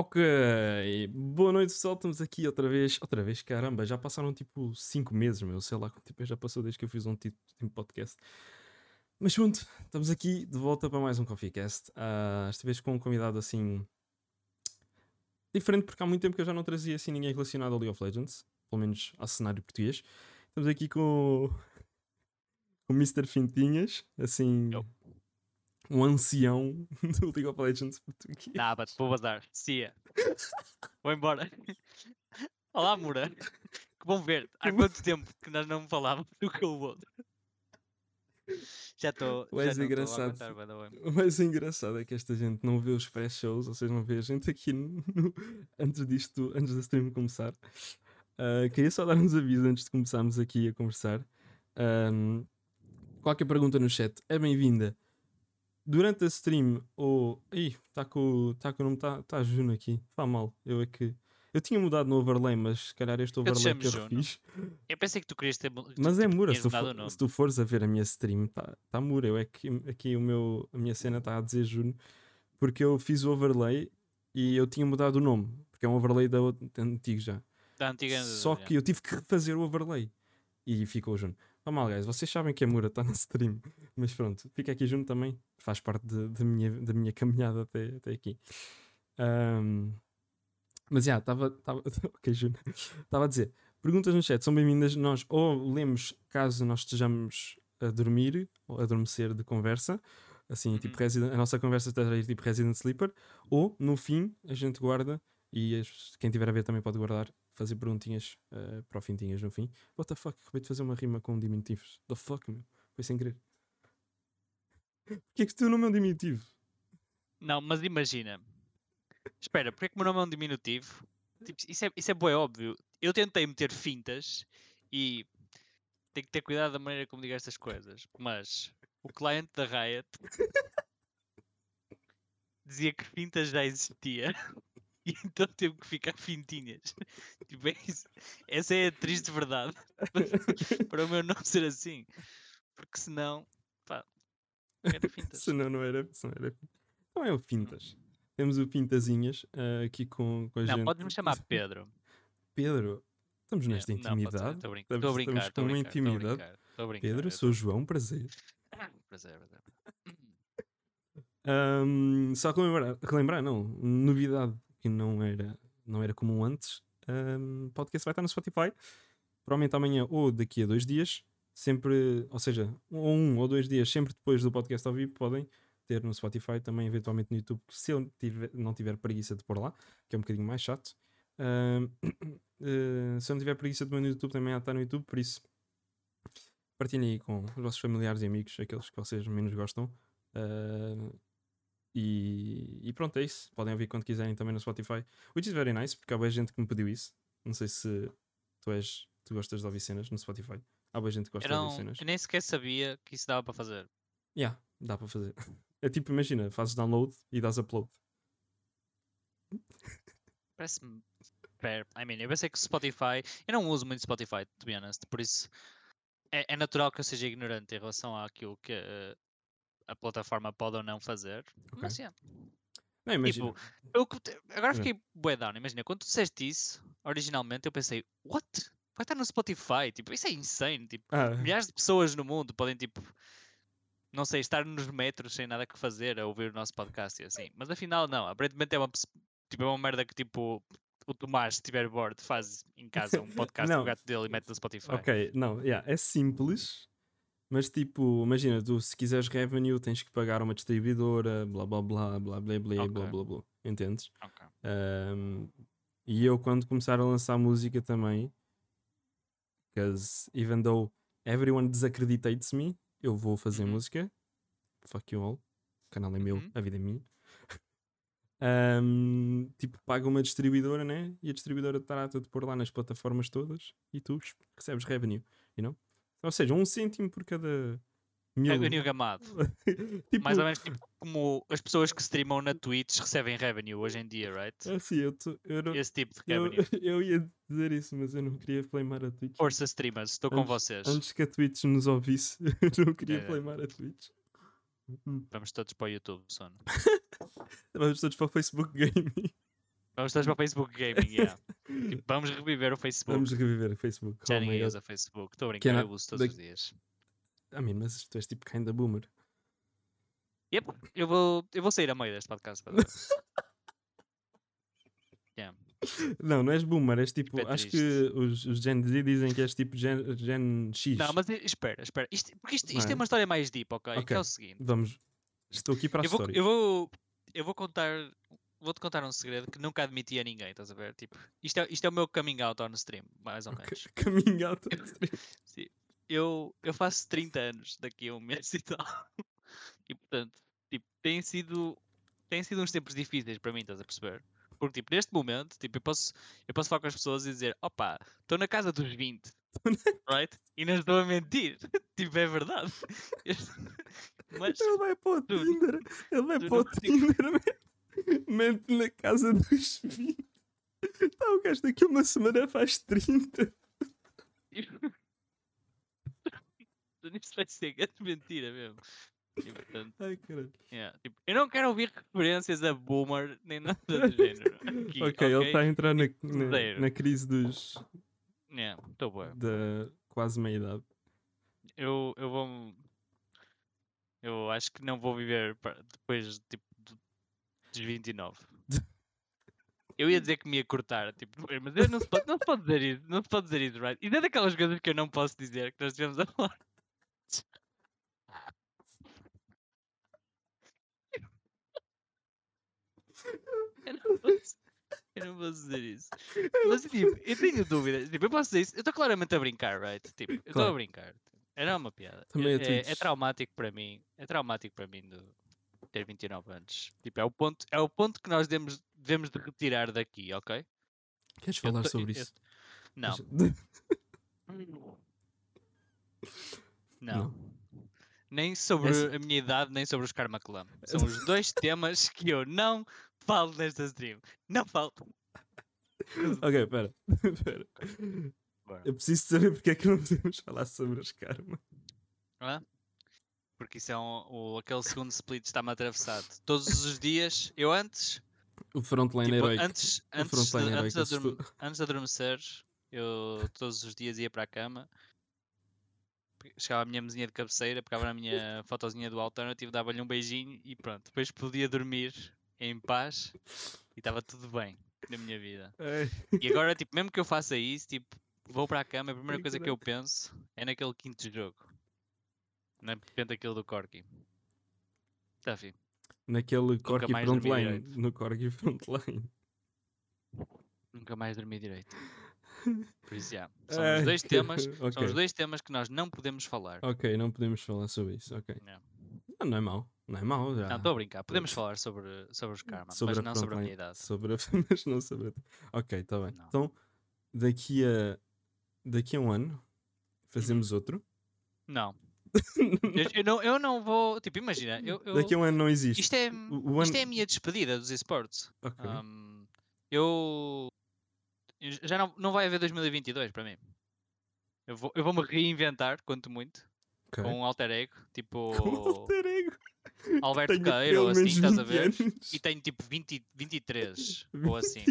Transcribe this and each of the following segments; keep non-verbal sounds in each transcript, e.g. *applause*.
Ok, boa noite pessoal, estamos aqui outra vez, outra vez, caramba, já passaram tipo 5 meses, meu, sei lá quanto tempo já passou desde que eu fiz um tipo de podcast. Mas pronto, estamos aqui de volta para mais um CoffeeCast, uh, esta vez com um convidado assim diferente, porque há muito tempo que eu já não trazia assim ninguém relacionado ao League of Legends, pelo menos ao cenário português. Estamos aqui com o *laughs* Mr. Fintinhas, assim. Um ancião *laughs* do League of Legends português. Nada, vou bazar. Cia. Vou embora. *laughs* Olá, Moura. Que bom ver. Há quanto tempo que nós não falávamos do que o outro? Já estou. O mais engraçado, o mais engraçado é que esta gente não vê os pré-shows, ou seja, não vê a gente aqui no- no- antes disto, antes da stream começar. Ah, queria só dar uns avisos antes de começarmos aqui a conversar. Ahm, qualquer pergunta no chat é bem-vinda. Durante a stream, ou. Ih, está com, tá com o nome, está tá Juno aqui. Faz mal. Eu é que. Eu tinha mudado no overlay, mas se calhar este Eu te overlay que eu Juno. refiz. Eu pensei que tu querias ter. tu, Mas é Mura, se tu, for- se tu fores a ver a minha stream, está tá Mura. Eu é que aqui o meu, a minha cena está a dizer Juno, porque eu fiz o overlay e eu tinha mudado o nome, porque é um overlay da outra- antigo já. Da antiga. Só que eu tive que refazer o overlay e ficou o Juno. Vamos mal, guys, vocês sabem que a Mura está *laughs* na stream, mas pronto, fica aqui Juno também, faz parte de- da minha, da minha caminhada até, até aqui. Ahm, mas já, estava. *laughs* Ok, Juno. Estava a dizer. Perguntas no chat são bem-vindas. Nós ou lemos caso nós estejamos a dormir ou a adormecer de conversa, assim, tipo Uhum. Resident, a nossa conversa está a ir tipo Resident Sleeper, ou no fim a gente guarda e quem tiver a ver também pode guardar, fazer perguntinhas eh, para o fintinhas no fim. What the fuck? Acabei de fazer uma rima com diminutivos. The fuck, meu? Foi sem querer. *laughs* Porquê que o teu nome é um diminutivo? Não, mas imagina. Espera, porque é que o meu nome é um diminutivo? Tipo, isso é, isso é bué óbvio. Eu tentei meter fintas e tenho que ter cuidado da maneira como digo estas coisas. Mas o cliente da Riot *laughs* dizia que fintas já existia. E *laughs* então teve que ficar fintinhas. *laughs* Tipo, é. Essa é a triste verdade. *laughs* Para o meu nome ser assim. Porque senão, pá, era fintas. Senão não era. Senão era... Não é o Fintas. Temos o Pintazinhas eh, aqui com, com a gente. Não, podes-me chamar Pedro. Pedro, estamos É, nesta não, intimidade. Estou a brincar. estamos com uma intimidade. brincar, brincar, Pedro, sou João, prazer. *coughs* Prazer, prazer. Ahm, só relembrar, relembrar, não, novidade que não era, não era comum antes. Um, podcast vai estar no Spotify, provavelmente amanhã ou daqui a dois dias. Sempre, ou seja, ou um ou dois dias, sempre depois do podcast ao vivo, podem ter no Spotify, também eventualmente no YouTube, se eu tiver- não tiver preguiça de pôr lá, que é um bocadinho mais chato. *coughs* Eh, se eu não tiver preguiça de pôr no YouTube, também estar no YouTube, por isso partilhem aí com os vossos familiares e amigos, aqueles que vocês menos gostam. Ah, e, e pronto, é isso. Podem ouvir quando quiserem também no Spotify. Which is very nice, porque há boa gente que me pediu isso. Não sei se tu és, tu gostas de ouvir cenas no Spotify. Há boa gente que gosta Eu, de ouvir não, cenas. eu nem sequer sabia que isso dava para fazer. Yeah, dá para fazer. *laughs* É tipo, imagina, fazes download e dás upload. *laughs* Parece-me. I mean, eu pensei que Spotify. Eu não uso muito Spotify, to be honest, por isso é, é natural que eu seja ignorante em relação àquilo que eh, a plataforma pode ou não fazer. Mas, yeah. Não, imagina. Tipo, eu agora fiquei bué down. Imagina, quando tu disseste isso, originalmente eu pensei, what? Vai estar no Spotify? Tipo, isso é insane. Tipo, ah, milhares de pessoas no mundo podem, tipo, não sei, estar nos metros sem nada que fazer a ouvir o nosso podcast e assim. Mas afinal, não. Aparentemente é uma, tipo, é uma merda que, tipo, o Tomás, se estiver bored, faz em casa um *laughs* podcast do gato dele e mete no Spotify. ok, não, yeah, é simples. Mas tipo, imagina, tu se quiseres revenue tens que pagar uma distribuidora, blá blá blá, blá blá blá, blá Ok. blá blá. Entendes? Ok. Um, e eu, quando começar a lançar música também, because even though everyone disacreditates me, eu vou fazer Uhum. música. Fuck you all. O canal é meu, Uhum. a vida é minha. *laughs* Um, tipo, paga uma distribuidora, né? E a distribuidora trata de pôr lá nas plataformas todas e tu recebes revenue, you know? Ou seja, um cêntimo por cada mil. Revenue gamado. *laughs* tipo, Mais ou menos tipo como as pessoas que streamam na Twitch recebem revenue hoje em dia, right? Assim, eu, tô- eu, não- Esse tipo de eu, revenue. *laughs* eu ia dizer isso, mas eu não queria flamar a Twitch. Força streamers, estou com vocês. Antes que a Twitch nos ouvisse, *laughs* eu não queria É. flamar a Twitch. Hum. Vamos todos para o YouTube, sono. Vamos todos para o Facebook Gaming. Vamos todos para o Facebook Gaming, yeah. Tipo, vamos reviver o Facebook. Vamos reviver o Facebook. Já Oh ninguém usa Facebook. Estou a Que é brincar, na- eu uso todos da- os dias. I mean, mas tu és tipo kinda boomer. Yep, eu vou, eu vou sair a meio deste podcast. the way. *laughs* yeah. Não, não és boomer, és tipo. Tipo, é acho que os, os Gen Z dizem que és tipo Gen, gen X. Não, mas espera, espera. Isto, porque isto, isto é? é uma história mais deep, ok? Que Ok. é o seguinte. Vamos. Estou aqui para a Eu vou, história. eu vou, eu vou contar, vou-te contar um segredo que nunca admiti a ninguém, estás a ver? Tipo, isto é, isto é o meu coming out on stream, mais ou *laughs* menos. Coming out on *laughs* stream. Sim. Eu, eu faço 30 anos daqui a um mês e tal. E portanto, tipo, tem sido, tem sido uns tempos difíceis para mim, estás a perceber? Porque, tipo, neste momento, tipo, eu posso, eu posso falar com as pessoas e dizer, opa, estou na casa dos 20, *laughs* right? E não estou a mentir. tipo, é verdade. Mas, Ele vai para o Tinder. Ele vai para o Tinder. *laughs* mente- Mente na casa dos 20. Tá, o gajo daqui uma semana faz 30. tipo, isto vai ser grande mentira mesmo. E, portanto, Ai, caralho. yeah, tipo, eu não quero ouvir referências a boomer nem nada do género. Aqui, ok, ele está a entrar na, na, Zero. na crise dos, Yeah, bem. da quase meia idade. Eu, eu vou. Eu acho que não vou viver depois tipo, do- dos 29. Eu ia dizer que me ia cortar, tipo, mas eu não, se pode, não se pode dizer isso, não se pode dizer isso, right? Isso é daquelas coisas que eu não posso dizer, que nós tivemos a falar. Eu não posso, eu não posso dizer isso. Mas tipo, eu tenho dúvidas. Tipo, eu posso dizer isso. Eu estou claramente a brincar, right? Tipo, eu estou Claro. a brincar. Era uma piada. Também é é, é, Twitch. traumático para mim. É traumático para mim do ter 29 anos. Tipo, é o ponto, é o ponto que nós devemos, devemos de retirar daqui, ok? Queres Eu falar tô- sobre eu- isso? Não. *laughs* Não. Não. Nem sobre Essa- a minha idade, nem sobre os Karma Clan. São os *laughs* dois temas que eu não falo nesta stream. Não falo. *laughs* Ok, pera. Pera. Bora. Eu preciso saber porque é que não podemos falar sobre os karma. Hã? Porque isso é um, o, aquele segundo split está-me atravessado. Todos os dias, eu antes, O frontline tipo, heroico. antes, o antes, de, frontline antes, de adorme- antes de adormecer, eu todos os dias ia para a cama, chegava à minha mesinha de cabeceira, pegava na minha fotozinha do Alternative, dava-lhe um beijinho e pronto. Depois podia dormir em paz e estava tudo bem na minha vida. Ai, E agora, tipo, mesmo que eu faça isso, tipo, vou para a cama, a primeira coisa que eu penso é naquele quinto jogo. Na repente aquilo do Corky. Tá, filho. Naquele Corky frontline. No Corky *laughs* frontline. Nunca mais dormi direito. Por isso, já. *laughs* São Ai, os dois que- temas. São ok. os dois temas que nós não podemos falar. Ok, não podemos falar sobre isso. Ok. Não. Não, não é mau. Não é mau. Já. Não, estou a brincar. Podemos falar sobre, sobre os karma, sobre mas a não sobre a minha idade. Sobre a... *laughs* mas não sobre a... Ok, está bem. Não. Então, daqui a... Daqui a um ano, fazemos outro. Não. *laughs* Eu, não. Eu não vou. Tipo, imagina. Eu, eu- Daqui a um ano não existe. isto, é, O- isto ano- é a minha despedida dos esportes. Ok. Ahm, eu já não, não vai haver 2022 para mim. Eu vou, eu vou me reinventar, quanto muito, ok. com um alter ego, tipo Com alter ego. Alberto Queiro, ou assim, estás a 20 ver? anos. E tenho tipo 20, 23, *laughs* ou assim.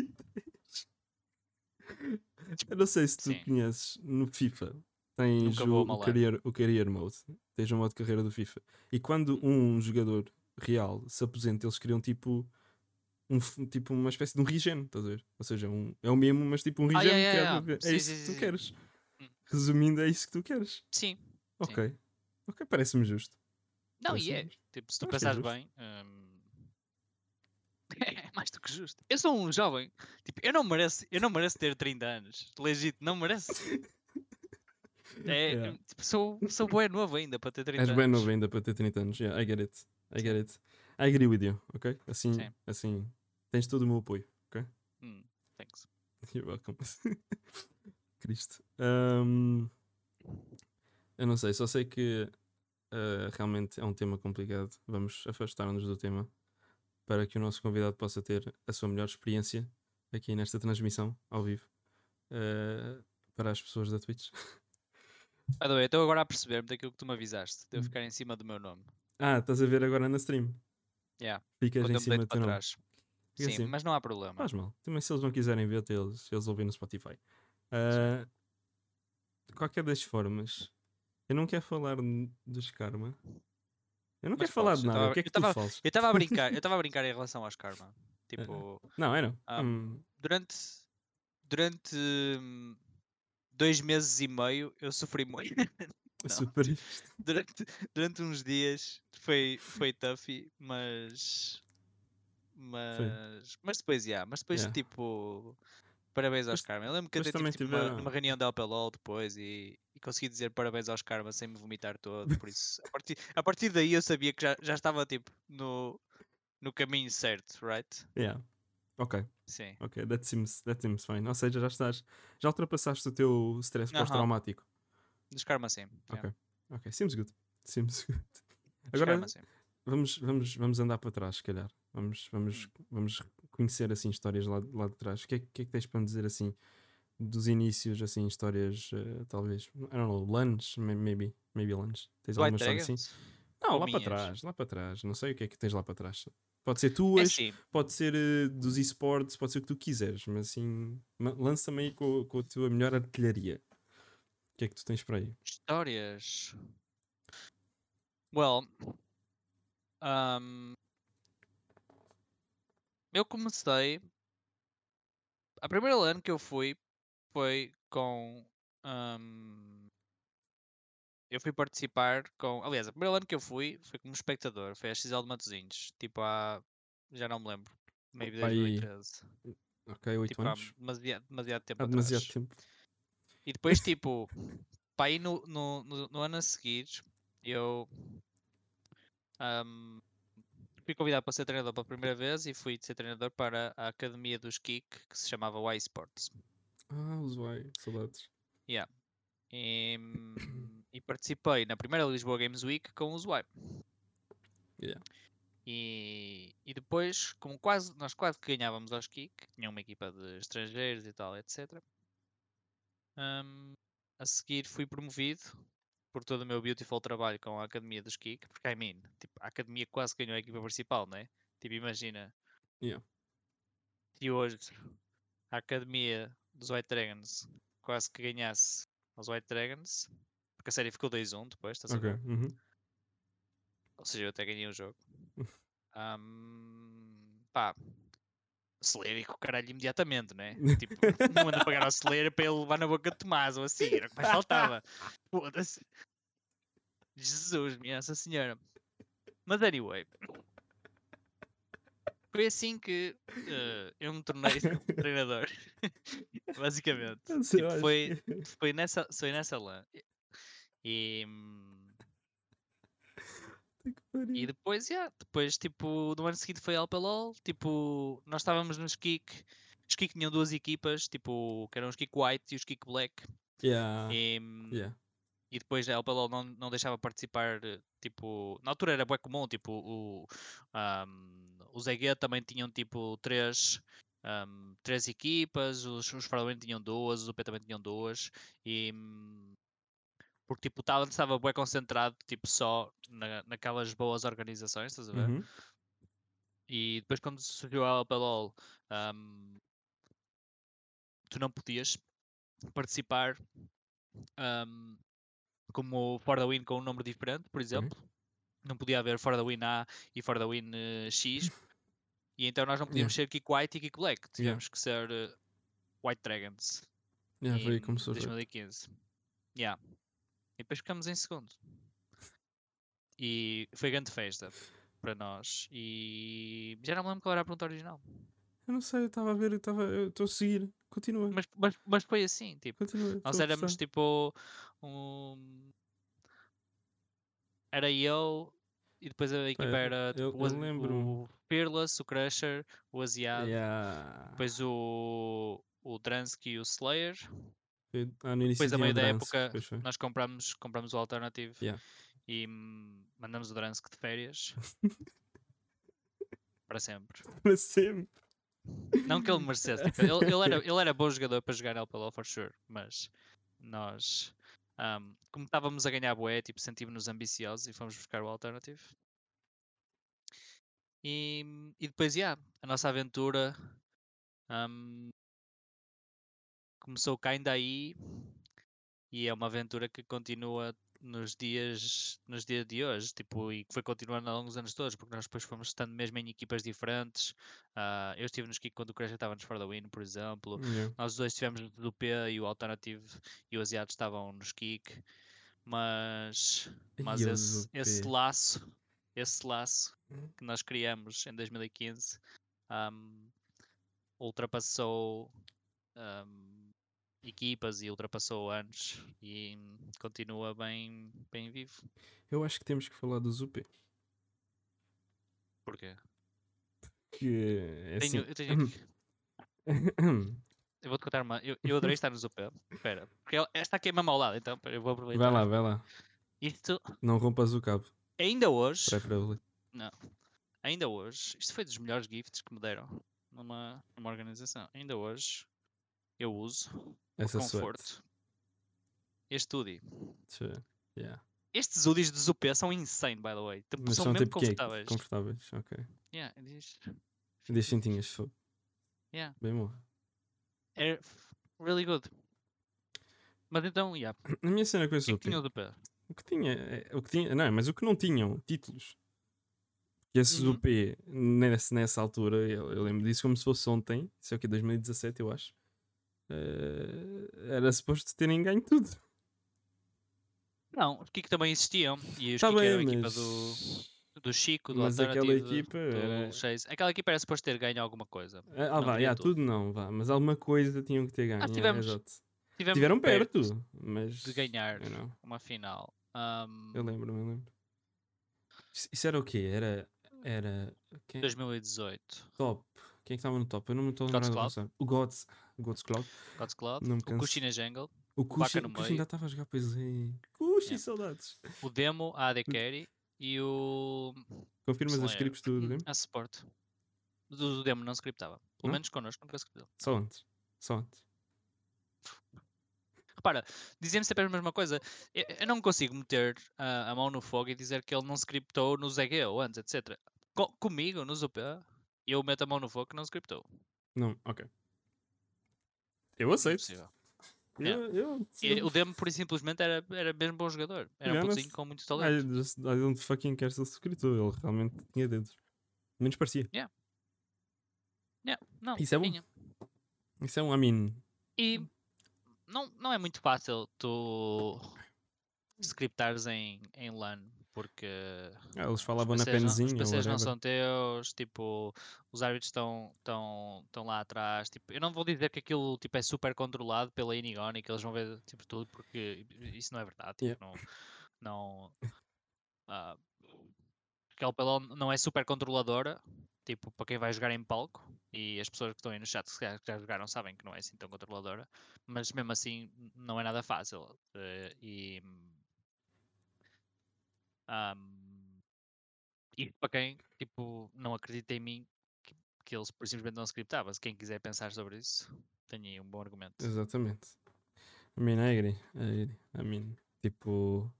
Eu não sei se tu Sim. conheces no FIFA. Tens o, o, career, o career mode. Tens o modo de carreira do FIFA. E quando um jogador real se aposenta, eles criam tipo. Um, tipo uma espécie de um regen, estás a ver? Ou seja, um, é o mesmo, mas tipo um Ah, regen. yeah, que é yeah, yeah. É Sim, isso sim, que tu queres. Hum. Resumindo, é isso que tu queres. Sim. Ok. Ok, parece-me justo. Não, e Parece-me é. Tipo, se tu é pensares justo. bem. hum, *laughs* É mais do que justo. Eu sou um jovem. Tipo, eu não mereço, eu não mereço ter 30 anos. Legítimo, não mereço. *laughs* É, *laughs* Yeah. tipo, sou, sou bué novo ainda para ter 30 És anos. bem novo ainda para ter 30 anos. Yeah, I get it. I get it. I agree with you, ok? Assim, Sim. assim tens todo o meu apoio. Hum, thanks. *laughs* You're welcome. *laughs* Cristo. Ahm, eu não sei, só sei que ah, realmente é um tema complicado. Vamos afastar-nos do tema para que o nosso convidado possa ter a sua melhor experiência aqui nesta transmissão ao vivo ah, para as pessoas da Twitch. Way, estou agora a perceber-me daquilo que tu me avisaste, Hum. de eu ficar em cima do meu nome. Ah, estás a ver agora na stream. Yeah, Ficas em cima do teu nome. Sim, assim. mas não há problema. Faz mal. Também se eles não quiserem ver, eles, eles ouvem no Spotify. Ah, de qualquer das formas, eu não quero falar dos karma. Eu não Mas quero falar de nada. tava- O que é que tu tava- falas? Eu estava a brincar, *laughs* eu estava a brincar em relação aos karma. Tipo, Não, é não. Ah, Hum, durante durante hum, dois meses e meio eu sofri muito. *laughs* durante, durante uns dias foi, *laughs* foi tough, mas. Mas. Mas depois, já. mas depois, Yeah. tipo. Parabéns aos Karma. Eu lembro que até tive tipo, numa reunião da LPLOL depois e, e consegui dizer parabéns aos Karma sem me vomitar todo. Por isso, a partir, a partir daí eu sabia que já, já estava tipo no, no caminho certo, right? *laughs* Yeah. Ok, Sim. ok, that seems, that seems fine. Ou seja, já estás, já ultrapassaste o teu stress Aham. pós-traumático. Dos Karma sim. yeah. Ok. Ok, seems good. Seems *laughs* good. Agora-. Vamos, vamos, vamos andar para trás, se calhar. Vamos, vamos, Hum. vamos conhecer assim histórias lá, lá de trás. O que, é, que é que tens para me dizer assim dos inícios, assim, histórias, eh, talvez, I don't know, lunch, may- maybe, maybe lunch. Tens White alguma história assim? Não, Ou lá para minhas? trás, lá para trás. Não sei o que é que tens lá para trás. Pode ser É tuas, assim, pode ser eh, dos esportes, pode ser o que tu quiseres, mas assim, lança-me aí com, com a tua melhor artilharia. O que é que tu tens para aí? Histórias. Well, um, eu comecei. A primeira LAN que eu fui foi com. um, eu fui participar com. Aliás, a primeira LAN que eu fui foi como espectador. Foi a XL de Matosinhos. Tipo há. Já não me lembro. Maybe Pá, aí 2013. Ok, oito Tipo há anos. demasiado, demasiado tempo Há atrás. demasiado tempo. E depois, *laughs* tipo, para aí no, no, no, no ano a seguir, eu ahm, fui convidado para ser treinador pela primeira vez e fui ser treinador para a academia dos Kik, que se chamava Y Sports. Ah, os Y, saudades. E, e participei na primeira Lisboa Games Week com os Y. Yeah. E, e depois, como quase, nós quase que ganhávamos aos Kik, tinha uma equipa de estrangeiros e tal, etc. ahm, a seguir fui promovido por todo o meu beautiful trabalho com a Academia dos Kik, porque I mean, tipo, a Academia quase ganhou a equipa principal, não é? Tipo, imagina. Yeah. E hoje a Academia dos White Dragons quase que ganhasse aos White Dragons, porque a série ficou 2-1 depois, estás a Ok. ver? uhum. Ou seja, eu até ganhei o jogo. *laughs* Ahm, pá, acelera e com o caralho imediatamente, né? Tipo, *laughs* não anda a pagar ao acelera para ele levar na boca de Tomás ou assim, era o que mais faltava. *laughs* Foda-se. Jesus, minha Nossa Senhora. Mas anyway. Foi assim que eh, eu me tornei treinador. Basicamente. Tipo, foi, foi nessa, foi nessa lã. E, e depois, yeah, depois, tipo, no ano seguinte foi a LPLOL, tipo, nós estávamos nos Kick, os Kick tinham duas equipas, tipo, que eram os Kick White e os Kick Black, Yeah, e, yeah. e depois a LPLOL não, não deixava participar, tipo, na altura era bué comum, tipo, o, ahm, os EG também tinham, tipo, três, ahm, três equipas, os, os Farlane tinham duas, os UP também tinham duas, e... Porque, tipo, o talent estava bué concentrado, tipo, só na, naquelas boas organizações, estás a ver? Uhum. E depois quando surgiu a LPLOL, ahm, tu não podias participar ahm, como For the Win com um número diferente, por exemplo. Não podia haver For the Win A e For the Win eh, X. *laughs* E então nós não podíamos ser Kick White e Kick Black. Tivemos que ser eh, White Dragons. Yeah, foi aí começou o jogo. 2015. Yeah. E depois ficamos em segundo. E foi grande festa para nós. E já não me lembro qual era a pergunta original. Eu não sei, eu estava a ver, eu estava. Eu estou a seguir. Continua. Mas, mas, mas foi assim, tipo, Continua. nós éramos tipo um... Era eu e depois a equipa eu- era eu- tipo, o, eu Az- lembro-me. o Fearless, o Crusher, o Asiado, Yeah. depois o, o Dransky e o Slayer. Ah, no início Depois, a meio da época, nós compramos, compramos o Alternative Yeah. e mandamos o Dransk de férias *laughs* para sempre. Para sempre. Não que ele merecesse, tipo, ele, ele era, ele era bom jogador para jogar LPL for sure, mas nós, hum, como estávamos a ganhar bué, tipo, sentimos-nos ambiciosos e fomos buscar o Alternative E, e depois, yeah, a nossa aventura hum, começou cá ainda aí e é uma aventura que continua nos dias, nos dias de hoje, tipo, e que foi continuando ao longo dos anos todos, porque nós depois fomos estando mesmo em equipas diferentes. Ah, eu estive nos Kik quando o Crash estava nos For the Win, por exemplo. Yeah. Nós dois estivemos do P e o Alternative e o Asiato estavam nos Kik. Mas, mas esse, esse laço, esse laço Hum. que nós criamos em 2015 ahm, ultrapassou ahm, equipas e ultrapassou anos e continua bem, bem vivo. Eu acho que temos que falar do Zupé. Porquê? Que é Tenho, assim. eu, tenho aqui- *coughs* eu vou-te contar uma. Eu, eu adorei estar no Zupé. Espera, porque ela- esta aqui é mesmo ao lado, então eu vou aproveitar. vai lá, vai lá. Isto, Não rompas o cabo. ainda hoje, Preferably. ainda hoje, isto foi dos melhores gifts que me deram numa, numa organização. Ainda hoje eu uso Essa conforto este hoodie. Deixa- Yeah. Estes hoodies de Zupé são insane, by the way. Tipo, Mas são, são mesmo tipo confortáveis. Confortáveis, ok. Yeah, diz- Diz cintinhas, fogo. Yeah. Bem bom. é really good. Mas então, yeah, *clears throat* A minha cena com o esse que é que Zupé. tinha o Zupé? O que tinha, é- o que tinha, não, mas o que não tinham títulos. Que esse Uhum. UP nessa, nessa altura, eu, eu lembro disso como se fosse ontem, isso é o que 2017, eu acho. Eh, era suposto terem ganho tudo. Não, os Kik também existiam. E os Está Kik eram a Tá bem, equipa mas. do, do Chico, do mas aquela equipa do era. Chase. Aquela equipa era suposto ter ganho alguma coisa. Ah, não vá, já, tudo. tudo não, vá, mas alguma coisa tinham que ter ganho. é, tivemos exato. Tivemos Tiveram perto, mas. de ganhar uma final. Ahm, eu lembro, eu lembro. Isso, era o quê? Era. Era. Quem? 2018. Top. Quem é que estava no top? Eu não me estou a lembrar do. O Gods. God's Cloud. God's Cloud. Não O. Kushina Jungle. O Kushi, o Kushi ainda estava a jogar, pois é. Kushi, Yeah. saudades. O Demo, a AD Carry. E o. Confirmas as scripts do do game? A Support. Do, do Demo não scriptava. Pelo Não? menos connosco nunca scriptou. Só antes. Só antes. Repara, dizendo sempre a mesma coisa. Eu, eu não consigo meter ah, a mão no fogo e dizer que ele não scriptou no ZGO antes, etc. Co- comigo, no ZP, eu meto a mão no fogo que não scriptou. Não, ok. Eu aceito. Impossível. Eu, eu, E o Demo, por simplesmente, era, era mesmo bom jogador. Era um Yeah, putozinho com muito I, talento. just, I don't fucking care se ele escrito. Ele realmente tinha dedos. Menos parecia. Yeah, não, Isso é bom. tinha. Isso é um, I mean. E não, não é muito fácil tu scriptares em, em LAN, porque ah, eles os falavam na não, os penzinha. ou PCs não são teus, tipo, os árbitros estão, estão, estão lá atrás. Tipo, eu não vou dizer que aquilo tipo, é super controlado pela Inigoni, que eles vão ver tipo, tudo, porque isso não é verdade. Tipo, não, não, ah, aquela PLO não é super controladora, tipo, para quem vai jogar em palco. E as pessoas que estão aí no chat, que já jogaram, sabem que não é assim tão controladora. Mas mesmo assim, não é nada fácil. eh, e. ahm, e para quem tipo, não acredita em mim, que, que eles por simplesmente não scriptavam. Se quem quiser pensar sobre isso, tem aí um bom argumento. Exatamente. I mean, I agree. I agree. I mean, tipo.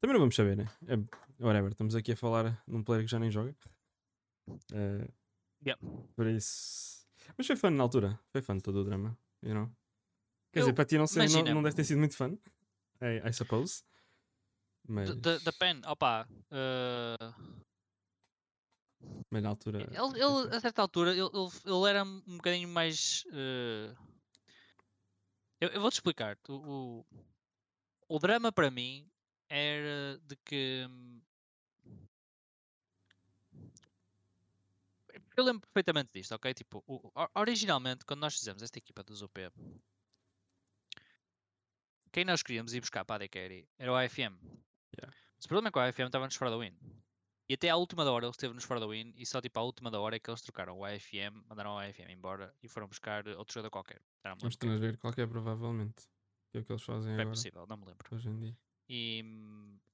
Também não vamos saber, né? É, whatever. Estamos aqui a falar num player que já nem joga. Yeah. Por isso. Mas foi fun na altura. Foi fun todo o drama. You know? Quer Eu- dizer, para ti não, sei, não, imagina. não deve ter sido muito fun. I, I suppose. Mas, Da- da- Depende, opa. eh, mas na altura. Ele, foi ele, a certa altura, ele, ele, era um bocadinho mais. eh, Eu, eu vou-te explicar. O, o, o drama para mim era de que. Eu lembro perfeitamente disto, ok? Tipo, o- originalmente, quando nós fizemos esta equipa dos OP, quem nós queríamos ir buscar para a AD Carry era o AFM. Yeah. Mas o problema é que o AFM estava nos for the win. E até à última da hora ele esteve nos for the win e só tipo à última da hora é que eles trocaram o AFM, mandaram o AFM embora e foram buscar outro jogador qualquer. Vamos transver qualquer, provavelmente. Que é o que eles fazem É agora. possível, não me lembro. Hoje em dia. E,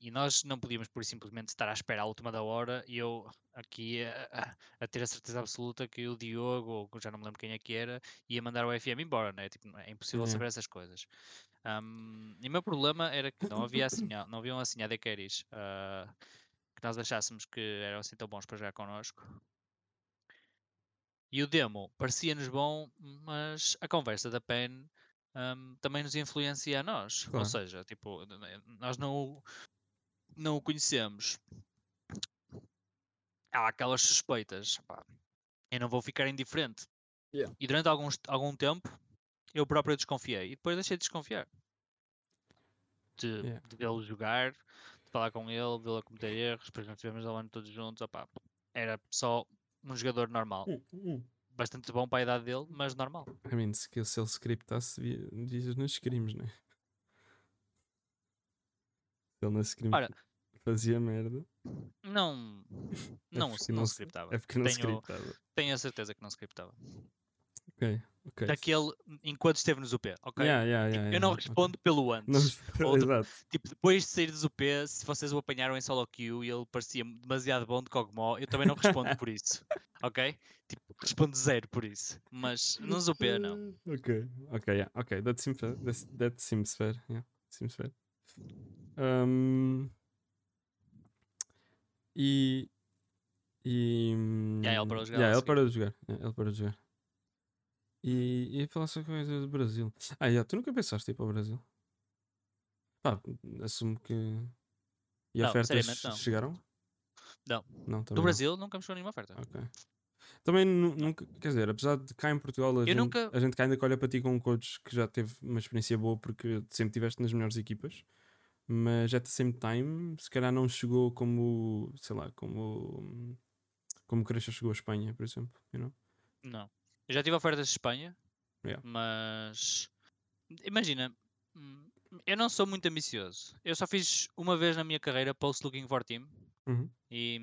e nós não podíamos por simplesmente estar à espera à última da hora e eu aqui a, a- a ter a certeza absoluta que o Diogo, ou já não me lembro quem é que era, ia mandar o FM embora, né? tipo, é impossível Yeah. saber essas coisas. Hum, e o meu problema era que não havia assim, não haviam assim AD carries ah, que nós achássemos que eram assim tão bons para jogar connosco. E o demo parecia-nos bom, mas a conversa da PEN um, também nos influencia a nós. Claro. Ou seja, tipo, nós não, o- não o conhecemos. Há aquelas suspeitas. pá, eu não vou ficar indiferente. Yeah. E durante alguns, algum tempo eu próprio desconfiei. E depois deixei de desconfiar. De, Yeah. de vê-lo jogar, de falar com ele, de vê-lo cometer erros. Depois nós estivemos ao ano todos juntos. opá, era só um jogador normal. Bastante bom para a idade dele, mas normal. I mean, se, ele scriptasse, devias nos crimes, né? Se ele nesse crime Ora, fazia merda. Não, *laughs* não, se- não, não scriptava. É porque não Tenho- scriptava. Tenho a certeza que não scriptava. Ok, ok. Daquele enquanto esteve nos UP, ok? Yeah, yeah, Tipo, yeah, eu não respondo pelo antes. Não, Ou. Tipo, depois de sair dos UP, se vocês o apanharam em solo queue e ele parecia demasiado bom de Cogmó, eu também não respondo por isso. *laughs* Ok? Tipo, respondo zero por isso. Mas nos UP não. Ok, ok, yeah, ok. That seems fair. That, that seems fair. Yeah, seems fair. Um, e. E. Yeah, ele parou de jogar Yeah, ele parou de jogar. yeah, ele parou de jogar. E. E falar só coisa do Brasil. Ah, yeah, tu nunca pensaste ir para o Brasil? Pá, assumo que. E Não, ofertas não. chegaram? Não. Não, Do não. Brasil nunca me chegou nenhuma oferta. Ok. Também nu- nunca, quer dizer, apesar de cá em Portugal a, Eu gente, nunca- a gente cá ainda que olha para ti com um coach que já teve uma experiência boa porque sempre estiveste nas melhores equipas, mas at the same time, se calhar não chegou como, sei lá, como como Cresça chegou à Espanha, por exemplo, you know? Não. Eu já tive ofertas de Espanha, Yeah. mas imagina, eu não sou muito ambicioso. Eu só fiz uma vez na minha carreira post looking for team Uhum. e,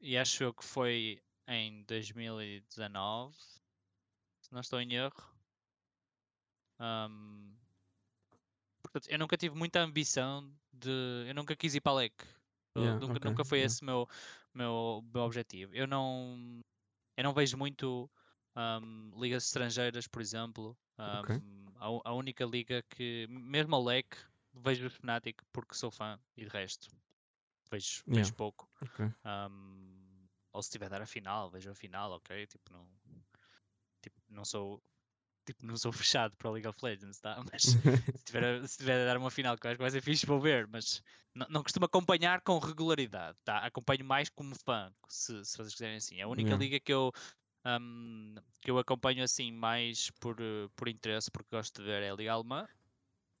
e acho eu que foi em 2019, se não estou em erro. Hum, portanto, eu nunca tive muita ambição de. Eu nunca quis ir para a LEC. Yeah, nunca, ok, nunca foi yeah. esse o meu, meu, meu objetivo. Eu não, eu não vejo muito hum, ligas estrangeiras, por exemplo. Ok. Hum, a, a única liga que, mesmo a LEC, vejo o Fnatic porque sou fã e de resto vejo, vejo Yeah. pouco. Ok. Hum, ou se tiver a dar a final, vejo a final, ok? Tipo, não, tipo, não sou tipo, não sou *laughs* fechado para o League of Legends, tá? *laughs* Mas se tiver, a, se tiver a dar uma final que acho que vai ser fixe, vou ver, mas não, não costumo acompanhar com regularidade, tá? Acompanho mais como fã, se, se vocês quiserem assim. A única Yeah. liga que eu, hum, que eu acompanho assim mais por, por interesse, porque gosto de ver, é a Liga Alemã.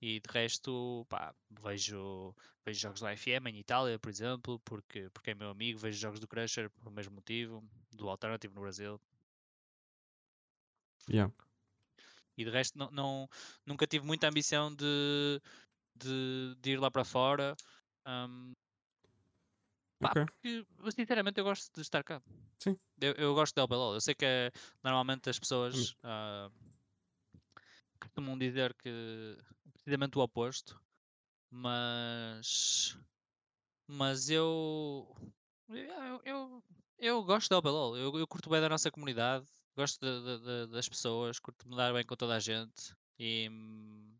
E de resto, pá, vejo, vejo jogos do FM em Itália, por exemplo, porque, porque é meu amigo, vejo jogos do Crusher por o mesmo motivo, do Alternative no Brasil. Yeah. E de resto não, não- nunca tive muita ambição de, de, de ir lá para fora. hum, pá, Ok. porque sinceramente eu gosto de estar cá. Sim. Eu, eu gosto de LBLOL. Eu sei que é- normalmente as pessoas ah, costumam dizer que precisamente o oposto, mas mas eu eu, eu, eu gosto de LBLOL. Eu, eu curto bem da nossa comunidade, gosto de- de- das pessoas, curto me dar bem com toda a gente e hum,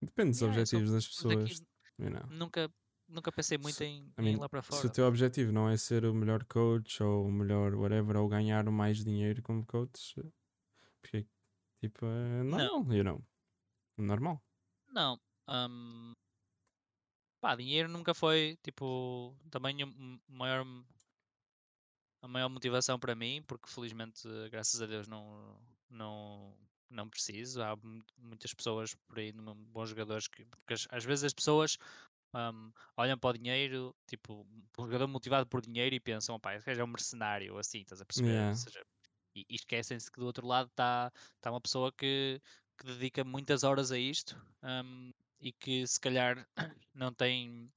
Depende dos yeah, objetivos das pessoas. know. nunca nunca pensei muito Se- em, em mean, ir lá para Se fora. o teu objetivo não é ser o melhor coach ou o melhor whatever, ou ganhar mais dinheiro como coach, porque tipo é normal, you know. Normal. Não. hum, pá, dinheiro nunca foi tipo também o maior a maior motivação para mim, porque felizmente, graças a Deus, não, não, não preciso. Há mu- muitas pessoas por aí, bons jogadores, que porque às, vezes as pessoas hum, olham para o dinheiro, tipo, um jogador motivado por dinheiro e pensam, pá, esse gajo é um mercenário, assim, estás a perceber? Yeah. Seja, e, e esquecem-se que do outro lado está tá uma pessoa que, que dedica muitas horas a isto hum, e que se calhar *clears throat* não tem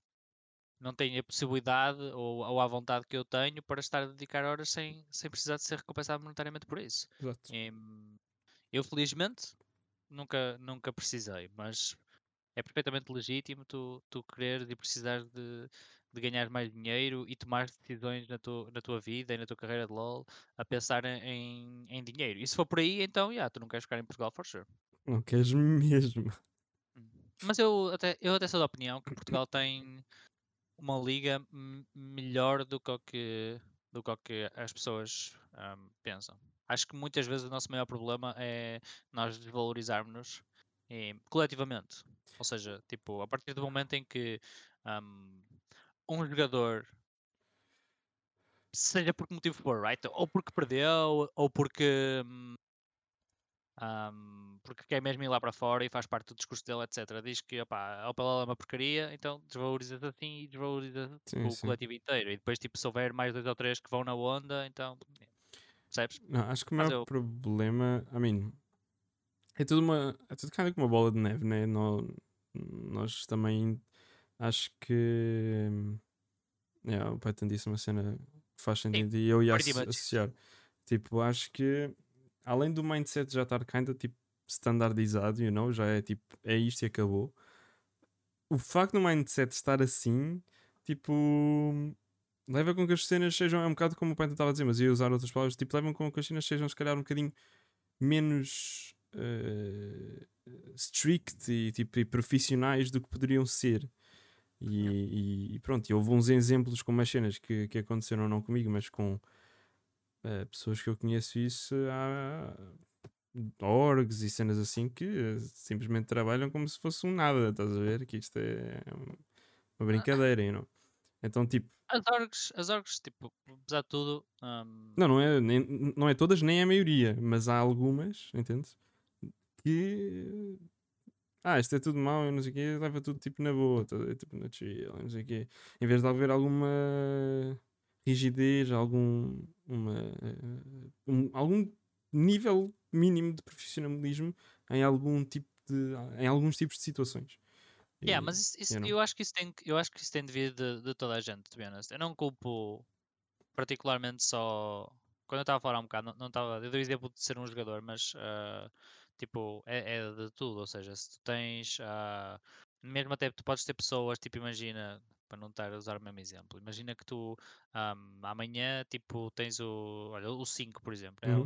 não tem a possibilidade ou, ou a vontade que eu tenho para estar a dedicar horas sem, sem precisar de ser recompensado monetariamente por isso. Exato. Em, eu felizmente nunca, nunca precisei, mas é perfeitamente legítimo tu, tu quereres e precisares de, de ganhar mais dinheiro e tomar decisões na tua, na tua vida e na tua carreira de LOL a pensar em, em dinheiro. E se for por aí, então, yeah, tu não queres ficar em Portugal for sure. Não queres mesmo. Mas eu até, eu até sou da opinião que Portugal tem, uma liga melhor do que que, do que, as pessoas ahm, pensam. Acho que muitas vezes o nosso maior problema é nós desvalorizarmos-nos eh, coletivamente. Ou seja, tipo, a partir do momento em que ahm, um jogador, seja por que motivo for, right? Ou porque perdeu, ou porque, hum, ahm, porque quer mesmo ir lá para fora e faz parte do discurso dele, etc. Diz que opá, Opel é uma porcaria, então desvalorizas assim e desvalorizas Sim, tipo, o sim. coletivo inteiro. E depois, tipo, se houver mais dois ou três que vão na onda, então. Percebes? Não, acho que o maior eu- problema, I mean, é tudo uma, é tudo kind of uma bola de neve, né? Nó- nós também acho que yeah, o Python disse uma cena que faz sentido e eu ia associar. Tipo, acho que além do mindset já estar kinda tipo standardizado, you know, já é tipo, é isto e acabou. O facto do mindset estar assim, tipo, leva com que as cenas sejam, é um bocado como o Python estava a dizer, mas ia usar outras palavras, tipo, levam com que as cenas sejam se calhar um bocadinho menos eh, strict e, tipo, e profissionais do que poderiam ser. E, e- e pronto, e houve uns exemplos com umas cenas que, que aconteceram não comigo, mas com eh, pessoas que eu conheço isso há orgs e cenas assim que eh, simplesmente trabalham como se fosse um nada, estás a ver? Que isto é uma brincadeira, you know? Então, tipo, As orgs, as orgs, tipo, apesar de tudo. ahm, não, não é, nem- não é todas, nem a maioria, mas há algumas, entendes? Que ah, isto é tudo mau e não sei o quê, leva tudo tipo na boa, é, tipo na chill, não sei o quê. Em vez de haver alguma rigidez, algum, uma, eh, um- algum nível mínimo de profissionalismo em algum tipo de, em alguns tipos de situações. Yeah, E- mas isso, isso- know. eu acho que isso tem, eu acho que isso tem de vir de, de toda a gente, to be honest. Eu não culpo particularmente só quando eu estava a falar um bocado, não- estava. Eu dei o exemplo de ser um jogador, mas ah, tipo, é, é de tudo. Ou seja, se tu tens ah, mesmo até tu podes ter pessoas, tipo, imagina, para não estar a usar o mesmo exemplo, imagina que tu ahm, amanhã tipo tens o. Olha, o 5, por exemplo, né? É Uhum.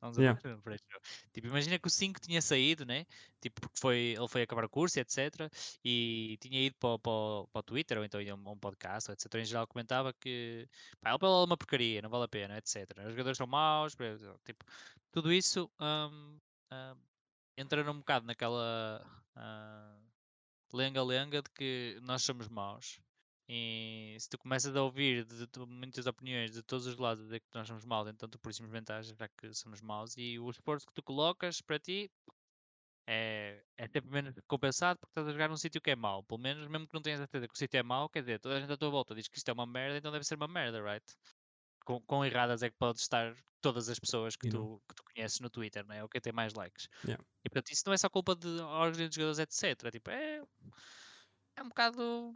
Vamos *laughs* Yeah. Tipo, imagina que o 5 tinha saído, né? Tipo, porque foi, ele foi acabar o curso, etc. E tinha ido para, o- para, para o Twitter, ou então ia um, um podcast, etc. Em geral comentava que pá, ele é uma porcaria, não vale a pena, etc. Os jogadores são maus, tipo, tudo isso hum, entra num bocado naquela ah, lenga-lenga de que nós somos maus. E se tu começas a ouvir de, de muitas opiniões de todos os lados de que nós somos maus, então tu por isso achas já que somos maus e o esforço que tu colocas para ti é, é sempre menos compensado porque estás a jogar num sítio que é mau. Pelo menos, mesmo que não tenhas a certeza que o sítio é mau, quer dizer, toda a gente à tua volta diz que isto é uma merda, então deve ser uma merda, right? Com, quão erradas é que podes estar todas as pessoas que, E tu, que tu conheces no Twitter, não é? Ou quem tem mais likes. Yeah. E portanto, isso não é só culpa de órgãos de jogadores, etc. Tipo, é, é um bocado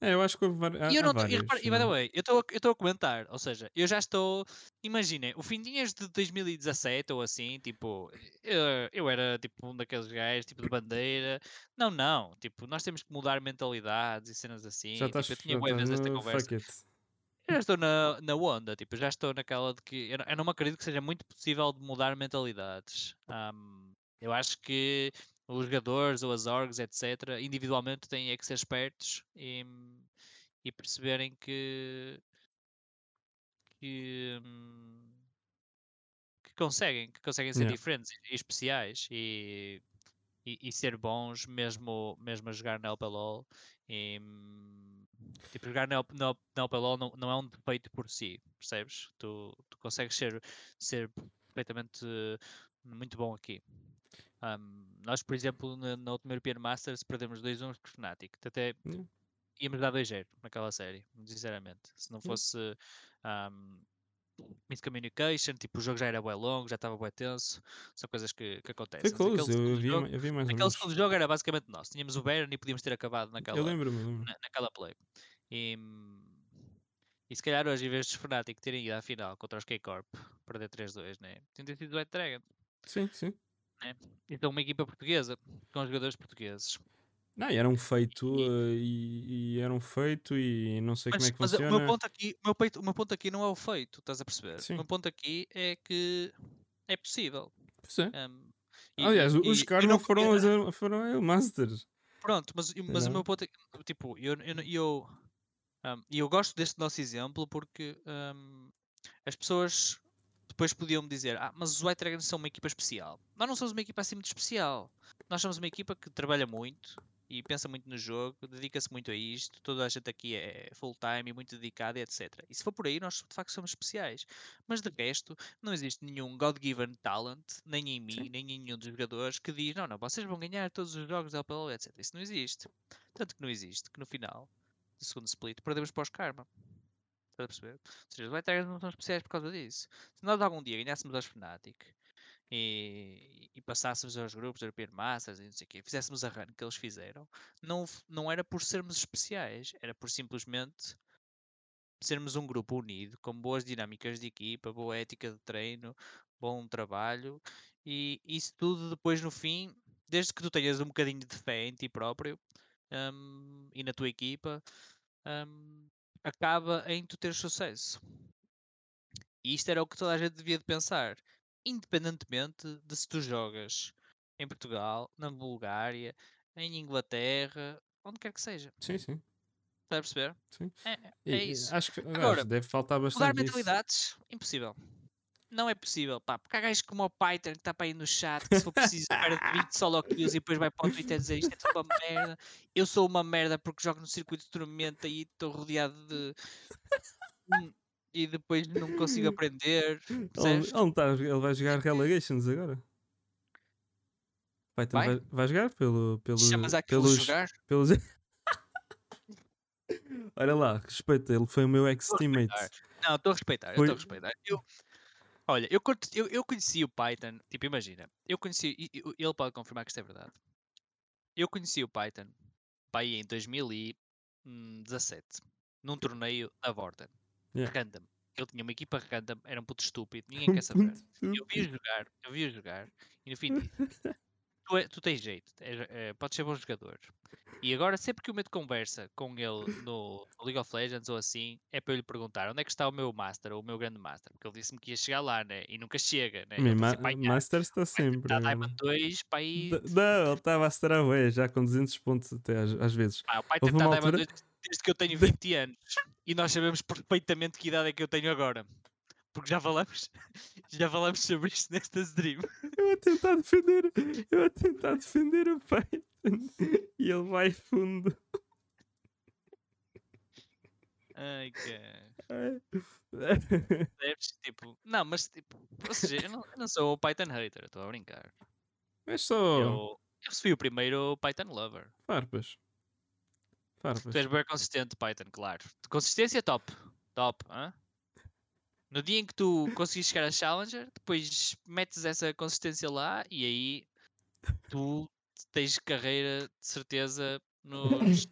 É, eu acho que houve e eu não tô- e, várias. repara- e by the know? way, eu estou a comentar, ou seja, eu já estou. Imaginem, o findinhas de 2017 ou assim, tipo, eu, eu era tipo um daqueles gajos, tipo de bandeira. Não, não, tipo, nós temos que mudar mentalidades e cenas assim. Já tipo, estás eu tinha estás vezes esta conversa. Eu já estou na, na onda, tipo, já estou naquela de que eu, não- eu não me acredito que seja muito possível de mudar mentalidades. Ahm, eu acho que os jogadores ou as orgs, etc., individualmente têm é que ser espertos e, e perceberem que, que, que conseguem, que conseguem ser Yeah. diferentes e especiais e, e, e ser bons mesmo, mesmo a jogar na LPLOL. E, tipo, jogar na, na, na LPLOL não, não é um defeito por si, percebes? Tu, tu consegues ser, ser perfeitamente eh, muito bom aqui. Hum, nós, por exemplo, na, na última European Masters perdemos 2-1 com o Fnatic. Até Yeah. íamos dar 2-0 naquela série, sinceramente. Se não Yeah. fosse um, miscommunication, tipo, o jogo já era bem longo, já estava bem tenso, são coisas que, que acontecem. Foi close, aquele eu vi, jogo- eu vi mais Aquele segundo jogo era basicamente nosso. Tínhamos o Baron e podíamos ter acabado naquela, Eu lembro. na- naquela play. E, e se calhar hoje, em vez dos Fnatic terem ido à final contra os K-Corp, perder 3-2, né? Tinha sido o White Dragon. Sim, sim. Então, uma equipa portuguesa, com jogadores portugueses. Não, e era um feito E- eh, e, e era um feito e não sei como Mas, é que mas o funciona. meu ponto aqui, o meu, peito, o meu ponto aqui não é o feito, estás a perceber? Sim. O meu ponto aqui é que é possível. É. hum, e- Aliás, e- os caras não foram, conheço- as- foram a Masters. Pronto, mas, mas o meu ponto é que, tipo, eu, eu, eu Um, eu gosto deste nosso exemplo porque um, as pessoas depois podiam me dizer: Ah, mas os White Dragons são uma equipa especial. Nós não somos uma equipa assim muito especial. Nós somos uma equipa que trabalha muito e pensa muito no jogo, dedica-se muito a isto. Toda a gente aqui é full time e muito dedicada, etc. E se for por aí, nós de facto somos especiais. Mas de resto, não existe nenhum God-given talent, nem em mim, Sim. nem em nenhum dos jogadores, que diz: Não, não, vocês vão ganhar todos os jogos da LPL, etc. Isso não existe. Tanto que não existe que no final do segundo split perdemos para os Karma. Estás a perceber? Ou seja, os Dragons não são especiais por causa disso. Se nós algum dia ganhássemos aos Fnatic e, e passássemos aos grupos European Masters e não sei o quê, fizéssemos a run que eles fizeram, não, não era por sermos especiais, era por simplesmente sermos um grupo unido, com boas dinâmicas de equipa, boa ética de treino, bom trabalho e isso tudo depois no fim, desde que tu tenhas um bocadinho de fé em ti próprio hum, e na tua equipa, hum, acaba em tu ter sucesso. E isto era o que toda a gente devia de pensar, independentemente de se tu jogas em Portugal, na Bulgária, em Inglaterra, onde quer que seja. Sim, sim. Estás a perceber? Sim. É, é- é e isso. Acho que aliás, Agora, deve faltar Mudar bastante disso. mentalidades, impossível. Não é possível, pá. Porque há gajos como o Python que está para aí no chat, que se for preciso espera de 20 solo *laughs* kills e depois vai para o Twitter dizer isto é tudo uma merda. Eu sou uma merda porque jogo no circuito de tormenta e estou rodeado de. Hum, e depois não consigo *laughs* aprender. Percebes? onde está? Ele vai jogar Relegations agora. Python Vai? vai, vai jogar pelo, pelo, Chamas pelos, jogar? pelos... *laughs* Olha lá, respeita, ele foi o meu ex-teammate. Não, estou a respeitar, Foi- estou a respeitar. Eu, olha, eu, eu, eu conheci o Python, tipo, imagina, eu conheci, ele pode confirmar que isto é verdade. Eu conheci o Python, pá, aí em 2017, num torneio da Vorten, Yeah. random. Ele tinha uma equipa random, era um puto estúpido, ninguém *laughs* quer saber. Eu vi jogar, eu vi jogar, e no fim *laughs* tu, é- tu tens jeito, és- é, podes ser bom jogador. E agora, sempre que eu meto conversa com ele no, no League of Legends ou assim, é para eu lhe perguntar onde é que está o meu Master, ou o meu grande Master, porque ele disse-me que ia chegar lá, né? E nunca chega, né? Está Ma. Masters está sempre. Está. Diamond 2 para aí. Não, ele estava a estar a já com 200 pontos até às, às vezes. Pá, o pai houve está uma Diamond altura- 2 desde que eu tenho 20 anos. E nós sabemos perfeitamente que idade é que eu tenho agora. Porque já falamos, *laughs* já falamos sobre isto nesta stream. Eu a tentar defender, eu a tentar defender o Python e ele vai fundo. Ai. Ai. Percebes? Tipo, não, mas tipo, ou seja, eu não, eu não sou o Python hater, estou a brincar. Mas só Eu, eu fui o primeiro Python lover. farpas. Farpas. Tu és bem consistente, Python, claro. Consistência top. Top, hã? No dia em que tu conseguis chegar a Challenger, depois metes essa consistência lá e aí tu tens carreira de certeza nos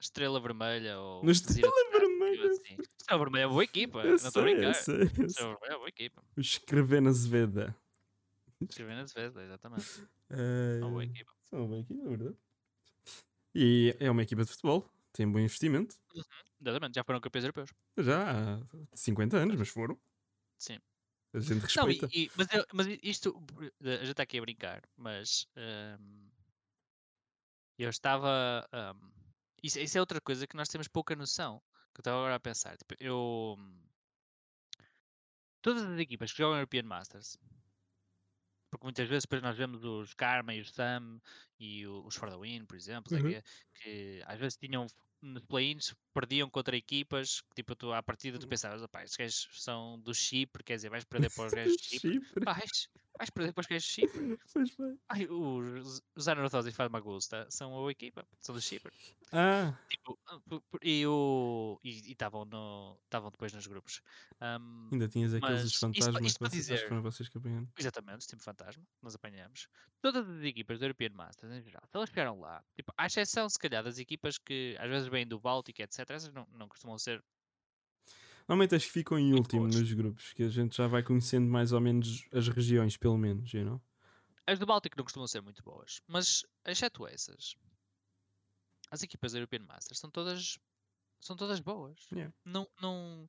Estrela Vermelha ou No Estrela Vermelha. assim. Estrela Vermelha é boa equipa, Eu não estou a sei, eu brincar. sei, eu. Estrela Vermelha é boa equipa. O Escrever na Zeveda. Escrevendo as vezes, exatamente. *laughs* É Uma boa equipa. São uma boa equipa, é verdade. E é uma equipa de futebol, tem bom investimento. Exatamente, já foram campeões europeus. Já há 50 anos, mas foram. Sim. A gente Não, e- respeita. e- mas, eu- mas isto, eh, a gente está aqui a brincar, mas ehm, eu estava. ehm, isso, isso é outra coisa que nós temos pouca noção. Que eu estava agora a pensar. Tipo, eu. Todas as equipas que jogam European Masters, porque muitas vezes depois nós vemos os Karma e os Sam e os For the Win, por exemplo, Uhum. quê, que às vezes tinham nos play-ins, perdiam contra equipas que tipo, tu, à partida tu pensavas, "Opá, estes gajos são do Chipre, quer dizer, vais perder para os *laughs* gajos de Chipre. Chipre. Vais, vais perder para os gajos de Chipre. Pois bem. Ai, os Zanorthos e Fadmagusta são a boa equipa, são do Chipre. Ah, Tipo, ah, e o e estavam no estavam depois nos grupos. Ahm, ainda tinhas aqueles Mas isto fantasmas isto que vocês, foram vocês que apanharam. exatamente, time fantasma, nós apanhamos. Todas as equipas do European Masters em geral, elas chegaram lá, tipo, à exceção se calhar das equipas que às vezes vêm do Báltico, etc., essas não, não costumam ser Normalmente as que ficam em último boas. nos grupos, que a gente já vai conhecendo mais ou menos as regiões, pelo menos, you know? As do Báltico não costumam ser muito boas, mas exceto essas, as equipas da European Masters são todas são todas boas. Yeah. Não, não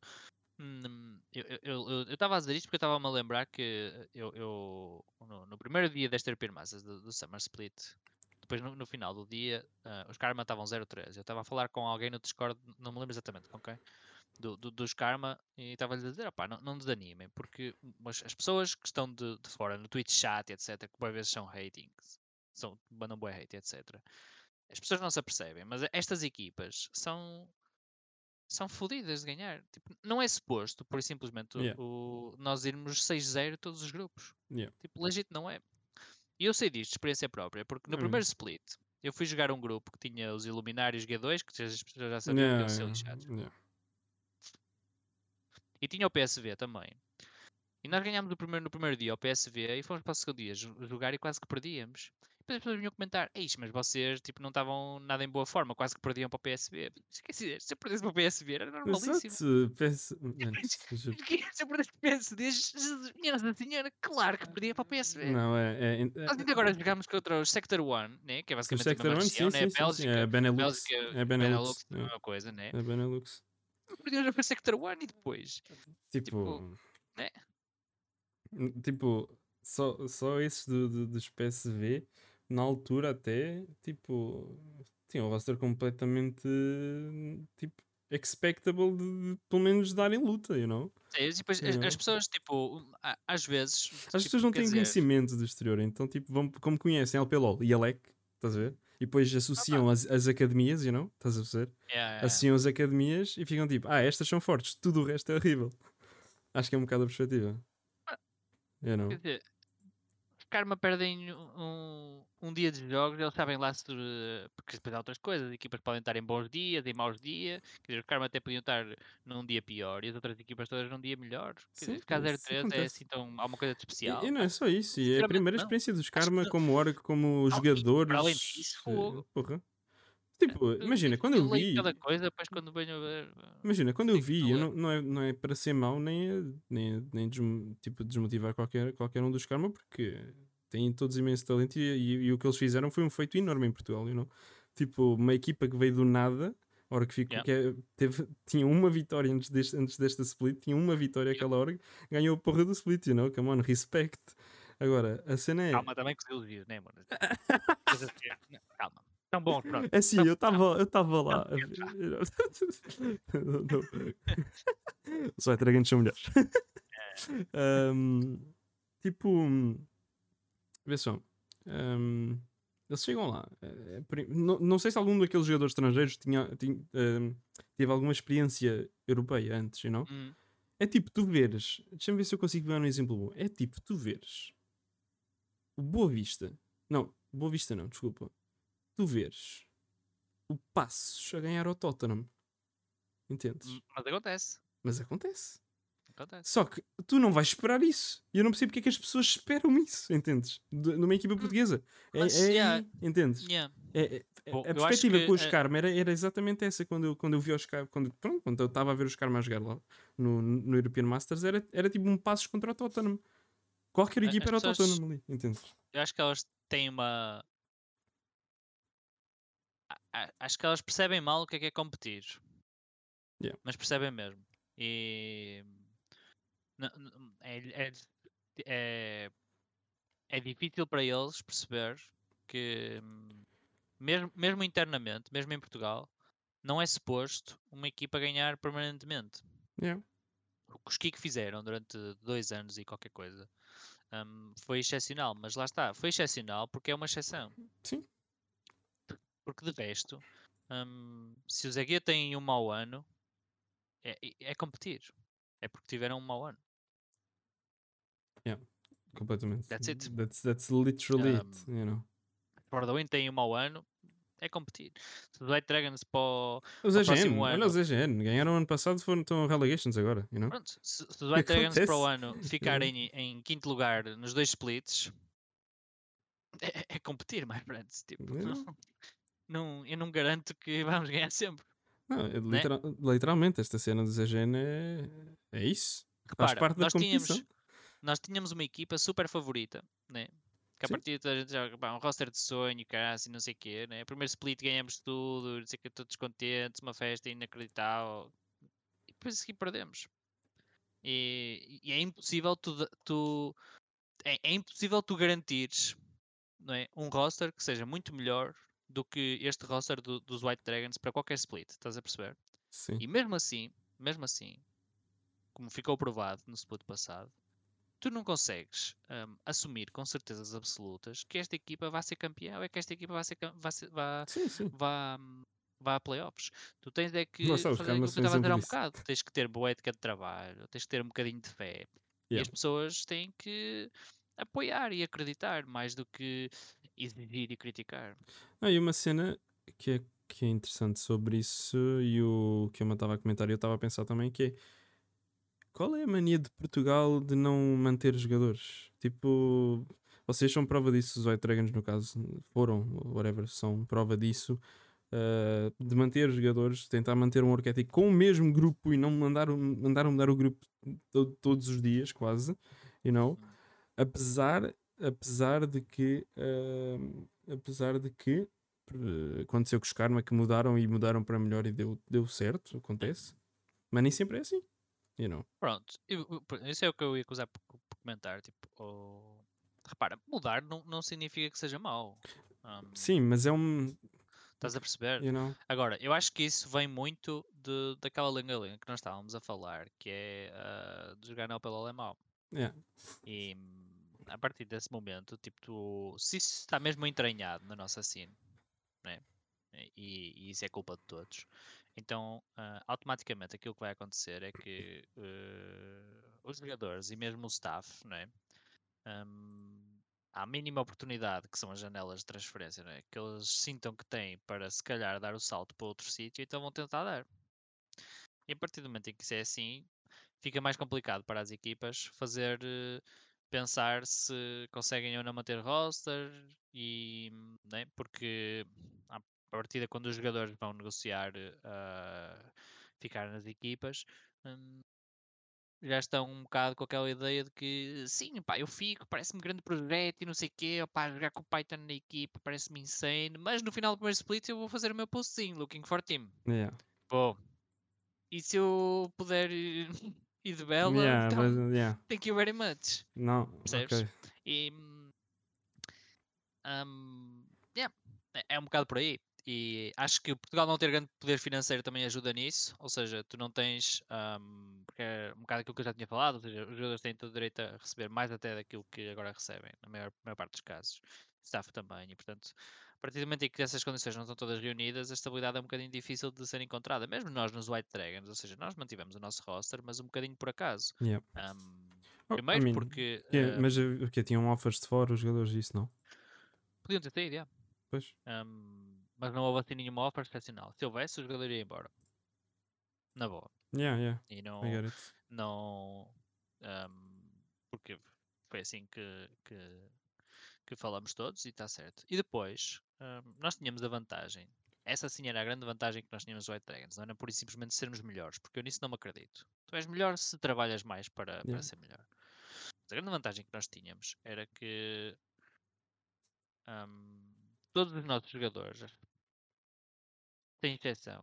hum, eu estava a dizer isto porque eu estava-me a lembrar que eu, eu- no, no primeiro dia desta European Masters do, do Summer Split depois no, no final do dia, ah, os Karma estavam 0-3. Eu estava a falar com alguém no Discord, não me lembro exatamente com quem, do, do- dos Karma, e estava-lhes a dizer, opá, não, não desanimem, porque as pessoas que estão de, de fora, no Twitch chat, etc., que por vezes são hatings, são, mandam boa hate, etc., as pessoas não se apercebem, mas estas equipas são são fodidas de ganhar. Tipo, não é suposto, por simplesmente, Yeah. o, nós irmos 6-0 todos os grupos. Yeah. Tipo, legítimo não é. E eu sei disto, de experiência própria, porque no Hum. primeiro split eu fui jogar um grupo que tinha os Iluminários G2, que já já sabiam que Yeah, iam ser lixados, yeah. e tinha o PSV também. E nós ganhámos o primeiro, no primeiro dia o PSV e fomos para o segundo dia jo- jogar e quase que perdíamos. Depois as pessoas vinham comentar, Eis, mas vocês tipo, não estavam nada em boa forma, quase que perdiam para o PSV. Esqueci, se eu perdesse para o PSV era normalíssimo. *laughs* *laughs* Se eu perdesse para o PSV, Jesus, Nossa Senhora, claro que perdia para o PSV. Não, é. é, é, Nós ainda agora jogámos contra os Sector 1, né? que é o basicamente Sector a mesma One, região, sim, né? sim, sim, sim, Bélgica, é Benelux. Bélgica, É Benelux. Benelux, a é, mesma coisa, né? É Benelux. Perdemos para Sector 1 e depois. Tipo. né? n- Tipo, só, só esses do, do- dos PSV, na altura até, tipo, tinham o roster completamente, tipo, expectable de, de pelo menos darem luta, you know? E depois as, Yeah. as pessoas, tipo, às vezes. As tipo, pessoas não têm dizer, conhecimento do exterior, então, tipo, vão, como conhecem LPLOL e Alec, estás a ver? E depois associam as, as academias, you know? Estás a perceber? yeah, yeah. Associam as academias e ficam tipo, ah, estas são fortes, tudo o resto é horrível. Acho que é um bocado a perspectiva. You know? Quer dizer, Karma perdem um, um dia de jogos, eles sabem lá se. Porque depois há outras coisas, as equipas podem estar em bons dias, em maus dias. Quer dizer, os Karma até podiam estar num dia pior e as outras equipas todas num dia melhor. Quer dizer, Sim, ficar isso 0-3 é assim tão. Há uma coisa de E, especial. e não é só isso, e é a primeira não. experiência dos Karma como org, como e jogadores. para além disso, eh, fogo. porra. Tipo, Eu- imagina, quando eu vi. coisa, quando ver. Imagina, quando eu vi, não eu é. não, não, é, não é para ser mau nem, a- nem, a- nem desmo- tipo, desmotivar qualquer, qualquer um dos Karma, porque têm todos imenso talento e, e- e o que eles fizeram foi um feito enorme em Portugal. You know? Tipo, uma equipa que veio do nada, hora que ficou, Yeah. que é- teve, tinha uma vitória antes, deste, antes desta split, tinha uma vitória aquela hora, ganhou a porra do split, you know? Come on, respect. Agora, a cena é. Calma, também com os elogios, né, mano? *laughs* Que- não, Calma. Tão bons, pronto. É assim, eu estava eu tava lá. Os White Dragons são melhores. *laughs* Ahm, tipo, vê só. ahm, eles chegam lá. é pri- não, não sei se algum daqueles jogadores estrangeiros tinha, tinha, ahm, teve alguma experiência europeia antes, know? Hum, É tipo, tu veres. Deixa-me ver se eu consigo ver um exemplo bom. É tipo, tu veres o Boa Vista. Não, Boa Vista não, desculpa. Tu veres o Passos a ganhar ao Tottenham. Entendes? hum, Mas acontece. Mas acontece. Acontece. Só que tu não vais esperar isso. E eu não percebo porque é que as pessoas esperam isso, entendes? De- numa equipa portuguesa. É, Mas, é aí, yeah. entendes? Yeah. É- é- é- Bom, a perspectiva que, com os eh, Karma era, era exatamente essa quando eu, quando eu vi os Karma, quando, pronto, quando eu estava a ver os Karma a jogar lá no, no European Masters, era, era tipo um passos contra o Tottenham. Qualquer equipa era o Tottenham ali, entendes? Eu acho que elas têm uma. Acho que elas percebem mal o que é que é competir. Yeah. Mas percebem mesmo. E. É, é, é, é difícil para eles perceber que, hum, mesmo, mesmo internamente, mesmo em Portugal, não é suposto uma equipa ganhar permanentemente. Yeah. o que os Kiko fizeram durante dois anos e qualquer coisa hum, foi excepcional, mas lá está, foi excepcional porque é uma exceção. Sim. Porque de resto, hum, se o Zeguia tem um mau ano, é, é- é competir. É porque tiveram um mau ano. Completamente. That's it. That's, that's literally it, Um, you know. For the Win tem um mau ano, é competir. Se o White Dragons para o. Os AGN, próximo olha ano. os AGN, ganharam ano passado, foram, estão relegations agora, you know? Pronto, se, se os White Dragons para o ano ficarem *laughs* em quinto lugar nos dois splits, é, é competir, my friends. Tipo, Yeah. não, não- eu não garanto que *laughs* vamos ganhar sempre. Não, é Né? litera- literalmente, esta cena dos AGN é, é isso. Faz Repara, parte da nós tínhamos, competição. Nós tínhamos uma equipa super favorita, né? Que a Sim. partir da gente joga pá, um roster de sonho, cara, assim, não sei o quê, né? Primeiro split ganhamos tudo, não sei que, todos contentes, uma festa inacreditável. E depois aqui perdemos. E, e é impossível tu, tu é, é impossível tu garantires não é? um roster que seja muito melhor do que este roster do- dos White Dragons para qualquer split, estás a perceber? Sim. E mesmo assim, mesmo assim, como ficou provado no split passado, tu não consegues hum, assumir com certezas absolutas que esta equipa vai ser campeã ou é que esta equipa vai ser, vai ser- vai- Sim, sim. vá, hum, vá a playoffs. Tu tens é que os fazer aquilo que são eu estava a dizer há um bocado. Tens que ter boa ética de trabalho, tens que ter um bocadinho de fé. E Yeah. as pessoas têm que apoiar e acreditar mais do que exigir e criticar. Ah, e uma cena que é, que é interessante sobre isso e o que eu estava a comentar e eu estava a pensar também que é qual é a mania de Portugal de não manter jogadores? Tipo, vocês são prova disso, os White Dragons no caso, foram, whatever, são prova disso. ah, de manter jogadores, tentar manter um ethic com o mesmo grupo e não mandar, mandar mudar o grupo to- todos os dias, quase, you know? apesar, apesar de que ah, apesar de que eh, aconteceu com os Karma que mudaram e mudaram para melhor e deu, deu certo, acontece, mas nem sempre é assim, you know? Pronto, isso é o que eu ia usar por, por comentar. Tipo, o- repara, mudar não, não significa que seja mau. Hum, Sim, mas é um, estás a perceber? you know? Agora, eu acho que isso vem muito de, daquela linha que nós estávamos a falar, que é ah, de jogar não pelo alemão. Yeah. E hum, a partir desse momento, tipo, tu- se isso está mesmo entranhado na nossa cena, né? e, e isso é culpa de todos, então ah, automaticamente aquilo que vai acontecer é que eh, os jogadores e mesmo o staff, né? hum, à mínima oportunidade, que são as janelas de transferência, né? que eles sintam que têm para se calhar dar o salto para outro sítio, então vão tentar dar. E a partir do momento em que isso é assim, fica mais complicado para as equipas fazer eh, pensar se conseguem ou não manter roster e né, porque à partida quando os jogadores vão negociar eh, ficar nas equipas hum, já estão um bocado com aquela ideia de que sim, pá, eu fico, parece-me grande projeto e não sei o quê, opá, jogar com o Python na equipa parece-me insane, mas no final do primeiro split eu vou fazer o meu postzinho, looking for team. Yeah. Pô, e se eu puder *laughs* ir de bela, Yeah, então, but, yeah. thank you very much. Não, Percebes? ok. E hum, hum, yeah, é- é um bocado por aí. E acho que Portugal não ter grande poder financeiro também ajuda nisso. Ou seja, tu não tens. hum, porque é um bocado aquilo que eu já tinha falado. Ou seja, os jogadores têm todo o direito a receber mais até daquilo que agora recebem, na maior, maior parte dos casos. Staff também. E portanto, a partir do momento em que essas condições não estão todas reunidas, a estabilidade é um bocadinho difícil de ser encontrada. Mesmo nós nos White Dragons. Ou seja, nós mantivemos o nosso roster, mas um bocadinho por acaso. Yeah. Hum, Oh, I primeiro mean, porque. que- hum, mas o que tinham offers de fora os jogadores disso, não? Podiam ter saído, yeah. Pois. Um, mas não houve assim nenhuma offer excepcional. Se houvesse, o jogador ia embora. Na boa. Yeah, yeah, E não. Não um, porque foi assim que, que, que falamos todos e está certo. E depois, um, nós tínhamos a vantagem. Essa sim era a grande vantagem que nós tínhamos no White Dragons. Não era por simplesmente sermos melhores, porque eu nisso não me acredito. Tu és melhor se trabalhas mais para, para Yeah. ser melhor. Mas a grande vantagem que nós tínhamos era que um, todos os nossos jogadores, sem exceção,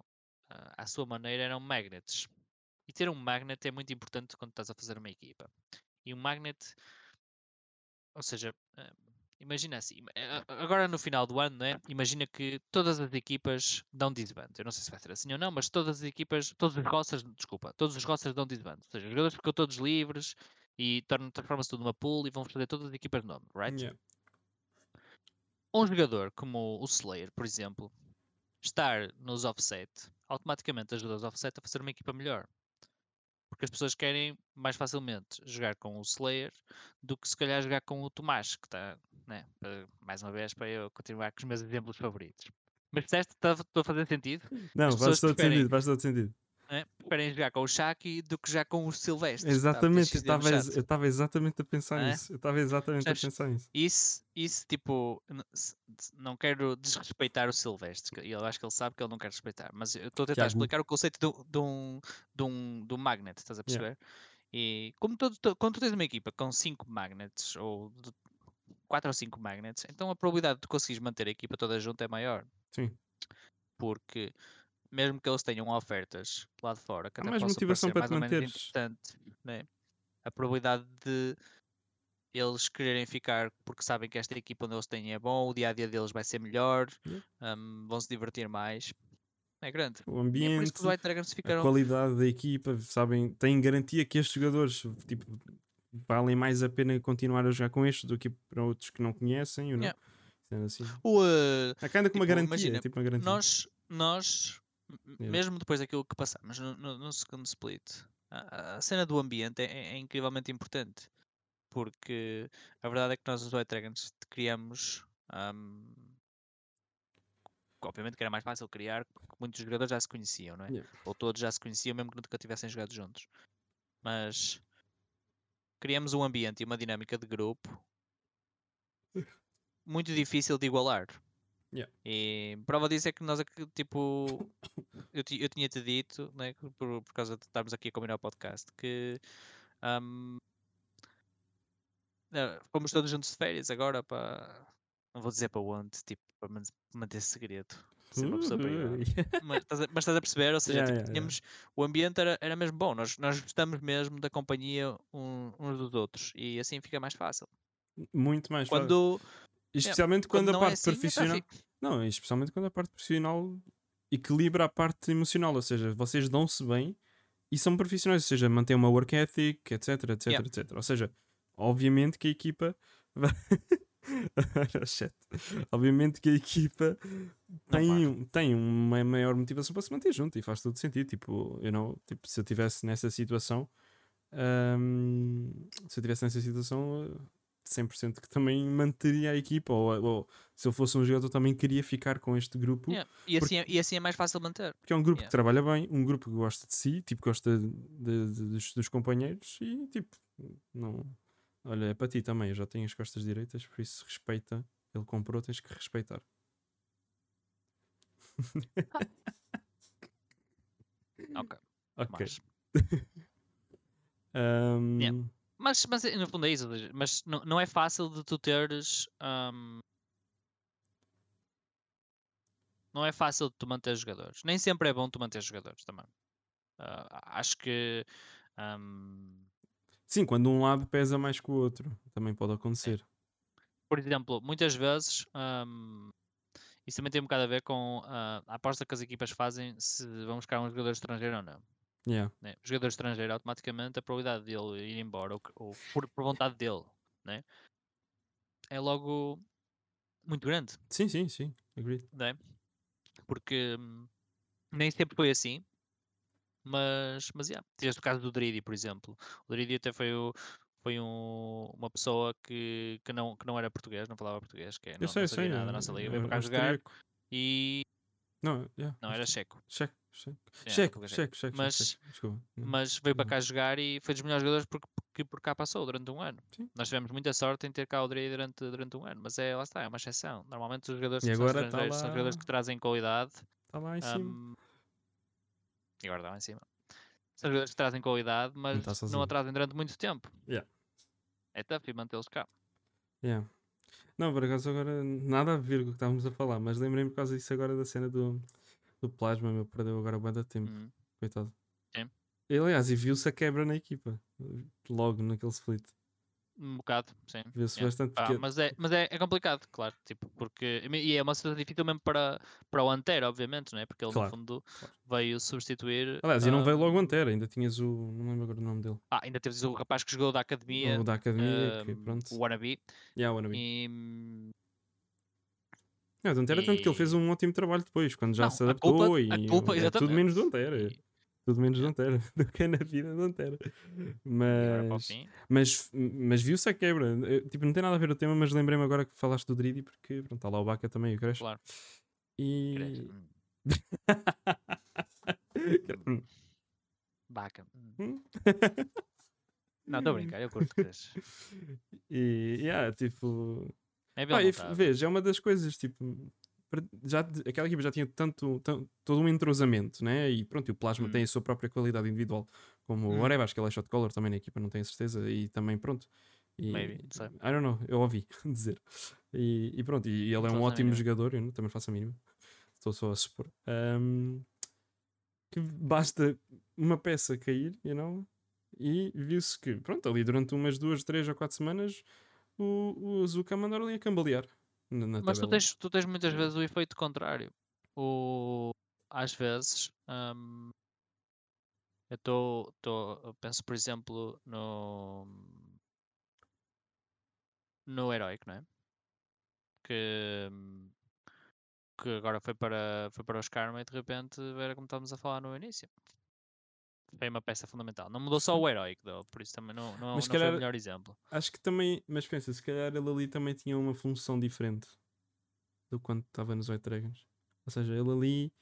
ah, à sua maneira, eram magnets. E ter um magnet é muito importante quando estás a fazer uma equipa. E um magnet, ou seja, ah, imagina assim, a- agora no final do ano, né, imagina que todas as equipas dão disband. Eu não sei se vai ser assim ou não, mas todas as equipas, todos os rosters, desculpa, todos os rosters dão disband. Ou seja, os jogadores ficam todos livres e transforma-se tudo numa pool e vão fazer todas as equipas de nome, right? Yeah. um jogador como o Slayer, por exemplo, estar nos offset, automaticamente ajuda os offset a fazer uma equipa melhor. Porque as pessoas querem mais facilmente jogar com o Slayer do que se calhar jogar com o Tomás, que está, né, para- mais uma vez, para eu continuar com os meus exemplos favoritos. Mas disseste, estou a fazer sentido? Não, faz todo preferem- sentido, faz todo sentido. Né? Preferem jogar com o Shaki do que já com o Silvestre. Exatamente, eu estava ex- eu estava exatamente a pensar É? nisso. Eu estava exatamente a Percebes? pensar nisso. Isso, isso tipo, não quero desrespeitar o Silvestre, eu acho que ele sabe que ele não quer respeitar, mas eu estou a tentar Tiago. explicar o conceito de um, de um, de um magnet, estás a perceber? E como todo, to- quando tu tens uma equipa com 5 magnets, ou 4 ou 5 magnets, então a probabilidade de conseguires manter a equipa toda junta é maior, Sim. porque mesmo que eles tenham ofertas lá de fora, que até mais motivação para mais te ou manteres. interessante, né? a probabilidade de eles quererem ficar porque sabem que esta equipa onde eles têm é bom, o dia a dia deles vai ser melhor, um, vão se divertir mais. É grande. O E é por ambiente, isso que os White Dragons a ficaram. qualidade da equipa, sabem, têm garantia que estes jogadores tipo, valem mais a pena continuar a jogar com estes do que para outros que não conhecem, you know? Yeah. Assim. O, uh, com uma Tipo, garantia, imagina, tipo uma garantia. nós, nós Yeah. mesmo depois daquilo que passamos no, no- no segundo split, a, a cena do ambiente é, é incrivelmente importante. Porque a verdade é que nós, os White Dragons, criamos. um, obviamente que era mais fácil criar, porque muitos jogadores já se conheciam, não é? Yeah. Ou todos já se conheciam, mesmo que nunca tivessem jogado juntos. Mas criamos um ambiente e uma dinâmica de grupo *laughs* muito difícil de igualar. Yeah. E prova disso é que nós, aqui, tipo, eu, eu tinha-te dito, né, por, por causa de estarmos aqui a combinar o podcast, que eh, fomos todos juntos de férias agora para. Não vou dizer para onde, tipo, para man- manter segredo. Ser uma pessoa privada. Ui. Mas estás, a, mas estás a perceber? Ou seja, Yeah, tipo, yeah, yeah. tínhamos, o ambiente era, era mesmo bom. Nós, nós gostamos mesmo da companhia um- uns dos outros. E assim fica mais fácil. Muito mais fácil. Quando, Especialmente quando quando, não a é parte assim, epá, profissional. fica- Não, especialmente quando a parte profissional equilibra a parte emocional, ou seja, vocês dão-se bem e são profissionais, ou seja, mantêm uma work ethic, etc, etc, Yeah. etc. Ou seja, obviamente que a equipa *laughs* vai-. Obviamente que a equipa tem, um- tem uma maior motivação para se manter junto e faz todo sentido. Tipo, eu não, tipo, se eu estivesse nessa situação, hum, se eu estivesse nessa situação, 100% que também manteria a equipa, ou, ou se eu fosse um jogador, também queria ficar com este grupo, Yeah, E, assim, é- e assim é mais fácil manter. porque é um grupo Yeah. que trabalha bem, um grupo que gosta de si, tipo, gosta de- de- de- dos, dos companheiros e tipo, não. Olha, é para ti também, eu já tenho as costas direitas, por isso respeita. Ele comprou, tens que respeitar. *laughs* Ok. Ok. Mas, *laughs* Ahm, Yeah. Mas, mas eh, no fundo é isso. Mas não, não é fácil de tu teres. ahm, não é fácil de tu manter jogadores. Nem sempre é bom tu manter jogadores também. Ah, acho que. ahm, Sim, quando um lado pesa mais que o outro, também pode acontecer. por exemplo, muitas vezes. ahm, isso também tem um bocado a ver com ah, a aposta que as equipas fazem se vão buscar um jogador estrangeiro ou não. Yeah. né? Jogador estrangeiro, automaticamente, a probabilidade dele ir embora, ou, ou por, por vontade dele, né? é logo muito grande, Sim, sim, sim. Agreed. né? porque hum, nem sempre foi assim. Mas, mas yeah. tiveste o caso do Dridi, por exemplo. O Dridi até foi, o, foi um- uma pessoa que, que, não, que não era português, não falava português, que é, não, Eu sei, não eu sabia sei. nada da nossa liga. Veio para cá jogar e. Não, yeah, Não, era checo. Checo, checo. Checo, checo, checo, Mas- checo, Desculpa. Yeah. mas veio para cá jogar e foi dos melhores jogadores porque, que por cá passou durante um ano. Sim. Nós tivemos muita sorte em ter cá o Drey durante, durante um ano, mas é, lá está, é uma exceção. Normalmente os jogadores E que são tá estrangeiros são jogadores lá- que trazem qualidade. Está lá em cima. hum, e agora está lá em cima. São jogadores que trazem qualidade, mas tá não a trazem durante muito tempo. Yeah. É tough e mantê-los cá. Yeah. Não, por acaso agora nada a ver com o que estávamos a falar, mas lembrei-me por causa disso agora da cena do, do plasma, meu, perdeu agora o da tempo, Hum. coitado. Sim. E, aliás, e viu-se a quebra na equipa, logo naquele split. Um bocado, sim. Viu-se Yeah. bastante porque mas é, mas é, é complicado, claro. Tipo, porque, e é uma situação difícil mesmo para, para o Antero, obviamente, não é? Porque ele, Claro, no fundo, claro. veio substituir. Aliás, e não veio logo hum, Antero, ainda tinhas o. não lembro agora o nome dele. Ah, ainda teve o rapaz que jogou da academia, o da academia, que hum, pronto. o Wannabe. Yeah, o Wannabe. E, Não, do Antero, tanto que ele fez e- um ótimo trabalho depois, quando já Não, se adaptou culpa- e culpa, é tudo menos do Antero. Tudo menos do Yeah. Antero, *laughs* do que é na vida do e o Mas. Mas, mas viu-se a quebra. Eu, tipo, não tem nada a ver o tema, mas lembrei-me agora que falaste do Dridi, porque pronto, está lá o Baca também, o Crash. Claro. E. Hum. *laughs* Baca. Hum. Não, estou a brincar, eu curto cresce. e. Yeah, tipo. É bem Ah, e vês, é uma das coisas, tipo. Já, aquela equipa já tinha tanto, tan- todo um entrosamento, né? E pronto, e o Plasma Hum. tem a sua própria qualidade individual, como Hum. o Areva, acho que ele é shot caller também na equipa, não tenho certeza, e também pronto. E, Maybe. I don't know, eu ouvi *laughs* dizer. E, e pronto, e, ele é um a ótimo mínima. jogador, eu não- também faço a mínima, estou só a supor. Ahm, que basta uma peça cair, you know? E viu-se que, pronto, ali durante umas duas, três ou quatro semanas, o, o Azuka mandaram ali a cambalear na, na Mas tu tens, tu tens muitas vezes o efeito contrário. O, às vezes, hum, eu estou, eu penso por exemplo no no heróico, não é? Que, que agora foi para, foi para os Karma e de repente era como estávamos a falar no início. Foi uma peça fundamental. Não mudou só o heróico, though, por isso também não, não, Mas não se foi o calhar- melhor exemplo. Acho que também, mas pensa, se calhar ele ali também tinha uma função diferente do quando estava nos White Dragons. Ou seja, ele ali,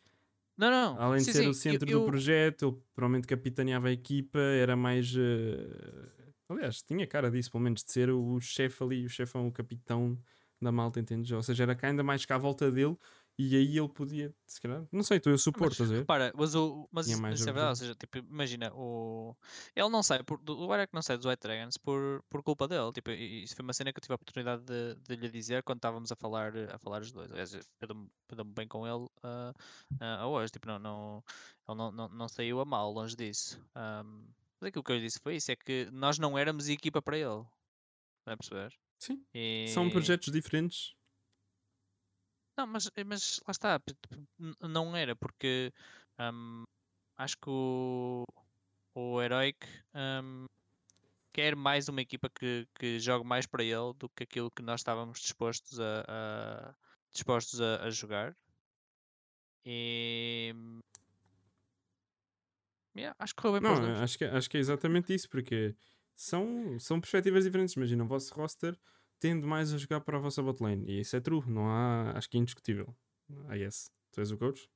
Não, não. além de sim, ser sim, o centro eu, do eu- projeto, ele provavelmente capitaneava a equipa, era mais. eh, aliás, tinha cara disso, pelo menos, de ser o chefe ali, o chefão, o capitão da malta, entendes? Ou seja, era cá ainda mais cá à volta dele e aí ele podia, se calhar, não sei, estou eu supor, estás a ver? repara, mas, o, mas isso, é verdade, ou seja, tipo, imagina, o, ele não sai, por, o Eric não sai dos White Dragons por, por culpa dele, tipo, isso foi uma cena que eu tive a oportunidade de, de lhe dizer quando estávamos a falar, a falar os dois, aliás, eu dou-me eu dou-me bem com ele ah, ah, hoje, tipo, não, não, ele não, não, não saiu a mal, longe disso, Ahm, mas aquilo que eu lhe disse foi isso, é que nós não éramos equipa para ele, não é perceber? Sim, E... são projetos diferentes. Não, mas, eh, mas lá está, não era, porque hum, acho que o, o Heroic hum, quer mais uma equipa que, que jogue mais para ele do que aquilo que nós estávamos dispostos a, a- dispostos a, a jogar. E hum, yeah, acho que correu bem Não, dois. acho que, acho que é exatamente isso, porque são, são perspectivas diferentes. Imagina, o vosso roster tende mais a jogar para a vossa botlane, e isso é true, não há, acho que é indiscutível. Ah, yes, tu és o coach,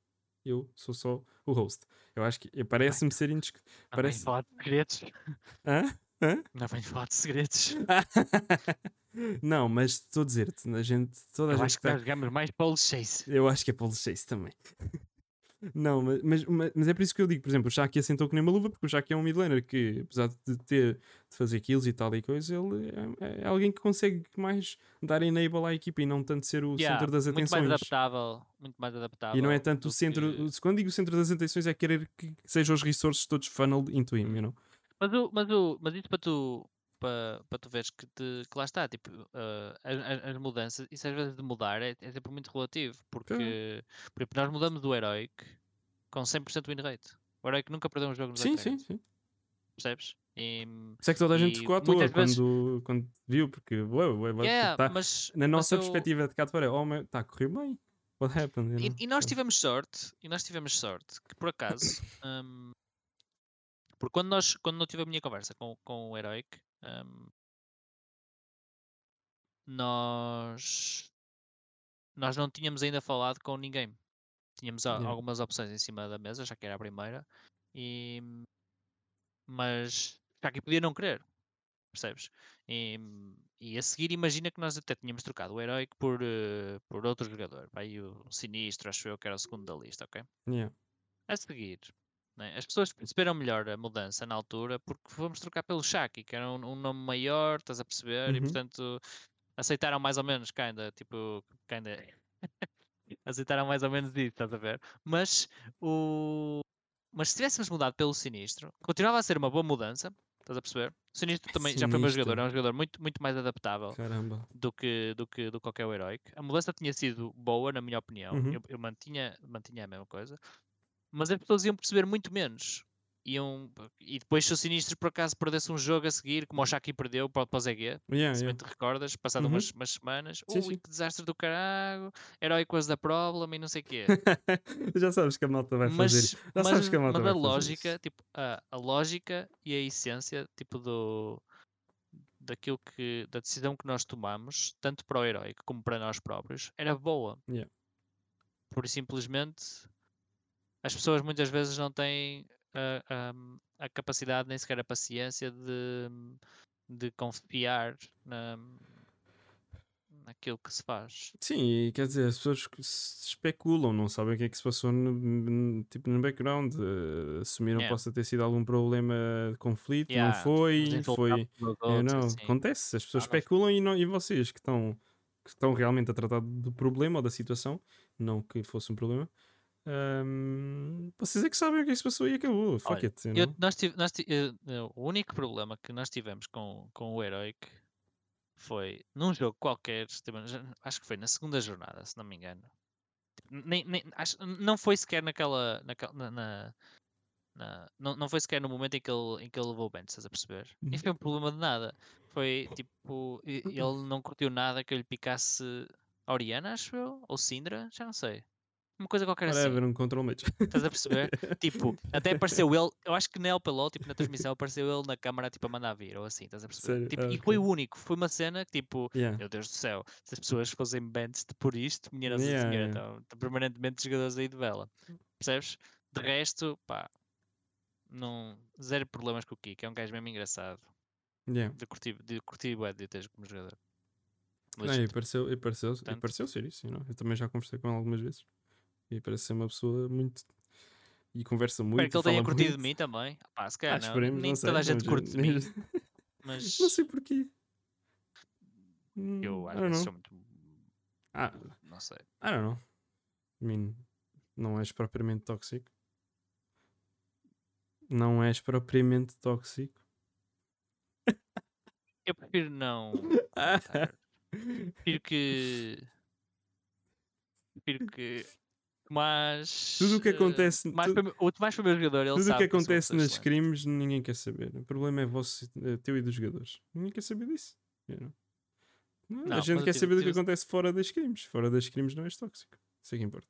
eu sou só o host. Eu acho que eh, parece-me ser indiscutível. Não parece- venho falar de segredos. *laughs* Hã? Hã? Não venho falar de segredos. *laughs* não, mas estou a dizer-te, a gente, toda a Eu gente acho que que tá- nós jogamos mais Paul Chase. Eu acho que é Paulo Chase também. Não, mas, mas, mas- é por isso que eu digo, por exemplo, o Shaki assentou que nem uma luva, porque o Shaki é um midlaner que, apesar de ter de fazer kills e tal e coisa, ele é, é alguém que consegue mais dar enable à equipa e não tanto ser o Yeah, centro das muito mais atenções. adaptável. Muito mais adaptável. E não é tanto o centro. que- Quando digo centro das atenções, é querer que sejam os resources todos funneled into him, you know? Mas, o, mas, o, mas isso para tu, para, para tu veres que, te, que lá está, tipo, ah, as, as- as mudanças, isso às vezes de mudar é, é sempre muito relativo, porque por exemplo, nós mudamos do Heroic com 100% win rate. O Heroic nunca perdeu um jogo nos Sim, sim, sim. percebes? E, isso é que toda a gente ficou à toa vezes- quando, quando viu, porque ué, ué, yeah, tá- mas, na mas nossa eu- perspectiva de cá de fora, oh, está a correr bem. What happened? E, e nós tivemos sorte, e nós tivemos sorte, que por acaso, *coughs* hum, porque quando, nós, quando eu tive a minha conversa com, com o Heroic, hum, nós, nós não tínhamos ainda falado com ninguém. Tínhamos Yeah. algumas opções em cima da mesa, já que era a primeira, e, mas já que podia não querer, percebes? E, e a seguir, imagina que nós até tínhamos trocado o Heroic por, eh, por outro jogador, aí o Sinistro, acho eu que era o segundo da lista, ok? Yeah. A seguir, né, as pessoas perceberam melhor a mudança na altura porque fomos trocar pelo Shaki, que era um, um nome maior, estás a perceber? E Uhum. portanto aceitaram mais ou menos, kinda, tipo, kinda, *laughs* aceitaram mais ou menos isso, estás a ver? Mas o. Mas se tivéssemos mudado pelo Sinistro, continuava a ser uma boa mudança, estás a perceber? O Sinistro também já foi meu jogador, é um Sinistro. jogador muito, muito mais adaptável Caramba. do que, do que do que qualquer heróico. A mudança tinha sido boa, na minha opinião. Uhum. Eu, eu mantinha, mantinha a mesma coisa. Mas as pessoas iam perceber muito menos. Iam, e depois, se o Sinistro por acaso perdesse um jogo a seguir, como o Shaki perdeu para, o ZG, Yeah, se bem yeah. te recordas, passado Uhum. umas, umas semanas, Sim, ui, sim. que desastre do caralho, heróico was the problem e não sei o quê. *laughs* Já sabes que a malta vai mas, fazer. Já mas, sabes que a malta mas a vai fazer lógica, isso. tipo, a, a lógica e a essência, tipo, do daquilo que da decisão que nós tomamos, tanto para o heróico como para nós próprios, era boa. Yeah. Por simplesmente as pessoas muitas vezes não têm a, a, a capacidade nem sequer a paciência de, de confiar na, naquilo que se faz. Sim, quer dizer, as pessoas especulam, não sabem o que é que se passou no, tipo, no background. eh, assumiram que Yeah. possa ter sido algum problema de conflito, Yeah, não foi, foi. É, não, assim. acontece, as pessoas Ah, especulam e, não, e vocês que estão, que estão realmente a tratar do problema ou da situação, não que fosse um problema, Ahm, vocês é que sabem o que é que se passou e acabou. Fuck Olha, it. Eu- nós tive- nós ti- eu- eu- o único problema que nós tivemos com, com o Heroic foi num jogo qualquer, tipo, acho que foi na segunda jornada, se não me engano. Nem, nem- acho- não foi sequer naquela. naquela na, na- na- não, não foi sequer no momento em que ele, em que ele levou o bench, estás a perceber? Uhum. E foi um problema de nada. Foi tipo, ele não curtiu nada que eu lhe picasse Oriana, acho eu, ou Sindra, já não sei. Uma coisa qualquer assim. Whatever, um control match. *laughs* Estás a perceber? tipo, até apareceu ele, eu acho que na LPLO, tipo, na transmissão, apareceu ele na câmara, tipo, a mandar vir, ou assim, estás a perceber? Sério? Tipo, Ah, E foi o único, foi uma cena que, tipo, Yeah. meu Deus do céu, se as pessoas fossem bans de por isto, minha Nossa Yeah, Senhora, yeah. estão permanentemente jogadores aí de vela. Percebes? De resto, pá, não, zero problemas com o Kiko, é um gajo mesmo engraçado. Yeah. De curtir, de curtir bué de ter como jogador. Não, e pareceu, e pareceu, e pareceu ser isso. know? Eu também já conversei com ele algumas vezes. E parece ser uma pessoa muito. E conversa muito. Espero que ele tenha curtido de muito. mim também. Ah, pá, se Ah, calhar não, esperemos, nem não sei. toda a gente não- curte de mim, *laughs* mas Não sei porquê. Hum, eu às don't vezes know. sou muito. Ah, Não sei. I don't know. I mean, não és propriamente tóxico. Não és propriamente tóxico. Eu prefiro não. *laughs* prefiro que. Prefiro que. Mas. Tudo o que acontece- Tomás tudo- foi meu- o Tomás foi meu jogador, ele Tudo o que acontece pessoa nas excelente. crimes ninguém quer saber. O problema é vosso, é teu e dos jogadores. Ninguém quer saber disso. Não, Não, a gente quer saber do que acontece fora das crimes. Fora das crimes não és tóxico. Isso é que importa.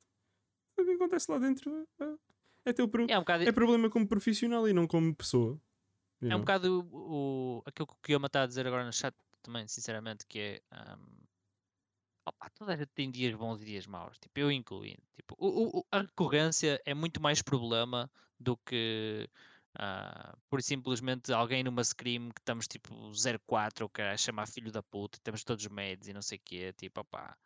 O que acontece lá dentro é, é teu pro- É um bocado, é problema como profissional e não como pessoa. é um bocado o, o- aquilo que o Kiyoma está a dizer agora no chat também, sinceramente, que é. ahm, opa, toda a gente tem dias bons e dias maus, tipo, eu incluindo. Tipo, o- o- a recorrência é muito mais problema do que. ah, por simplesmente alguém numa scream que estamos tipo 04 ou que a chamar filho da puta, temos todos meds e não sei o quê, tipo, opá.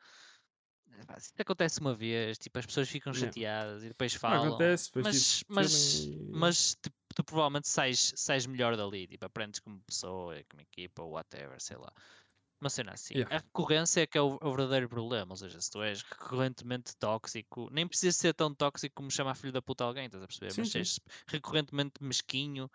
Epá, Se isso acontece uma vez, tipo, as pessoas ficam chateadas e depois falam. acontece, depois, mas, tipo, mas, e- mas tipo, tu provavelmente sais, sais melhor dali, tipo, aprendes como pessoa, como equipa, ou whatever, sei lá. Uma cena assim. Yeah. A recorrência é que é o, o verdadeiro problema. Ou seja, se tu és recorrentemente tóxico, nem precisas ser tão tóxico como chamar filho da puta alguém, estás a perceber? Sim, Mas sim. és recorrentemente mesquinho.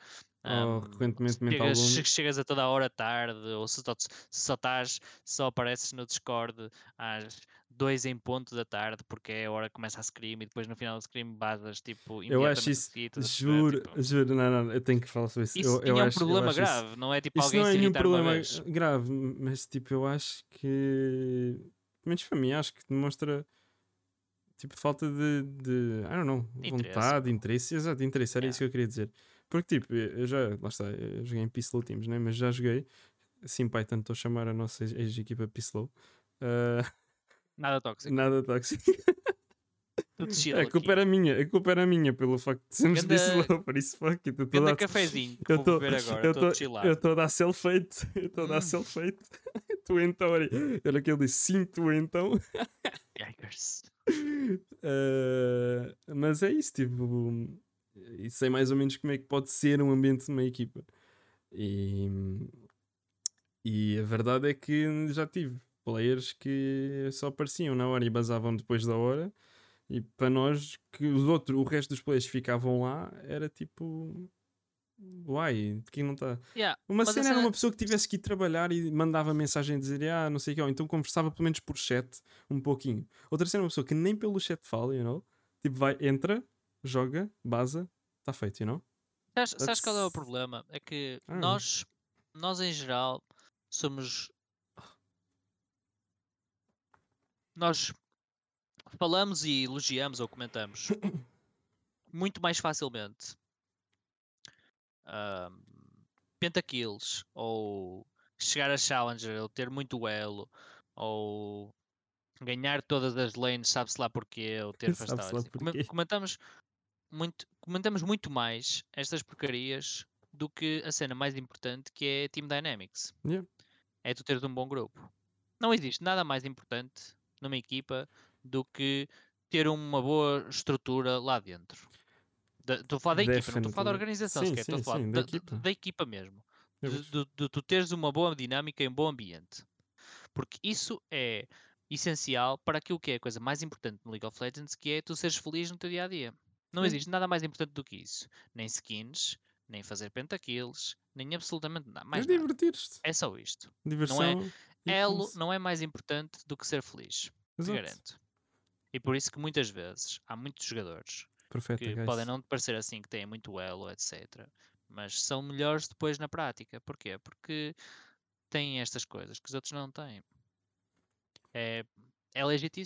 Ou recorrentemente mental chegas, bom. che- chegas a toda a hora tarde, ou se, só- só estás, só apareces no Discord às dois em ponto da tarde, porque é a hora que começa a scream e depois no final do scream basas tipo Eu acho isso, perceber? juro, Tipo, juro, não, não, eu tenho que falar sobre isso. isso eu, eu é um acho, problema acho isso- grave, não é tipo Isso alguém não é nenhum problema grave, mas tipo, eu acho que, pelo menos para mim, acho que demonstra tipo falta de, de I don't know, Interesse, vontade, interesse, exato, interesse, era Yeah. isso que eu queria dizer. Porque tipo, eu já, lá está, eu joguei em Pistol Teams, né? mas já joguei, assim, Python, estou a chamar a nossa ex-equipa Pistol. Uh, Nada tóxico. nada tóxico. A culpa aqui. era minha, a culpa era minha pelo facto de sermos Ganda- Pistol, por isso fuck, it, eu a Ganda dar- cafezinho que eu vou tô- beber agora, eu estou a dar self-hate. *laughs* Eu estou a dar Hum. self-hate. *laughs* tu então, olha. Era que ele disse sim, tu então. Yikers. Eh, *laughs* mas é isso, tipo. E sei mais ou menos como é que pode ser um ambiente de uma equipa. E, e a verdade é que já tive players que só apareciam na hora e basavam depois da hora. E para nós, que os outros, o resto dos players ficavam lá, era tipo. Uai, de quem não está? Yeah, Uma cena era uma pessoa que tivesse que ir trabalhar e mandava mensagem a dizer ah, não sei o que, ou então conversava pelo menos por chat um pouquinho. Outra cena uma pessoa que nem pelo chat fala, you know? Tipo, vai, entra, joga, baza, está feito, you know? Sabes, sabes qual é o problema? É que know. nós, nós em geral, somos. Nós falamos e elogiamos ou comentamos *coughs* muito mais facilmente pentakills ou chegar a Challenger ou ter muito elo ou ganhar todas as lanes, sabe-se lá porquê, ou ter *laughs* porquê. Comentamos muito, comentamos muito mais estas porcarias do que a cena mais importante que é Team Dynamics. Yeah. É tu teres um bom grupo. Não existe nada mais importante numa equipa do que ter uma boa estrutura lá dentro. Da- Estou a falar da equipa, não estou a falar da organização Sim, sequer, estou a falar sim, da, da equipa. da equipa mesmo. De tu teres uma boa dinâmica e um bom ambiente. Porque isso é essencial para aquilo que é a coisa mais importante no League of Legends, que é tu seres feliz no teu dia a dia. Não Sim. existe nada mais importante do que isso. Nem skins, nem fazer pentakills, nem absolutamente nada. Mais é divertir-te. É só isto. Diversão. e Elo pulse. não é mais importante do que ser feliz. Exato. garanto. E por isso que muitas vezes há muitos jogadores Perfeito, que guys. podem não te parecer assim, que têm muito elo, etc. Mas são melhores depois na prática. Porquê? Porque têm estas coisas que os outros não têm. É, é legítimo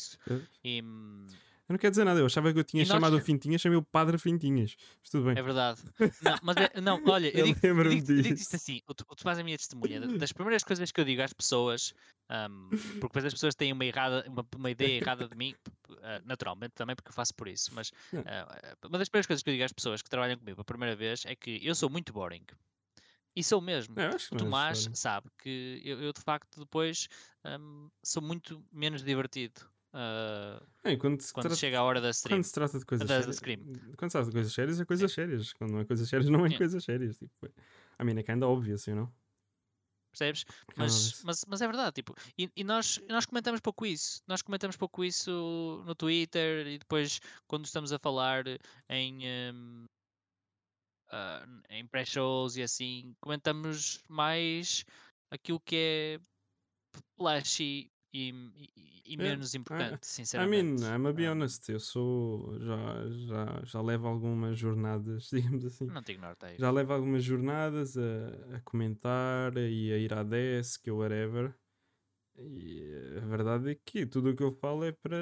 E, hum, Eu não quero dizer nada, eu achava que eu tinha nós- chamado o Fintinhas, chamei o Padre Fintinhas. Mas tudo bem. é verdade. *laughs* Não, mas é- não, olha, eu Eu digo, eu digo, digo isto assim: o, Tomás é a minha testemunha. da- Das primeiras coisas que eu digo às pessoas, hum, porque depois as pessoas têm uma, errada, uma, uma ideia errada de mim, ah, naturalmente também, porque eu faço por isso. Mas ah, uma das primeiras coisas que eu digo às pessoas que trabalham comigo a primeira vez é que eu sou muito boring. E sou mesmo. Que O é Tomás sabe que eu, eu, de facto depois hum, sou muito menos divertido ah, É, quando, se quando trata, chega a hora da stream. quando se trata de coisas da- sérias. Quando se trata de coisas sérias, é coisas sérias. Quando não é coisas sérias, não é Yeah. coisas sérias. Tipo, é- I mean, é kinda obvious, you know? Percebes? Mas, mas, mas é verdade, tipo, e, e nós, nós comentamos pouco isso. Nós comentamos pouco isso no Twitter e depois quando estamos a falar em, hum, ah, em pré-shows e assim, comentamos mais aquilo que é flashy e, e, e Yeah, menos importante, I sinceramente. mean, I'm a be honest, eu sou. Já, já, já levo algumas jornadas, *laughs* digamos assim. Não te ignoro, Taís. Já levo algumas jornadas a, a comentar e a ir à desk ou whatever. E a verdade é que tudo o que eu falo é para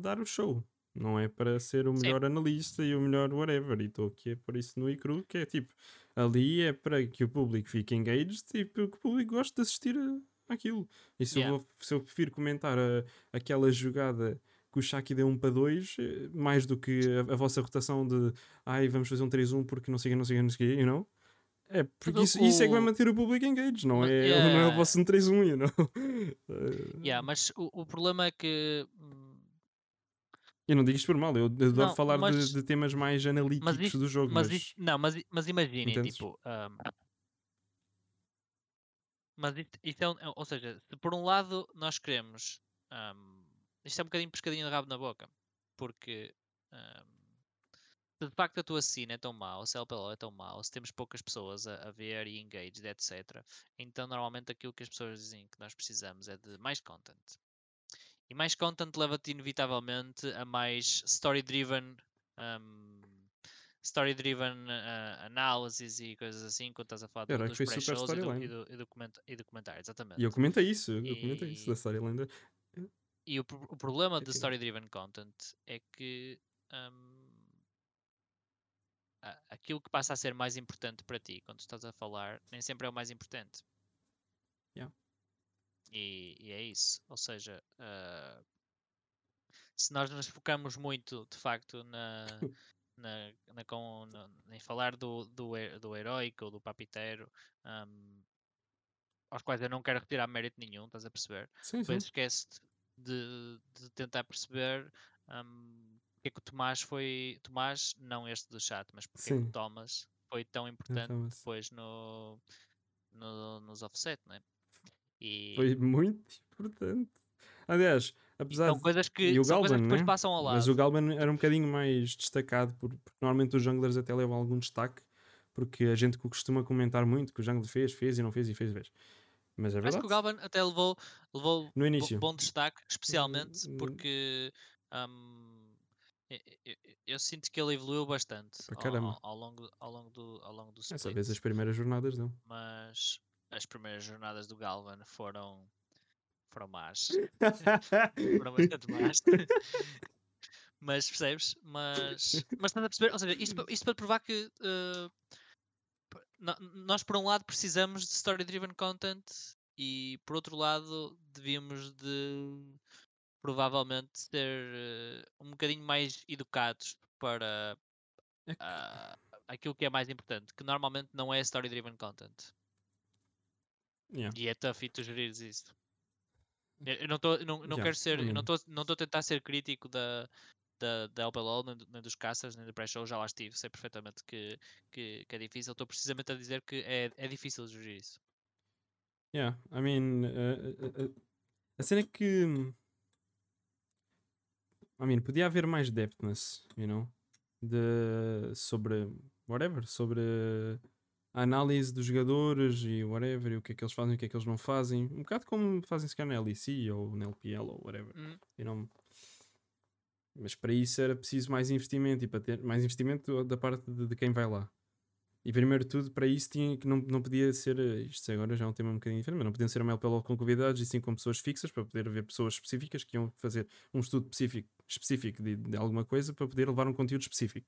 dar o show. Não é para ser o Sim. melhor analista e o melhor whatever. E estou aqui por isso no ICRU, que é tipo, ali é para que o público fique engaged e para que o público goste de assistir a- àquilo. E se, Yeah. eu, vou- se eu prefiro comentar a- aquela jogada que o Shaki deu 1 para 2, eh, mais do que a, a vossa rotação de ai, vamos fazer um 3-1 porque não sei não sei não sei you know? É porque isso, isso é que vai manter o público engaged, não Mas- é, não é o yeah. vosso 3-1, you know? Eh, *laughs* Yeah, mas o, o problema é que Eu não digo isto por mal, eu adoro Não, falar de- mas- de, temas mais analíticos isto- do jogo, Mas, mas, não, mas, mas imaginem, tipo. ahm, mas isto, isto é, um- é- ou seja, se por um lado nós queremos. ahm, isto é um bocadinho pescadinho de rabo na boca. Porque. ahm, se de facto a tua cena é tão mau, se a LPL é tão mau, se temos poucas pessoas a, a ver e engaged, etc. Então normalmente aquilo que as pessoas dizem que nós precisamos é de mais content. E mais content leva-te inevitavelmente a mais story-driven um, story-driven uh, análises e coisas assim, quando estás a falar do- Era dos pré-shows e, do, storyline. e, do, e, documenta- e documentário, exatamente. E eu comentei isso, eu comentei isso da Storylander. E o, o problema É de tipo- story-driven content é que um, aquilo que passa a ser mais importante para ti quando estás a falar nem sempre é o mais importante. Yeah. E, e é isso. Ou seja, ah, se nós nos focamos muito de facto na, *laughs* na, na com, na- em falar do, do, do heróico ou do papiteiro, um, aos quais eu não quero retirar mérito nenhum, estás a perceber? Sim, sim. Depois esquece de, de tentar perceber um, porque é que o Tomás foi. Tomás, não este do chat, mas porque é que Sim. o Thomas foi tão importante Thomas. depois no, no, nos offset, né? E Foi muito importante. Aliás, apesar são de. coisas que, e o coisas que depois né? passam ao lado. Mas o Galban era um bocadinho mais destacado, por- porque normalmente os junglers até levam algum destaque, porque a gente costuma comentar muito que o jungler fez, fez e não fez e fez e fez. Mas é verdade. que o Galban até levou, levou No início. bom destaque, especialmente porque hum, eu, eu- eu sinto que ele evoluiu bastante ao, ao- longo, ao longo do, ao longo do Essa split. vez as primeiras jornadas não. Mas as primeiras jornadas do Galvan foram, foram bastante más. mas percebes? Mas, mas estás a perceber? Ou seja, isto, isto para provar que no- nós, por um lado, precisamos de story-driven content e, por outro lado, devíamos de provavelmente ser eh, um bocadinho mais educados para É ah, aquilo que é mais importante, que normalmente não é story-driven content. Yeah. E é tough e tu gerires isso. Eu não, eu não, não Yeah, quero ser, não estou não tô a tentar ser crítico da, da, da LPLOL, nem, nem dos caças, nem do pré-show, já lá estive, sei perfeitamente que, que, que é difícil. Estou precisamente a dizer que é, é difícil gerir isso. Yeah, I mean, uh, uh, uh, a cena é que I mean, podia haver mais depthness, you know? De, sobre whatever, sobre a análise dos jogadores e whatever, e o que é que eles fazem e o que é que eles não fazem. Um bocado como fazem se calhar na LEC ou na LPL ou whatever. Hum. Know? Mas para isso era preciso mais investimento e para ter mais investimento da parte de, de quem vai lá. E primeiro de tudo, para isso tinha que não, não podia ser, isto agora já é um tema um bocadinho diferente, mas não podiam ser uma LPL com convidados e sim com pessoas fixas para poder haver pessoas específicas que iam fazer um estudo específico, específico de, de alguma coisa para poder levar um conteúdo específico.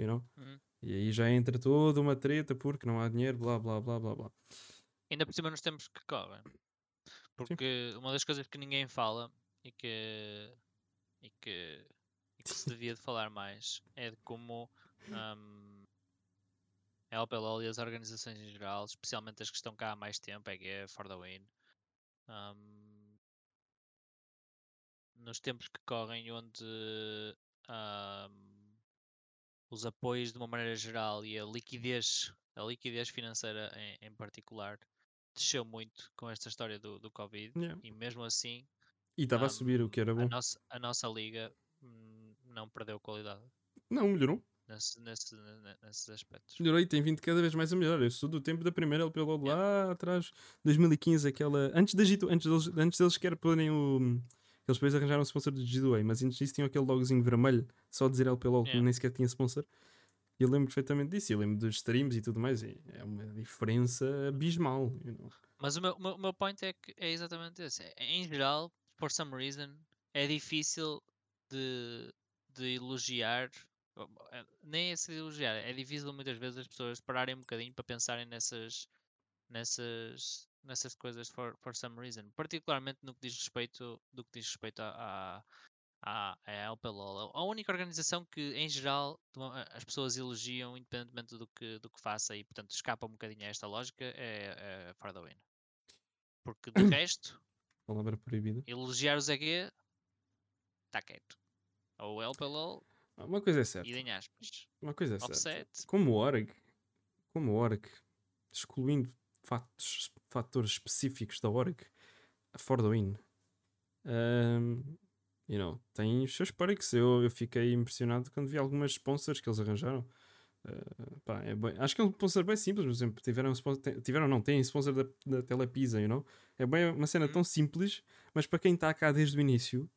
You know? Uhum. E aí já entra toda uma treta porque não há dinheiro, blá blá blá blá blá. Ainda por cima nos tempos que correm. Porque uma das coisas que ninguém fala e que, e que, e que se devia de falar mais é de como hum, a LPLOL e as organizações em geral, especialmente as que estão cá há mais tempo, é que é For the Win, hum, nos tempos que correm onde hum, os apoios de uma maneira geral e a liquidez, a liquidez financeira em, em particular desceu muito com esta história do, do Covid Yeah. e mesmo assim E estava a hum, subir, o que era a bom. nossa, a nossa liga hum, não perdeu qualidade Não, melhorou. nesse, nesse, ne- nesses aspectos. Melhorou e tem vindo cada vez mais a melhorar. Eu sou do tempo da primeira LPL lá atrás, 2015, aquela. Antes da G2, antes deles, antes deles sequer porem o. Eles depois arranjaram um sponsor de G2A, mas antes disso tinham aquele logozinho vermelho, só dizer LPL, que Yeah. nem sequer tinha sponsor. E eu lembro perfeitamente disso. Eu lembro dos streams e tudo mais. e é uma diferença abismal. you know. Mas o meu, o meu, o point é que é exatamente esse. É- Em geral, for some reason, é difícil de, de elogiar. é, Nem é se elogiar, é difícil muitas vezes as pessoas pararem um bocadinho para pensarem nessas, nessas, nessas coisas for, for some reason. Particularmente no que diz respeito, do que diz respeito à, à, à LPLOL. A única organização que, em geral, as pessoas elogiam independentemente do que, do que faça e, portanto, escapa um bocadinho a esta lógica é, é For the Win. Porque de *coughs* resto, Palavra proibida. elogiar o ZG está quieto. Ou o LPLOL, Ah, Uma coisa é certa. aspas. Uma coisa é certa. Offset, Como Org, como Org, excluindo fatores específicos da Org, a For the Win, um, you know, tem os seus perks. Eu, eu fiquei impressionado quando vi algumas sponsors que eles arranjaram. Uh, pá, é bem- acho que é um sponsor bem simples, por exemplo, tiveram, sponsor, tiveram não, têm sponsor da, da Telepisa, you know? É bem uma cena Uhum. tão simples, mas para quem está cá desde o início,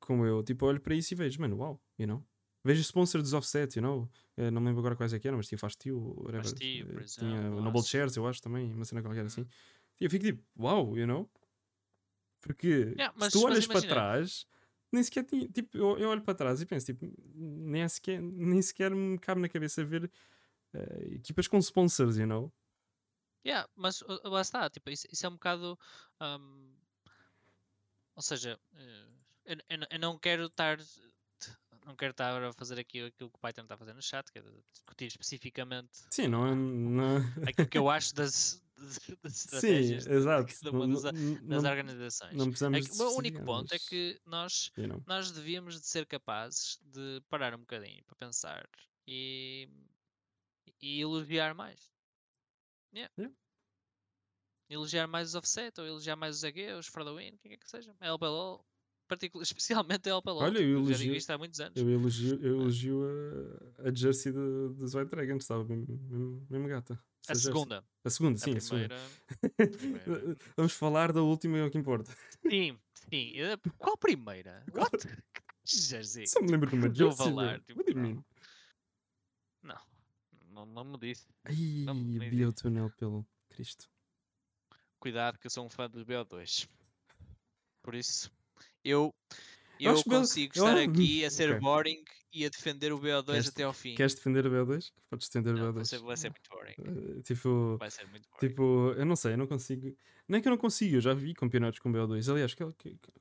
como eu, tipo, olho para isso e vejo, mano, uau, you know? Vejo sponsor dos offset, you know? Eh, não me lembro agora quais é que eram, mas tinha Faz Tio, whatever. Faz-Tio, por Eh, tinha exemplo, Noble Aço. Shares, eu acho também, uma cena qualquer assim. Uhum. E eu fico tipo, uau, you know? Porque Yeah, se mas- tu mas olhas para trás, nem sequer tinha, tipo, eu, eu olho para trás e penso, tipo, nem sequer, nem sequer me cabe na cabeça ver eh, equipas com sponsors, you know? Yeah, mas uh, lá está, tipo, isso, isso é um bocado. hum, ou seja, eu, eu eu não quero estar. Não quero estar a fazer aqui aquilo que o Python está a fazer no chat, que é discutir especificamente Sim, não é. Não... *laughs* aquilo que eu acho das, das estratégias exato. Não, das, das não, organizações. não precisamos É que o único ponto é que nós, nós devíamos de ser capazes de parar um bocadinho para pensar e, e elogiar mais. Yeah. Yeah. Elogiar mais os offset, ou elogiar mais os AG, os for the win, quem quer que seja. A LPLO, particu- *laughs* especialmente a LPLO. Olha, eu já digo elogio- isto há muitos anos. Eu elogio, eu elogio a, a jersey do- dos White Dragons, estava mesmo, mesmo, gata. A jersey. segunda. A segunda, A sim, a segunda. primeira. *laughs* primeira. Vamos falar da última, é o que importa. Sim, sim. eh, Qual primeira? *laughs* What? Jersey. Só me lembro de uma a jersey. falar, velho. tipo, não. Não. Não, não me disse. Ai, Não, nem Biotunel, pelo Cristo. Cuidado que eu sou um fã do BO2. Por isso, eu, eu Bel- consigo eu estar acho- *laughs* aqui a ser Ok. boring e a defender o BO2 Queres- até ao fim. Queres defender o BO2? Podes defender Não, o vai, BO2. ser, vai ser muito boring. Eh, tipo, Vai ser muito boring. tipo, eu não sei, eu não consigo. Não é que eu não consigo, eu já vi campeonatos com BO2. Aliás, qual,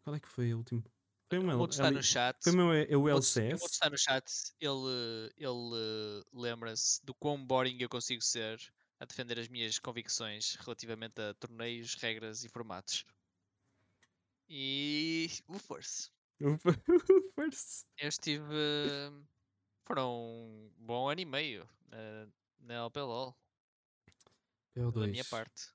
qual é que foi o último? Foi o uma outro está L- no chat. Foi meu é, o outro- o outro LCS? está no chat. Ele, ele lembra-se do quão boring eu consigo ser a defender as minhas convicções relativamente a torneios, regras e formatos. E o Force. O First. *laughs* Eu estive. Foram um bom ano e meio na, na LPLOL, da minha BO2. parte.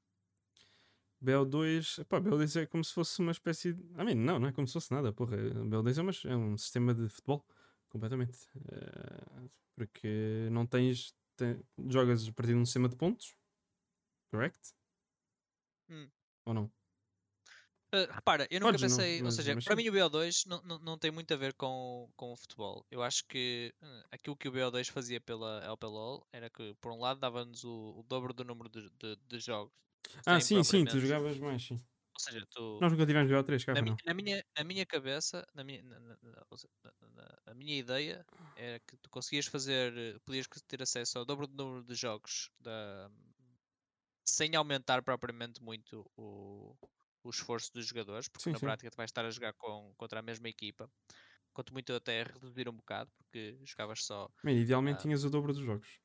BO2, pá, BO2 é como se fosse uma espécie de. I mean, não, não é como se fosse nada, porra. BO2 é, uma, é um sistema de futebol, completamente. Eh, porque não tens. tem- jogas a partir de um sistema de pontos, correct? Hum. Ou não? Uh, repara, eu nunca Podes, não, pensei, ou mas- seja, mas para mim o BO2 não, não, não tem muito a ver com, com o futebol. Eu acho que uh, aquilo que o BO2 fazia pela LPLOL era que, por um lado, dava-nos o, o dobro do número de, de, de jogos. Ah, sim, sim, tu jogavas mais, sim. Ou seja, tu, Nós nunca tivemos BO3, cá, na, foi mi- não. na minha, na minha cabeça, na minha, na, na- na- ou a minha ideia era que tu conseguias fazer, eh, podias ter acesso ao dobro do número de jogos da, sem aumentar propriamente muito o, o esforço dos jogadores, porque Sim, na sim. prática tu vais estar a jogar com, contra a mesma equipa. Quanto muito até reduzir um bocado, porque jogavas só. Man, idealmente Ah. tinhas o dobro dos jogos.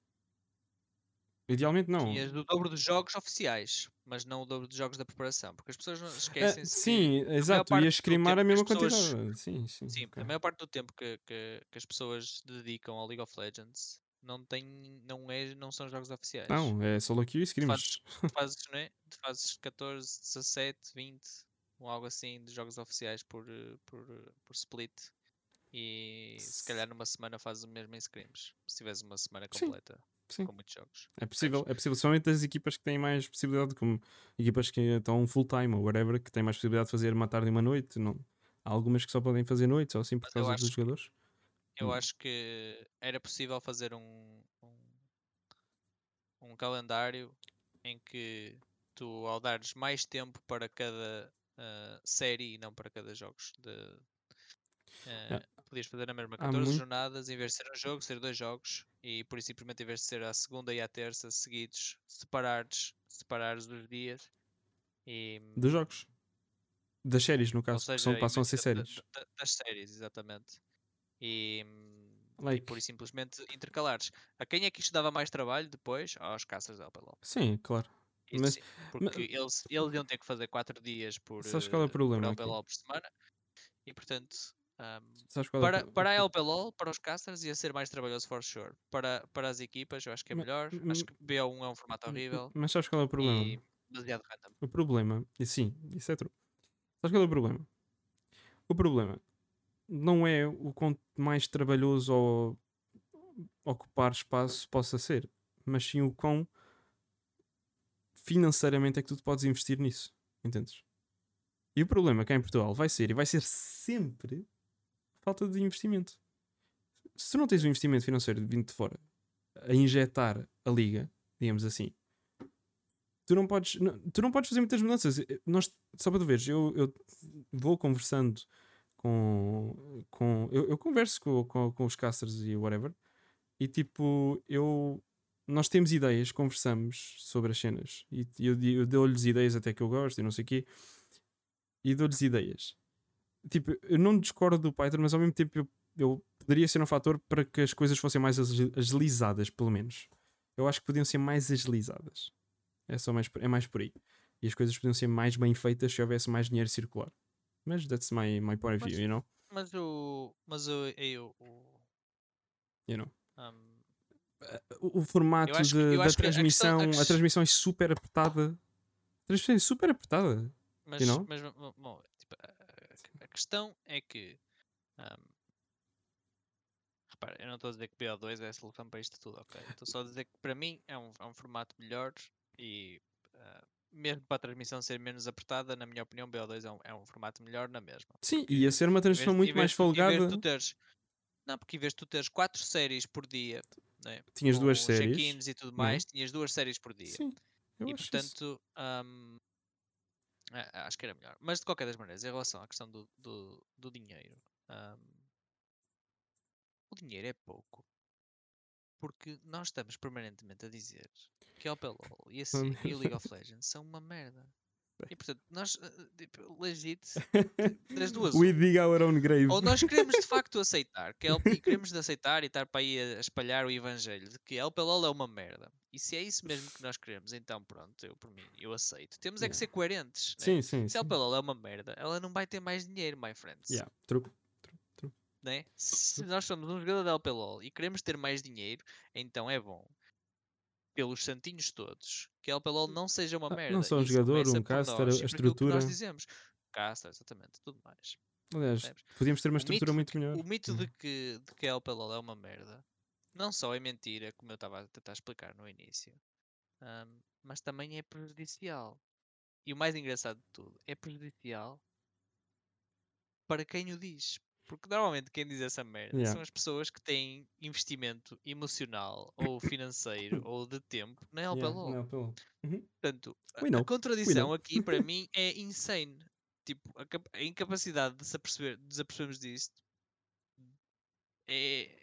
Idealmente não. Tinhas o dobro dos jogos oficiais, mas não o dobro dos jogos da preparação, porque as pessoas não Ah, esquecem-se. que sim, exato, parte ias queimar a que mesma as pessoas- quantidade. Sim, sim. Sim, ok. a maior parte do tempo que, que, que as pessoas dedicam ao League of Legends não, tem, não, é, não são jogos oficiais. Não, é solo queue e Tu scrims. Tu *laughs* fazes, não é? Tu fazes 14, 17, 20 ou algo assim de jogos oficiais por, por, por split. E se calhar numa semana fazes o mesmo em scrims. Se tiveres uma semana Sim, completa sim. com muitos jogos. É possível, é possível. Somente as equipas que têm mais possibilidade, como equipas que estão full time ou whatever, que têm mais possibilidade de fazer uma tarde e uma noite. Não. Há algumas que só podem fazer noites ou assim por causa dos jogadores. Eu Hum. acho que era possível fazer um, um, um calendário em que tu, ao dares mais tempo para cada ah, série e não para cada jogos, de, ah, podias fazer na mesma Há 14 muito- jornadas, em vez de ser um jogo, ser dois jogos, e por isso simplesmente em vez de ser à segunda e à terça seguidos, separares, separares os dias. E, Dos jogos. Das séries, no caso, que seja, são, passam a ser séries. da- das séries, exatamente. E, e Like, por isso simplesmente intercalares. A quem é que isto dava mais trabalho depois? Aos caças da LPLOL. sim, claro. Isso Mas- sim, porque eles, eles iam ter que fazer 4 dias por, Sabes qual é o eh, problema por aqui? LPLOL por semana. E portanto, Sabes qual é o para, para a LPLOL, para os casters, ia ser mais trabalhoso for sure. Para, para as equipas, eu acho que é melhor. m- Acho que BO1 é um formato horrível Mas sabes qual é o problema? e demasiado random. O problema, e sim, isso é true. Sabes qual é o problema? O problema não é o quanto mais trabalhoso ou ocupar espaço possa ser, mas sim o quão financeiramente é que tu podes investir nisso. Entendes? E o problema cá em Portugal vai ser, e vai ser sempre, falta de investimento. Se tu não tens um investimento financeiro vindo de fora a injetar a liga, digamos assim, tu não podes, não- tu não podes fazer muitas mudanças. Nós, só para tu veres, eu, eu vou conversando com. com eu, eu converso com, com, com os casters e whatever, e tipo, eu. Nós temos ideias, conversamos sobre as cenas, e eu, eu dou-lhes ideias até que eu gosto e não sei o quê, e dou-lhes ideias. Tipo, eu não discordo do Python, mas ao mesmo tempo eu, eu poderia ser um fator para que as coisas fossem mais agi- agilizadas, pelo menos. Eu acho que podiam ser mais agilizadas. É, só mais, é mais por aí. E as coisas podiam ser mais bem feitas se houvesse mais dinheiro circular. Mas that's my, my point of Mas- view, you know? Mas o. Mas o. eu- o, You know? ahm, O, o formato que- de- da que a questão- transmissão, a a, transmissão é super apertada. A transmissão é super apertada. Mas, know? mas bom, tipo, a, a- questão é que. ahm, repara, eu não estou a dizer que BO2 é a solução para isto tudo, ok? Estou só a dizer que para mim é um, é um formato melhor e. ah, mesmo para a transmissão ser menos apertada, na minha opinião, BO2 é um, é um formato melhor na mesma. Sim, ia ser uma transmissão muito mais folgada. teres- não, porque em vez de tu teres 4 séries por dia, né, Tinhas duas séries. check-ins e tudo não é? mais, tinhas duas séries por dia. Sim, E portanto, a- acho que era melhor. Mas de qualquer das maneiras, em relação à questão do, do, do dinheiro, ahm, o dinheiro é pouco. Porque nós estamos permanentemente a dizer que a LPLOL *laughs* e, a C- e o League of Legends são uma merda. E portanto, nós, eh, tipo, legit, das *laughs* duas, We dig our own grave. Ou nós queremos de facto *laughs* aceitar, que LP, e queremos de aceitar e estar para aí a, espalhar o evangelho de que a LPLOL é uma merda. E se é isso mesmo que nós queremos, então pronto, eu por mim, eu aceito. Temos é que ser coerentes. né? Sim, sim. Se sim. LPLOL é uma merda, ela não vai ter mais dinheiro, my friends. Yeah, true. Né? Se nós somos um jogador da LPLOL e queremos ter mais dinheiro, então é bom, pelos santinhos todos, que a LPLOL não seja uma Ah, merda. não só um jogador, um caster, nós a que estrutura. Nós dizemos. Caster, exatamente, tudo mais. Aliás, podíamos ter uma estrutura muito melhor. O mito de Uhum. que, de que a LPLOL é uma merda não só é mentira, como eu estava a tentar explicar no início, ahm, mas também é prejudicial. E o mais engraçado de tudo, é prejudicial para quem o diz. Porque normalmente quem diz essa merda Yeah. são as pessoas que têm investimento emocional *coughs* ou financeiro ou de tempo na Yeah, não, pelo- Uhum. Portanto, a, a contradição aqui para *laughs* mim é insane. Tipo, a, a incapacidade de se aperceber, de nos apercebermos disto é.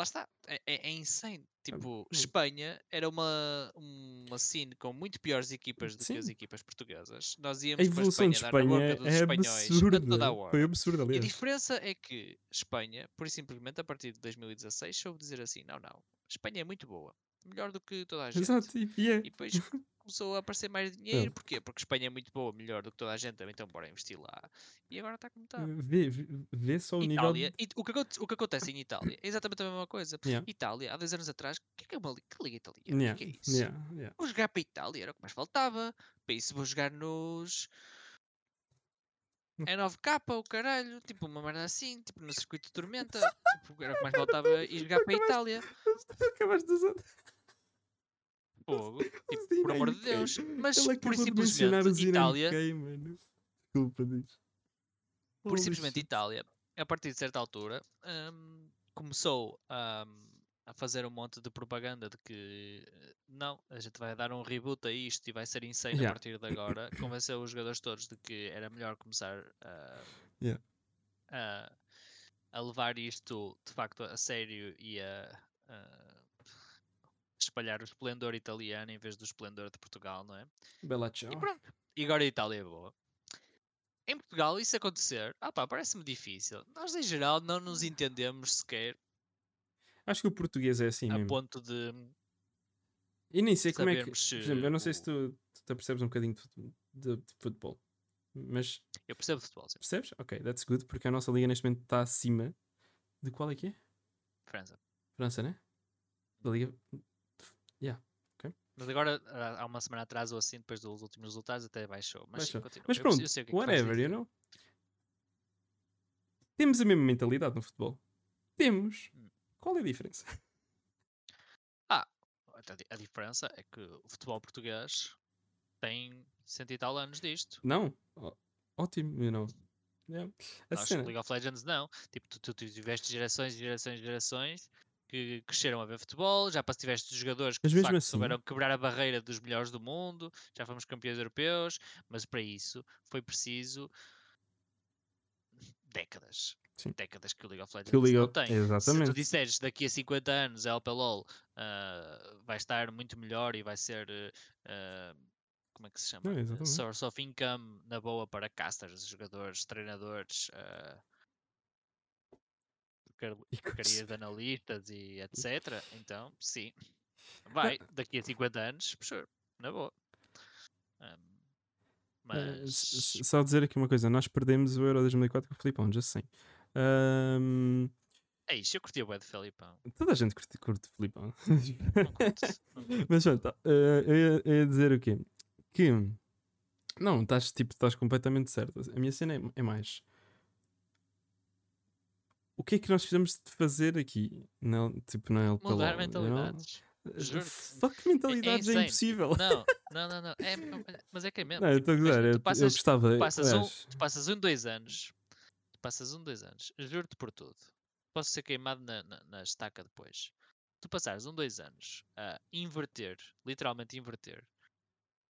Lá está, é, é, é insane. Tipo, hum. Espanha era uma, uma scene com muito piores equipas do que as Sim. equipas portuguesas. Nós íamos A para a evolução Espanha, de Espanha dos é espanhóis absurda. toda a hora. Foi absurda, E a aliás. diferença é que Espanha, por e simplesmente a partir de 2016, soube dizer assim: não, não, Espanha é muito boa, melhor do que toda a gente. Exato, e, e é. E depois *laughs* começou a aparecer mais dinheiro. Porquê? Porque Espanha é muito boa, melhor do que toda a gente, então bora investir lá. E agora está como está. Vê, vê, só o nível. Itália, e o, que o que acontece em Itália é exatamente a mesma coisa. Yeah. Itália, há dois anos atrás, o que é, que é uma que liga italiana? Yeah, O que é é isso? yeah, yeah. Vou jogar para a Itália, era o que mais faltava. Para isso vou jogar nos. É 9K, o caralho, tipo uma merda assim, tipo no circuito de tormenta, *laughs* tipo, era o que mais faltava ir jogar para a Itália. *laughs* Acabaste de usar. Fogo, tipo, Zina por amor de. Deus. Mas Ele por de simplesmente Zina Itália. Desculpa, diz. por Holy simplesmente shit. Itália, a partir de certa altura, hum, começou hum, a fazer um monte de propaganda de que eh, não, a gente vai dar um reboot a isto e vai ser insane Yeah. a partir de agora. Convenceu os jogadores todos de que era melhor começar a, Yeah. a, a levar isto de facto a sério e a, a espalhar o esplendor italiano em vez do esplendor de Portugal, não é? Bela tchau. E pronto. E agora a Itália é boa. Em Portugal, isso acontecer, ah pá, parece-me difícil. Nós, em geral, não nos entendemos sequer Acho que o português é assim a mesmo. ponto de. E nem sei como é que. Por exemplo, eu não sei se o- tu, tu te percebes um bocadinho de, de- de futebol. Mas Eu percebo futebol, sim. percebes? Ok, that's good, porque a nossa liga neste momento está acima de qual é que é? França. França, né? Da liga. Mas agora, há uma semana atrás ou assim, depois dos últimos resultados, até baixou. Mas, Baixou. continua. Mas Eu pronto, eu o que é que whatever, dizer. you know? Temos a mesma mentalidade no futebol. Temos. Hum. Qual é a diferença? *laughs* A, di- a diferença é que o futebol português tem cento e tal anos disto. Não. Ó- ótimo, you know. Yeah. A Nós, cena. League of Legends, não. Tipo, tu, tu, tu tiveste gerações e gerações e gerações que cresceram a ver futebol, já tiveste jogadores que de facto assim- souberam quebrar a barreira dos melhores do mundo, já fomos campeões europeus, mas para isso foi preciso décadas. Sim. Décadas que o League of Legends League não tem. Se tu Exatamente. disseres daqui a 50 anos a LPLOL ah, vai estar muito melhor e vai ser eh, ah, como é que se chama? Eh, exatamente. Source of income na boa para casters, jogadores, treinadores, ah, E de analistas e etc. Então, sim, vai daqui a 50 anos, sure, na boa. Ahm, Eh, mas s- Só dizer aqui uma coisa: nós perdemos o Euro 2004 com o Filipão, já sei. Ahm, é isso, eu curti o de Felipão. toda a gente curte, curte o Filipão. Não curto, não curto. Mas pronto, eh, eu, ia, eu ia dizer o quê? Que não, estás tipo, estás completamente certo. A minha cena é, é mais o que é que nós precisamos de fazer aqui? Não, tipo, na LPL. Mudar mentalidades. Eh. Fuck mentalidades é, insane. impossível. Não, não, não, não. É, mas é que é mesmo. Não, eu tipo, a eu, tu eu passas, gostava. tu passas, um, tu passas um, dois anos. Tu passas um, dois anos. Juro-te por tudo. Posso ser queimado na, na, na estaca depois. Tu passares um, dois anos a inverter, literalmente inverter,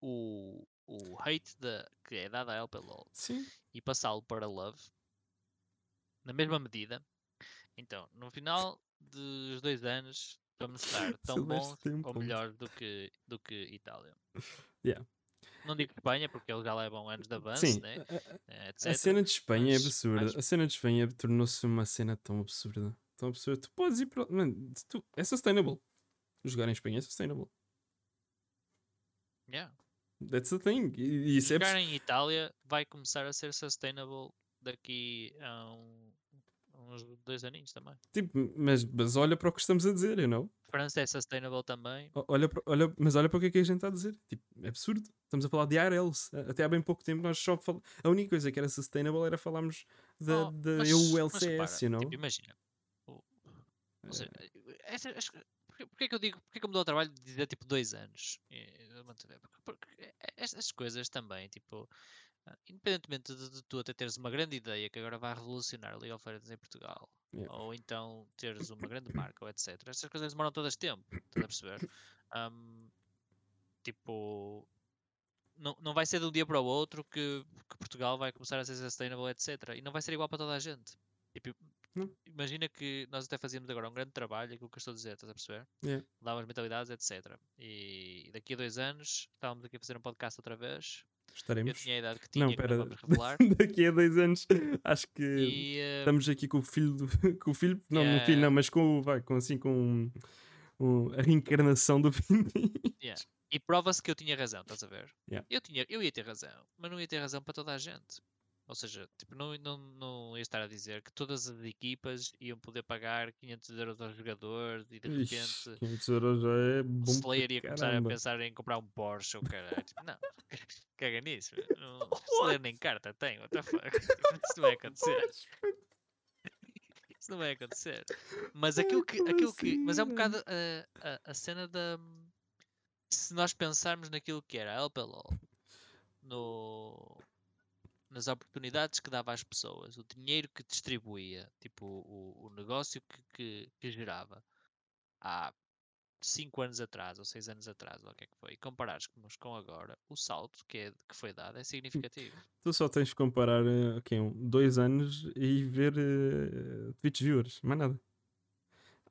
o, o hate da, que é dado à LPLOL Sim, e passá-lo para Love na mesma medida. Então, no final dos dois anos, vamos estar *laughs* tão bons ou melhor do que, do que Itália. Yeah. Não digo Espanha, porque eles já levam anos de avanço, sim. né? a- eh, A etc. cena de Espanha mas- é absurda. mas- A cena de Espanha tornou-se uma cena tão absurda. Tão absurda. Tu podes ir para. Mano, tu... é sustainable. Jogar em Espanha é sustainable. Yeah. That's the thing. E, e é. Jogar em Itália vai começar a ser sustainable daqui a, um- uns dois aninhos também. Tipo, mas, mas olha para o que estamos a dizer, you know? França é sustainable também. O- Olha, para- olha, mas olha para o que é que a gente está a dizer. Tipo, é absurdo. Estamos a falar de ARLs. Até há bem pouco tempo nós só fal... A única coisa que era sustainable era falarmos da, Oh, da mas- EULCS, mas repara, you know? tipo, imagina. o- É. ou seja, essa- as- porquê, porquê que eu digo, porquê que eu me dou ao trabalho de dizer tipo dois anos? E, eu mando ver, Porque, porque estas coisas também, tipo, independentemente de, de tu até teres uma grande ideia que agora vai revolucionar a League of Legends em Portugal, Yeah. ou então teres uma grande marca, ou etc. Estas coisas demoram todas tempo, estás a perceber? Ahm, tipo, não, não vai ser de um dia para o outro que, que Portugal vai começar a ser sustainable, etc. E não vai ser igual para toda a gente. Tipo, imagina que nós até fazíamos agora um grande trabalho, aquilo que eu estou a dizer, estás a perceber? Yeah. Dávamos mentalidades, etc. E daqui a dois anos estávamos aqui a fazer um podcast outra vez. Eu Estaremos. tinha a idade que tinha, Não, não pera. vamos revelar. *laughs* Daqui a dois anos, acho que E, eh, estamos aqui com o filho do. *laughs* Com o filho. Não, no filho Yeah. não, mas com, vai, com assim com um- a reencarnação do *laughs* Pintinho. Yeah. E prova-se que eu tinha razão, estás a ver? Yeah. Eu, tinha, eu ia ter razão, mas não ia ter razão para toda a gente. Ou seja, tipo, não, não, não ia estar a dizer que todas as equipas iam poder pagar 500 euros aos jogadores e de repente Ixi, 500 euros já é o bom. Slayer ia começar a pensar em comprar um Porsche ou caralho. Tipo, não, *laughs* caga nisso. Não, *laughs* o Slayer nem carta tem, what the fuck? *laughs* Isso não vai acontecer. Isso não vai acontecer. Mas aquilo que. Aquilo que assim, mas é um mano? bocado a, a, a cena da. Se nós pensarmos naquilo que era a LPLOL, no, nas oportunidades que dava às pessoas, o dinheiro que distribuía, tipo o, o negócio que, que, que gerava há 5 anos atrás ou 6 anos atrás, ou o que é que foi, e comparares com, com agora, o salto que, é, que foi dado é significativo. *laughs* Tu só tens que comparar eh, ok, um, dois anos e ver Twitch viewers, mais nada.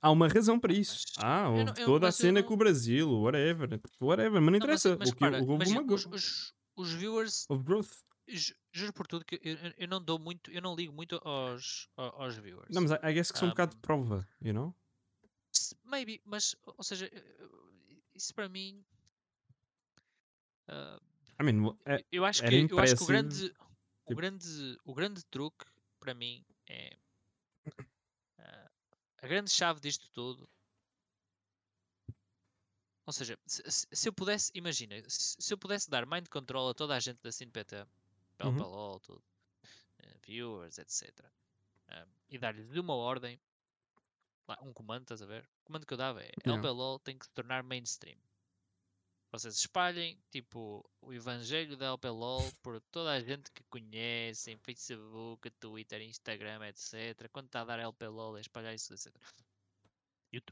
Há uma razão para isso. mas Há eu não- eu- toda a mas cena não- com o Brasil, whatever, whatever, mas não Não, mas, interessa. mas o que, houve, imagina, uma, os, os, os viewers houve growth. Ju- juro por tudo que eu, eu- não dou muito, eu não ligo muito aos, ao- aos viewers. Não, mas I guess que são um bocado de Um, prova, you know? Maybe, mas, ou seja, eu- isso para mim. ah, I mean, é- eu acho era que, eu acho que o grande, o tipo- grande, o grande truque para mim é ah, a grande chave disto tudo. Ou seja, se, se- eu pudesse, imagina, se, se eu pudesse dar mind control a toda a gente da CinePT, Uhum. LOL, tudo, eh, viewers, etc. ah, e dar-lhes de uma ordem, um comando, estás a ver? O comando que eu dava é Yeah. LPLOL tem que se tornar mainstream. Vocês espalhem, tipo, o evangelho da LPLOL por toda a gente que conhecem, Facebook, Twitter, Instagram, etc. Quando está a dar LPLOL, é espalhar isso, etc.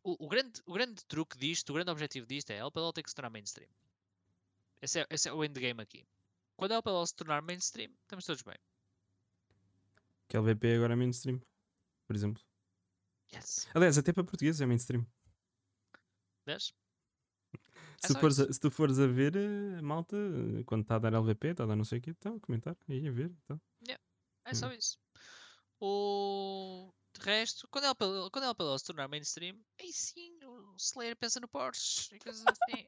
O, o- grande, o grande truque disto, o grande objetivo disto é LPLOL tem que se tornar mainstream. Esse é, esse é o endgame aqui. Quando a LPLOL se tornar mainstream, estamos todos bem. que LVP agora é mainstream, por exemplo. Yes. Aliás, até para português é mainstream. Vês? É Se, só fores a- se tu fores a ver, eh, malta, eh, quando está a dar LVP, está a dar não sei o quê, então, a comentar, aí a ver. Então. É só isso. O de resto, quando ela, quando ela se tornar mainstream, aí sim o Slayer pensa no Porsche e coisas assim.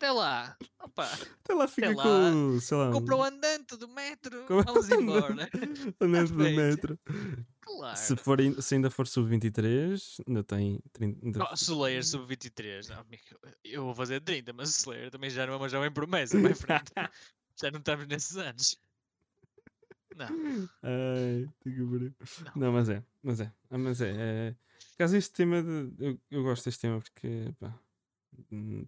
Até lá, opa, Até lá fica lá, com, sei lá, compra o andante do metro, com- vamos embora. andante do *laughs* feito. metro. Claro. Se, for, se ainda for sub-23, ainda tem 30. ainda- Oh, Slayer sub-23, não, amigo, eu vou fazer 30, mas o Slayer também já não é uma jovem promessa, my friend. *laughs* já não estamos nesses anos. Não, Ai, que pariu. Não, mas é, mas é, ah, mas é. é caso este tema, de, eu, eu gosto deste tema porque pá,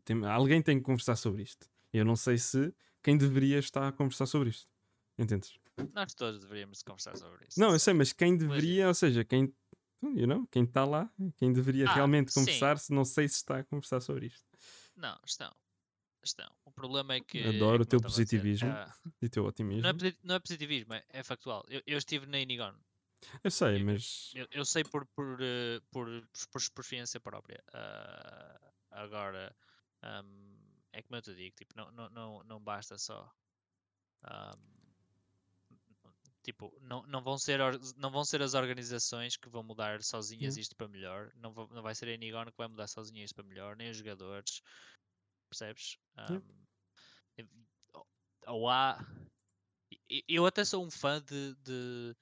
tem- alguém tem que conversar sobre isto. Eu não sei se quem deveria estar a conversar sobre isto. Entendes? nós todos deveríamos conversar sobre isso. Não, eu sei, mas quem Imagina. deveria, ou seja, quem, you know, quem está lá, quem deveria Ah, realmente conversar, se não sei se está a conversar sobre isto. Não, estão. Estão. O problema é que. é Adoro o teu positivismo. ah, E o teu otimismo. não, é, não é positivismo, é, é factual. Eu, eu estive na Inigon. Eu sei, eu- mas Eu, eu sei por, por, eh, por, por, por experiência própria. Ah, agora, ahm, é como eu te digo, tipo, não, não, não, não basta só. ahm, tipo, não, não, vão ser, não vão ser as organizações que vão mudar sozinhas isto para melhor. Não, vão- não vai ser a Inigon que vai mudar sozinha isto para melhor, nem os jogadores. Percebes? E- ou- há. Eu até sou um fã de, de,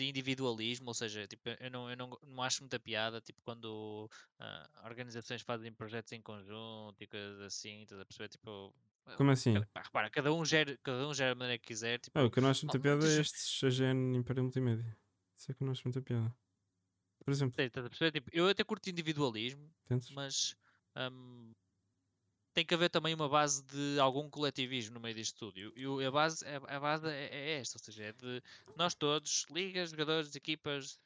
de individualismo, ou seja, tipo, eu, não, eu não, não acho muita piada, tipo, quando uh, organizações fazem projetos em conjunto e coisas assim, estás a perceber, tipo... Como assim? Pá, repara, cada um gera, cada um gera a maneira que quiser, tipo... Ah, o que eu não acho muita oh, piada é estes AGN Império Multimédia. Isso é que eu não acho muita piada. Por exemplo, sei, estás a perceber? Tipo, eu até curto individualismo, entendes? mas hum, tem que haver também uma base de algum coletivismo no meio disto tudo. E, e a base, a, a base é, é esta, ou seja, é de nós todos, ligas, jogadores, equipas,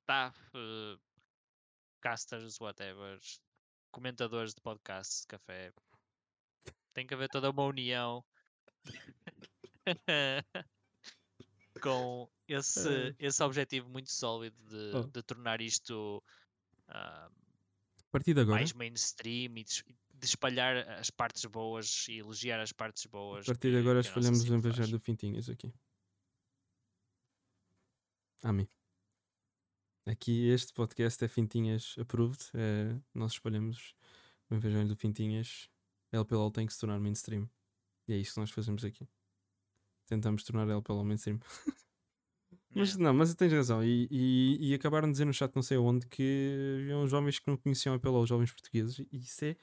staff, eh, casters, whatever, comentadores de podcasts, café. Tem que haver toda uma união *laughs* com esse, É. esse objetivo muito sólido de, de tornar isto ah, partir de agora, mais mainstream e de, es- de espalhar as partes boas e elogiar as partes a boas. partir de agora a escolhemos o. Evangelho do Fintinhas aqui. Amém. Aqui este podcast é Fintinhas approved. É, nós escolhemos o Evangelho do Fintinhas. LPLOL tem que se tornar mainstream. E é isso que nós fazemos aqui. Tentamos tornar LPLOL mainstream. *laughs* Mas não, mas tens razão. E, e, e acabaram de dizer no chat, não sei onde, que haviam jovens que não conheciam a pelo jovens portugueses. E isso é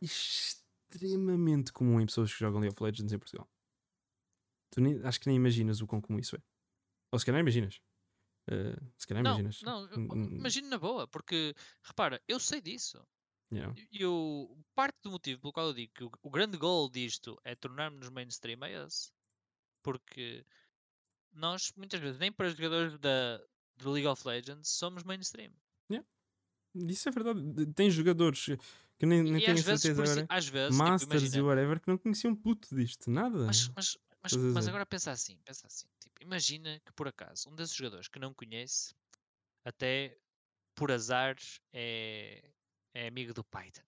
extremamente comum em pessoas que jogam League of Legends em Portugal. Tu nem- acho que nem imaginas o quão comum isso é. Ou se calhar imaginas. Eh, se calhar Não, imaginas. não, imagino na boa, porque repara, eu sei disso. yeah. E eu, parte do motivo pelo qual eu digo que o, o grande goal disto é tornarmos mainstream é esse. Porque nós, muitas vezes, nem para os jogadores da, do League of Legends, somos mainstream. Isso é verdade. De- Tem jogadores que nem, nem e tenho vezes, certeza isso- agora. às vezes, tipo, Masters e imagina, whatever que não conheciam puto disto. Nada. Mas, mas, mas, mas agora pensa assim, pensa assim. Tipo, imagina que por acaso um desses jogadores que não conhece, até por azar, é, é amigo do Python.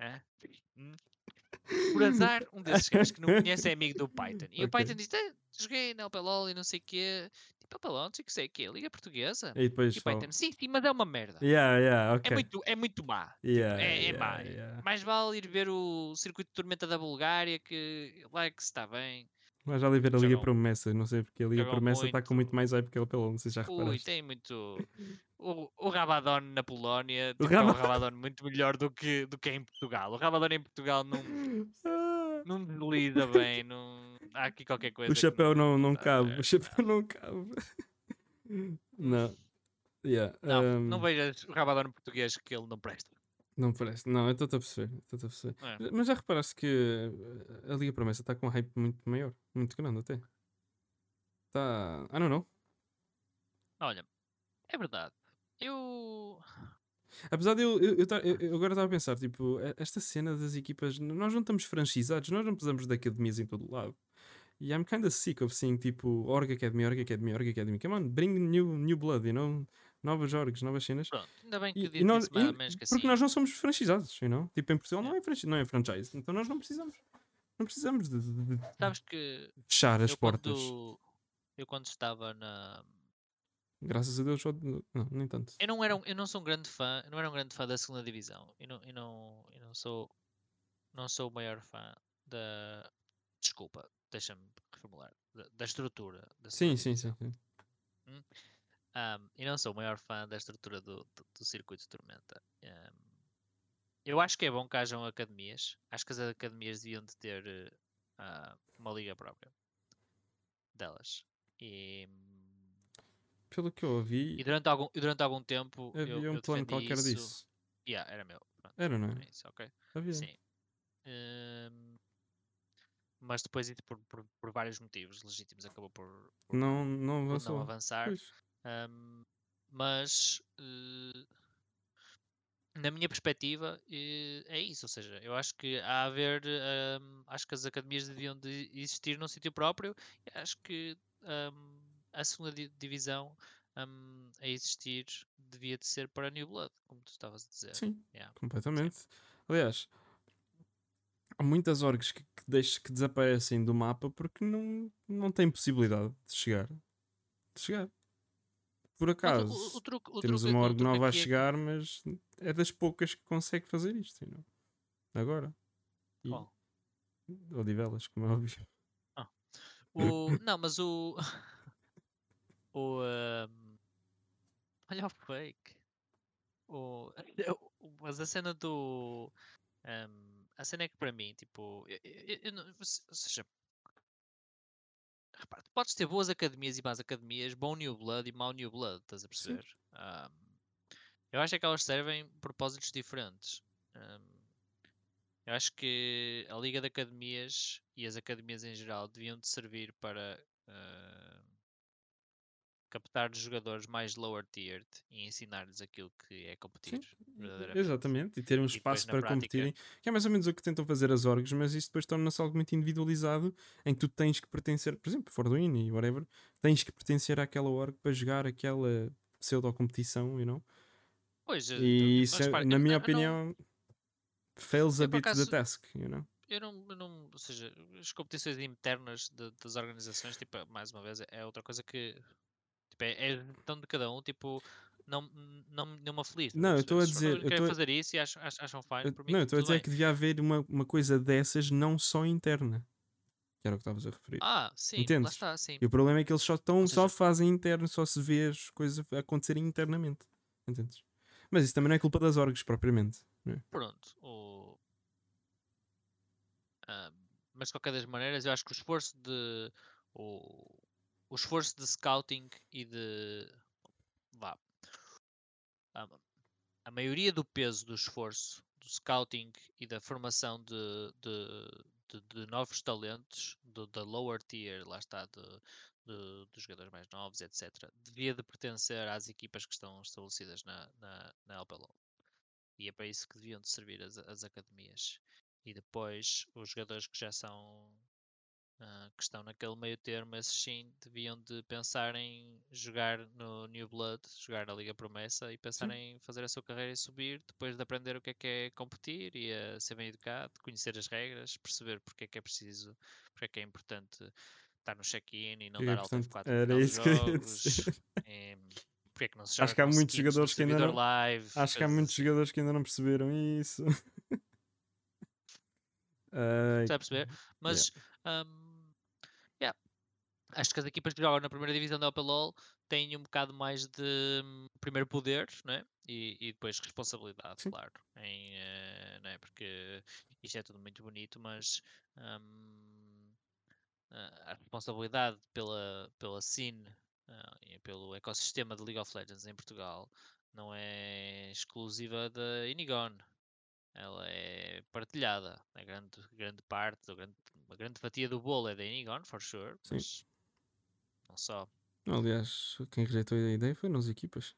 Hã? Por azar, um desses gajos que não *laughs* conhece é amigo do Python. E o Ok. Python diz: "Ah, joguei na LPLOL e não sei o quê. Tipo, LPLOL, não sei o que sei o quê, Liga Portuguesa. E depois E o. Python, sim, sim, mas é uma merda. Yeah, yeah, ok. É, muito, é muito má. Yeah, é- é yeah, má. Mais vale ir ver o circuito de tormenta da Bulgária, que lá é que se está bem. Mas já ali ver a Liga Promessa, não sei porque a Liga jogam Promessa está com muito mais hype que ele pelo, não sei se já Ui, reparaste. tem muito. *laughs* O, o Rabadon na Polónia O tipo, é um Rabadon. Rabadon muito melhor do que, do que em Portugal. O Rabadon em Portugal não, Ah, não desliza bem. Não... Há aqui qualquer coisa. o chapéu não, não está cabe, o certo, chapéu não cabe. Não. Yeah, Não, um, não vejas o Rabadon português que ele não presta. não parece. Não, eu estou a perceber. estou a perceber. É. Mas já reparaste que uh, a Liga Promessa está com um hype muito maior, muito grande até. Está. I don't know. Olha, é verdade. Eu. Apesar de eu, eu, eu, tar- eu- agora estava a pensar, tipo, esta cena das equipas, nós não estamos franchisados, nós não precisamos de academias em todo o lado. E I'm kind of sick of seeing, tipo, Org Academy, Org Academy, Org Academy. Come on, bring new, new blood, you know? Novas orgs, novas cenas. Pronto, ainda bem que E, nós, mais e- ou menos que assim. porque nós não somos franchisados, you know? Tipo, em Portugal não, Yeah. é franchi- não é franchise, então nós não precisamos. Não precisamos de, de- de Sabes que. fechar as portas. Quando, eu quando estava na. Graças a Deus, não, nem tanto. Eu não, era um, eu não sou um grande fã, eu não era um grande fã da segunda divisão. Eu não, eu não, eu não sou não sou o maior fã da desculpa, deixa-me reformular, da, da estrutura da Sim, sim, sim. sim. Ahm, eu não sou o maior fã da estrutura do, do, do circuito de tormenta. Ahm, eu acho que é bom que hajam academias. Acho que as academias deviam de ter ah, uma liga própria delas. E, Pelo que eu ouvi, e durante algum, e durante algum tempo eu, havia um eu plano qualquer isso. disso. Yeah, era meu. Pronto, Era, não é? isso, ok. Havia. Sim. Ahm, mas depois, por, por, por vários motivos legítimos, acabou por, por Não, não avançou. não avançar. Ahm, mas eh, na minha perspectiva eh, é isso, ou seja, eu acho que há a haver, ahm, acho que as academias deviam de existir num sítio próprio, acho que ahm, a segunda di- divisão ahm, a existir devia de ser para New Blood, como tu estavas a dizer. Sim, Yeah. completamente. Aliás, há muitas orgs que, que, deixam, que desaparecem do mapa porque não, não têm possibilidade de chegar. De chegar. Por Mas o- acaso, o, o truque, temos truque- uma org nova a é chegar, mas é das poucas que consegue fazer isto. know? Agora. E, Qual? Odivelas, como é óbvio. O, não, mas o. *laughs* O. ahm, *laughs* olha o fake. *laughs* O, mas a cena do. ahm, a cena é que para mim, tipo. eu- eu- eu ou se- ou seja. Repara, tu podes ter boas academias e más academias, bom New Blood e mau New Blood, estás a perceber? Ahm, eu acho é que elas servem propósitos diferentes. Ahm, eu acho que a Liga de Academias e as academias em geral deviam de servir para ah, captar jogadores mais lower tiered e ensinar-lhes aquilo que é competir. verdadeiramente. Exatamente, e ter um E espaço para prática- competirem, que é mais ou menos o que tentam fazer as orgs, mas isso depois torna-se algo muito individualizado, em que tu tens que pertencer, por exemplo, Forduin e whatever, tens que pertencer àquela org para jogar aquela pseudo-competição, you know? Pois, eh, E isso, é, na minha eu não- opinião, fails a Eu, por bit the acaso- task, you know? eu não, eu não, ou seja, as competições internas de- das organizações, tipo, mais uma vez, é outra coisa que tipo, é, é gestão de cada um, tipo, não, não, aflige. estás Não, eu estou a dizer- eu estou fazer isso e acham, acham, fine, Eu- mim, não, eu estou a dizer bem. que devia haver uma, uma coisa dessas não só interna, que era o que estavas a referir. Ah, sim, lá Entendes? está, sim. E o problema é que eles só, estão, Ou só seja- fazem interno, só se vê as coisas acontecerem internamente. Entendes? Mas isso também não é culpa das orgs propriamente. é? Pronto, o... ah, mas de qualquer das maneiras, eu acho que o esforço de o, o esforço de scouting e de vá a, a maioria do peso do esforço do scouting e da formação de, de, de- de novos talentos da lower tier, lá está, dos jogadores mais novos, etc., devia de pertencer às equipas que estão estabelecidas na, na, na LPLO. E é para isso que deviam de servir as, as academias. E depois os jogadores que já são ah, que estão naquele meio termo, esses sim deviam de pensar em jogar no New Blood, jogar na Liga Promessa e pensar em fazer a sua carreira e subir, depois de aprender o que é que é competir e a ser bem educado, conhecer as regras, perceber porque é que é preciso, porque é que é importante estar no check-in e não E, dar alta portanto, F4 no era final dos isso jogos. é que não se Acho que há muitos jogadores que ainda não- live, Acho que há muitos assim. jogadores que ainda não perceberam isso. *laughs* Está a perceber? Mas yeah. Acho que as equipas que jogam na primeira divisão da OPLOL têm um bocado mais de primeiro poder não é? e, e depois responsabilidade, Sim. claro. Em, é? Porque isto é tudo muito bonito, mas hum, a a responsabilidade pela, pela scene ah, e pelo ecossistema de League of Legends em Portugal não é exclusiva da Inigon ela é partilhada. A grande, grande parte, ou grande, uma grande fatia do bolo é da Inigon, for sure, Sim. mas não só. Aliás, quem rejeitou a ideia foi nas equipas.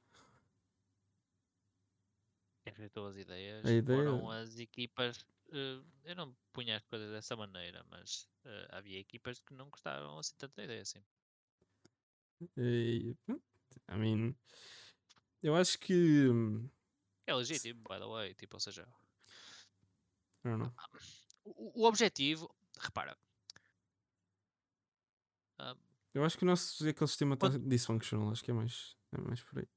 Quem rejeitou as ideias A ideia- foram as equipas. eh, eu não punha as coisas dessa maneira, mas eh, havia equipas que não gostaram assim tanto da ideia assim. I mean, eu acho que. hum, É legítimo, by the way, tipo, ou seja, o, o objetivo, repara, Eu acho que o nosso ecossistema está Quando- dysfunctional. Acho que é mais, é mais por aí.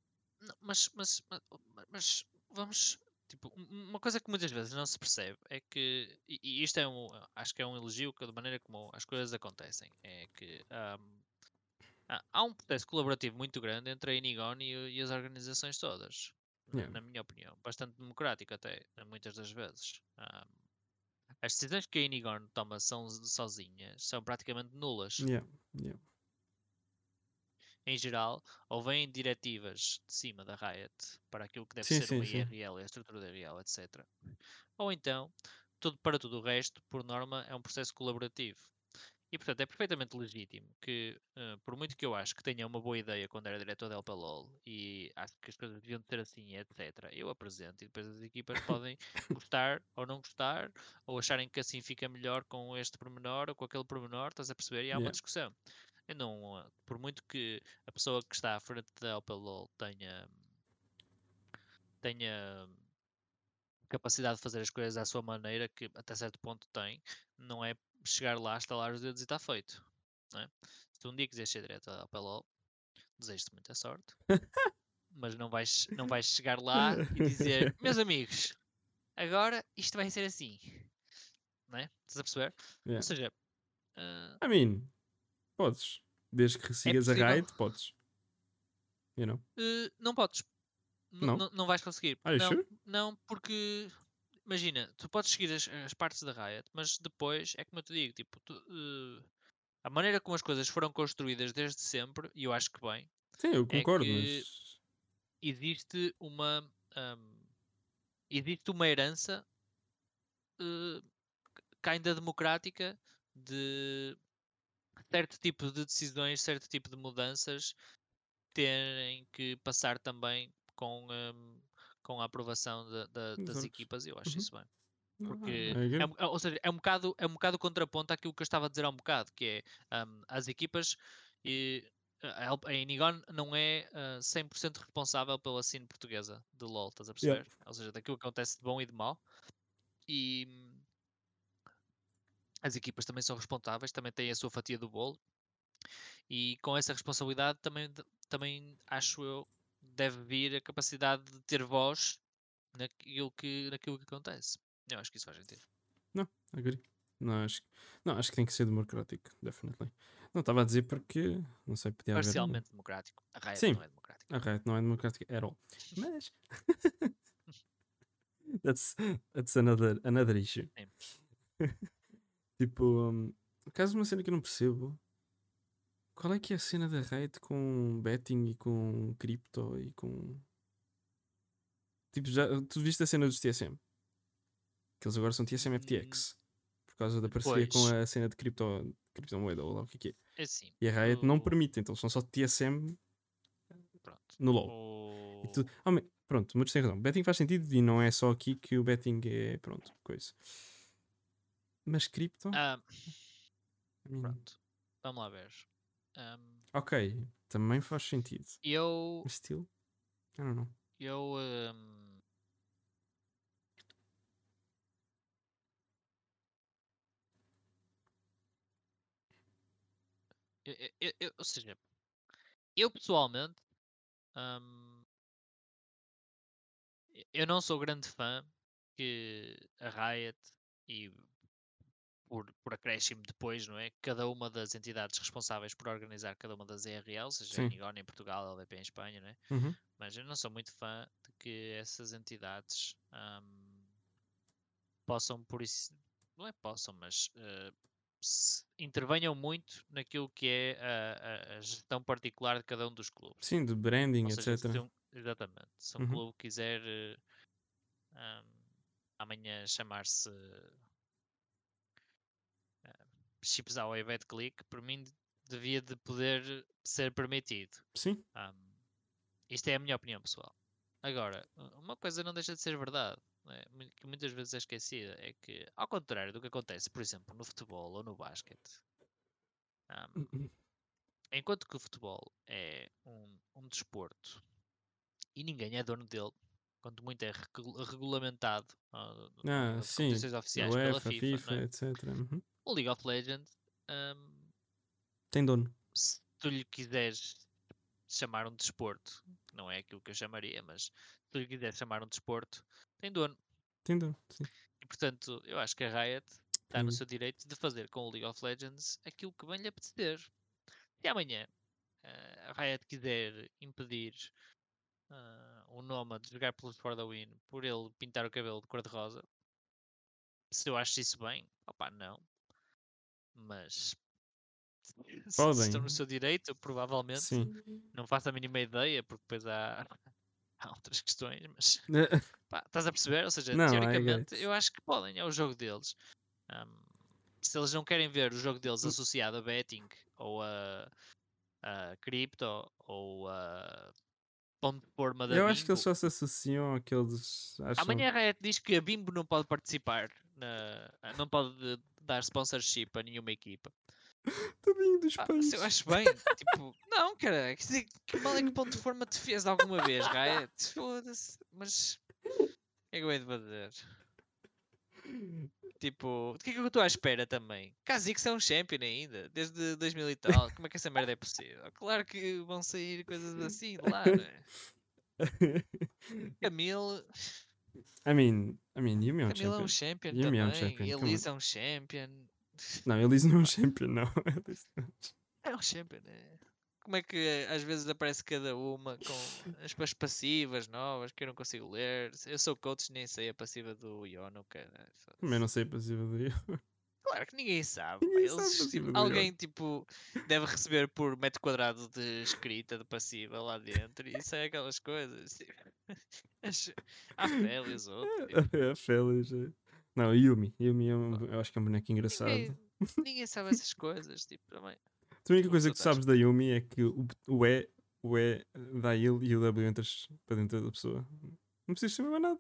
Não, mas, mas, ma- ma- mas vamos. Tipo, um- uma coisa que muitas vezes não se percebe é que. E, e isto é um. Acho que é um elogio que, da maneira como as coisas acontecem. É que. ahm, há- um processo colaborativo muito grande entre a Inigon e, e as organizações todas. na- Yeah. Na minha opinião. Bastante democrático, até. Muitas das vezes. Ahm, as decisões que a Inigon toma são, sozinhas são praticamente nulas. Yeah, yeah. Em geral, ou vêm diretivas de cima da Riot para aquilo que deve Sim, ser sim, uma sim. IRL e a estrutura da IRL, etc. Ou então, tudo, para tudo o resto, por norma, é um processo colaborativo. E, portanto, é perfeitamente legítimo que, eh, por muito que eu acho que tenha uma boa ideia quando era diretor da LPLOL e acho que as coisas deviam ser assim, etc., eu apresento e depois as equipas *laughs* podem gostar ou não gostar, ou acharem que assim fica melhor com este pormenor ou com aquele pormenor, estás a perceber? E há uma Yeah. discussão. Eu não, por muito que a pessoa que está à frente da LPLOL tenha, tenha capacidade de fazer as coisas à sua maneira, que até certo ponto tem, não é chegar lá, estalar os dedos e está feito. É? Se tu um dia quiseres ser direto da LPLOL, desejo-te muita sorte, *laughs* mas não vais, não vais chegar lá e dizer, *laughs* meus amigos, agora isto vai ser assim. Não é? Estás a perceber? Yeah. Ou seja, ah, I mean, podes. Desde que sigas a possível. Riot, podes. You know? Eh, não podes. N- Não? Não, vais conseguir. Are you não, sure? não, porque imagina, tu podes seguir as, as partes da Riot, mas depois é como eu te digo, tipo, tu, eh, a maneira como as coisas foram construídas desde sempre, e eu acho que bem, Sim, eu concordo, que- mas. existe uma ahm, existe uma herança que ainda democrática de certo tipo de decisões, certo tipo de mudanças terem que passar também com, ahm, com a aprovação da- da- das equipas, e eu acho Uhum. isso bem. Porque é, um- é- ou seja, é um bocado, é um bocado contraponto àquilo que eu estava a dizer há um bocado, que é ahm, as equipas e a Inigon não é ah, 100% responsável pela cena portuguesa de LoL, estás a perceber? Ou seja, daquilo que acontece de bom e de mau. E hum, as equipas também são responsáveis, também têm a sua fatia do bolo. E com essa responsabilidade também, também acho eu deve vir a capacidade de ter voz naquilo que, naquilo que acontece. Eu acho que isso faz sentido. Agree. Não acho, não, acho que tem que ser democrático, definitely. Não estava a dizer porque, não sei, podia haver. Parcialmente democrático. A Riot Sim. não é democrática. A Riot não é democrática at all. Mas. *laughs* *laughs* that's, that's another, another issue. *laughs* Tipo, um, caso uma cena que eu não percebo. Qual é que é a cena da Riot com betting e com cripto e com. Tipo, já, tu viste a cena dos TSM? Que eles agora são TSM FTX. Por causa da parceria com Pois. a cena de cripto, criptomoeda ou lá o que é é. É assim. E a Riot não o- permite, então são só TSM Pronto. no LoL. O- tu- ah, mas- pronto, mas tens razão. Betting faz sentido e não é só aqui que o betting é, pronto, coisa. Mas cripto? Mean, pronto. Vamos lá ver. Ahm, ok, também faz sentido. eu. Mas still, I don't know. Eu. ahm, eu- eu- eu- ou seja, eu pessoalmente. ahm, eu não sou grande fã que a Riot e por, por acréscimo depois, não é? Cada uma das entidades responsáveis por organizar cada uma das ERL, seja Sim. a Inigon em Portugal, a LVP em Espanha, não é? Uhum. Mas eu não sou muito fã de que essas entidades ahm, possam, por isso, não é possam, mas se intervenham muito naquilo que é a, a- gestão particular de cada um dos clubes. Sim, de branding, seja, etc. se um, exatamente. Se um Uhum. clube quiser eh, ahm, amanhã chamar-se uh, Chips ao Bet Click, por mim devia de poder ser permitido. Sim, Ahm, isto é a minha opinião pessoal. Agora, uma coisa não deixa de ser verdade, né, que muitas vezes é esquecida, é que, ao contrário do que acontece, por exemplo, no futebol ou no basquete, ahm, Uhum. enquanto que o futebol é um, um desporto e ninguém é dono dele, quando muito é regu- regulamentado ah, Ah, nas sim. competições A oficiais pela UEFA, FIFA, FIFA, não é? etc. Uhum. o League of Legends, ahm, Tem dono. se tu lhe quiseres chamar um desporto, não é aquilo que eu chamaria, mas se tu lhe quiseres chamar um desporto, tem dono. Tem dono, sim. E portanto, eu acho que a Riot está no Tem- seu direito de fazer com o League of Legends aquilo que bem lhe apetecer. Se amanhã eh, a Riot quiser impedir ah, o Noma de jogar pelos For the Win por ele pintar o cabelo de cor-de-rosa, se eu acho isso bem, opá, não. Mas *laughs* se- se Podem. estão no seu direito, provavelmente. Sim. Não faço a mínima ideia, porque depois há, *laughs* há outras questões, mas *laughs* pá, estás a perceber? Ou seja, Não, teoricamente, eu acho que podem, é o jogo deles. Ahm, se eles não querem ver o jogo deles associado a betting ou a, a cripto ou a ponto de forma da Eu acho que eles Bimbo, só se associam àqueles. Acham... Amanhã a Riot diz que a Bimbo não pode participar, na, não pode dar sponsorship a nenhuma equipa. *laughs* Tadinho dos Ah, pães. eu acho bem, tipo, *laughs* não, cara, que, se- que mal é que ponto de forma te fez alguma vez, Riot? Foda-se, mas o que é que eu hei de fazer? *laughs* Tipo, do que é que eu estou à espera também? Kha'Zix é um champion ainda, desde 2000 e tal. Como é que essa merda é possível? Claro que vão sair *laughs* coisas assim de lá, não é? *laughs* Camille, I mean, I mean, Yumi é um Camille é um champion. Yumi é um também. champion, E. Elise é um champion. Não, Elise não é um champion, não. *laughs* Não. É um champion, é. Como é que às vezes aparece cada uma com *laughs* as, as passivas novas que eu não consigo ler. Eu sou coach, nem sei a passiva do Yono, cara. Também não sei a passiva do Yono. Claro que ninguém sabe. Ninguém sabe Eles, passiva tipo, alguém tipo deve receber por metro quadrado de escrita de passiva lá dentro. E isso é aquelas coisas. tipo, *laughs* Há Félias, outro. tipo, *laughs* a Félix. é. Não, Yumi. Yumi é um, eu acho que é um boneco engraçado. Ninguém, ninguém sabe essas coisas. Tipo, também. A única coisa que tu sabes da Yumi é que o, o E, o E dá ele e o W entras para dentro da pessoa. Não precisas saber mais nada.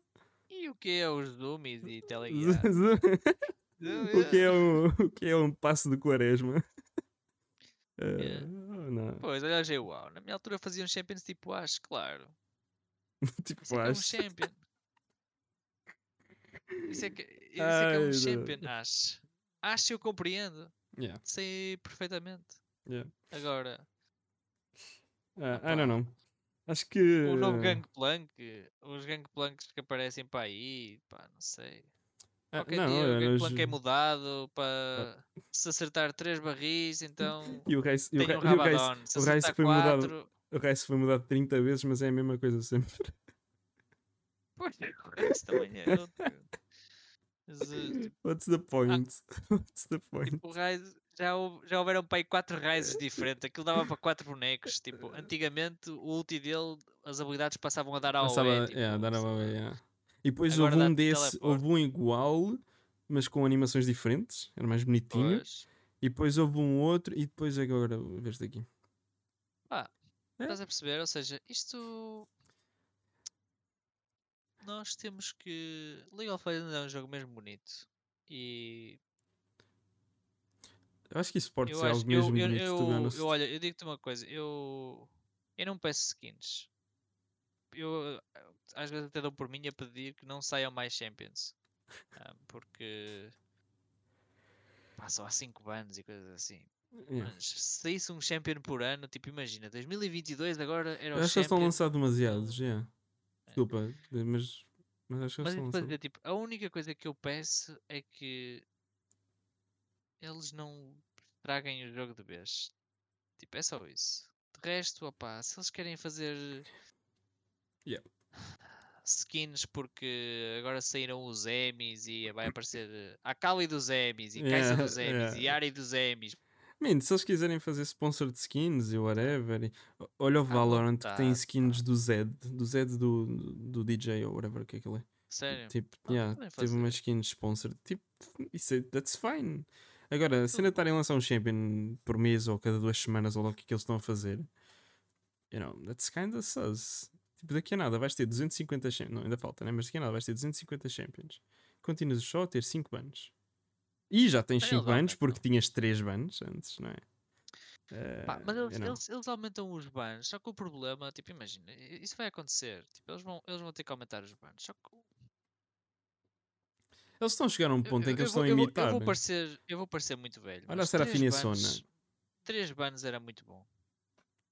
E o que é os zoomies e teleguiados? *laughs* *laughs* o, que é um, o que é um passo de quaresma? *laughs* Yeah. não. Pois, olha a uau. Na minha altura faziam champions tipo Ash, claro. tipo, Isso é que é um champion. Isso é que, isso é, que é Ai, um não. champion, Ash. Ash eu compreendo. Yeah, Sei perfeitamente. Yeah. Agora, Ah, I don't know. Acho que. o novo Gangplank, os Gangplanks que aparecem para aí, pá, não sei. Ah, Qualquer não, dia o Gangplank é mudado para se acertar três barris, então *laughs* E o Rice, o um *laughs* o Rice, o foi mudado. quatro, o Rice foi mudado 30 vezes, mas é a mesma coisa sempre. *laughs* pois, o Rice também é What's the point? What's the point? Tipo, o já, houve- já houveram para aí quatro Rises *laughs* diferentes. Aquilo dava para quatro bonecos. Tipo, antigamente o ulti dele, as habilidades passavam a dar ao Passava, tipo, yeah, dar ao yeah. E depois Agora houve um desse, houve um igual, mas com animações diferentes, era mais bonitinho. Pois. E depois houve um outro, e depois agora, vês daqui. Pá, É. estás a perceber? Ou seja, isto. Nós temos que. League of Legends é um jogo mesmo bonito. E Eu acho que esportes eu é acho algo eu, mesmo eu, bonito, eu, honest. eu, olha, eu digo-te uma coisa, eu, eu não peço skins. Eu às vezes até dou por mim a pedir que não saiam mais Champions. Ah, porque passam há 5 anos e coisas assim. Yeah. Mas se saísse um Champion por ano, tipo, imagina, 2022 agora era Eu o acho que estão a lançar demasiados, yeah. É. Desculpa, mas, mas acho que Mas isso estão a dizer, tipo, a única coisa que eu peço é que eles não traguem o jogo de vez. Tipo, é só isso. De resto, opá, se eles querem fazer Yeah. skins porque agora saíram os Emmys e vai aparecer eh, a Kali dos Emmys e Kaisa Yeah, dos Emmys e yeah. Ari dos Emmys. Man, se eles quiserem fazer sponsor de skins e whatever, e- olha o À Valorant que tem skins pá. do Zed, do Zed do, do DJ ou whatever que é aquilo é. Sério? Tipo, Ah, yeah, teve uma fazer. skin sponsor. Tipo, isso é, that's fine. Agora, se ainda estarem a lançar um champion por mês ou cada duas semanas ou lá o que é que eles estão a fazer, you know, that's kind of sus. Tipo, daqui a nada vais ter 250 champions. Não, ainda falta, né? Mas daqui a nada vais ter 250 champions. Continuas só a ter 5 bans. E já tens Eles 5 bans porque aumentam. tinhas 3 bans antes, não é? Pá, mas eles, eles, eles aumentam os bans, só que o problema, tipo, imagina, isso vai acontecer. Tipo, eles vão, eles vão ter que aumentar os bans. Só que Eles estão a chegar a um eu, ponto em eu- que eu eles vou, estão a eu vou- imitar. eu vou né? parecer, eu vou parecer muito velho. Olha a Serafina Sona. bans- Três bans era muito bom.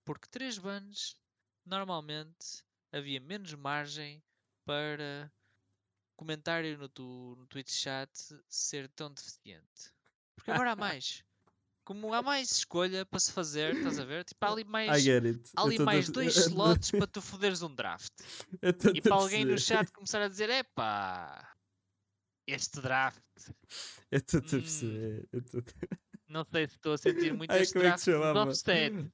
Porque três bans, normalmente, havia menos margem para comentário no, tu, no Twitch chat ser tão deficiente. Porque agora há *laughs* mais. Como há mais escolha para se fazer, estás a ver? Tipo, há ali mais, há ali tô-te a- mais dois *laughs* slots para tu foderes um draft. E para alguém no chat começar a dizer: epá, este draft, Eu estou-te a Hum, perceber. tô-te- *laughs* não sei se estou a sentir muito Ai, este como é que draft chamava?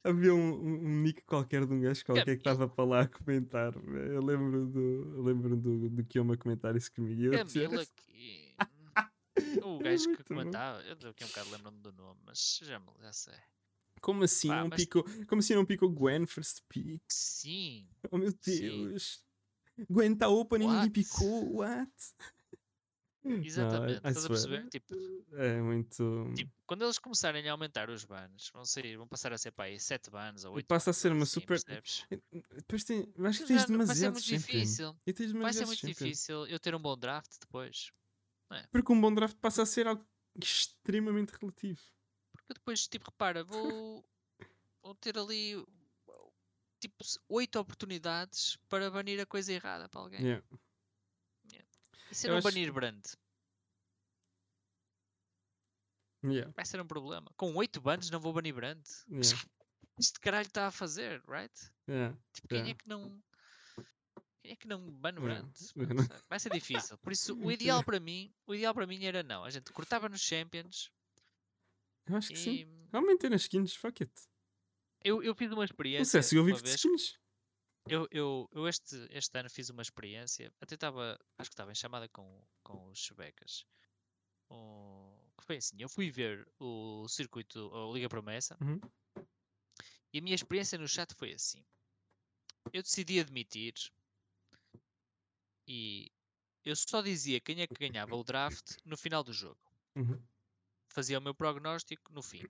Havia um, um, nick qualquer de um gajo qualquer que estava para lá a comentar. Eu lembro do, eu lembro do, do que eu me comentar isso comigo. Eu Camila. O *laughs* É gajo que muito bom. comentava, eu daqui a um bocado lembro-me do nome, mas já, me- já sei. Como assim Pá, não mas- picou? Como assim não picou Gwen first pick? Sim, Oh meu Sim. Deus! Gwen está open e ninguém What? picou. What? Exatamente. I Estás a perceber? Tipo, É muito. tipo, quando eles começarem a aumentar os bans, vão sair, vão passar a ser para aí 7 bans ou E 8 passa a ser uma super- Percebes? Depois tem. Acho que tens não- vai ser demasiado muito difícil. E tens Vai ser demasiado muito difícil eu ter um bom draft depois. Porque um bom draft passa a ser algo extremamente relativo. Porque depois, tipo, repara, vou, vou ter ali tipo 8 oportunidades para banir a coisa errada para alguém. Yeah. Se Eu eu não acho- banir Brand? Yeah. Vai ser um problema. Com 8 bans não vou banir Brand? Yeah. *laughs* este caralho está a fazer, right? Yeah. Tipo, quem Yeah. é que não. Quem é que não Mano Yeah. Brandt? *laughs* Yeah. Vai ser difícil. Por isso, o ideal para mim, o ideal para mim era não. A gente cortava nos Champions Eu acho que sim. e Aumentem nas skins, fuck it. eu, eu fiz uma O experiência. CSGO uma vive de skins. Eu, eu, eu este, este ano fiz uma experiência. Até estava, acho que estava em chamada com, com os Chebecas. Que foi assim, eu fui ver o circuito, a Liga Promessa, Uhum. e a minha experiência no chat foi assim. Eu decidi admitir e eu só dizia quem é que ganhava o draft no final do jogo. Uhum. Fazia o meu prognóstico no fim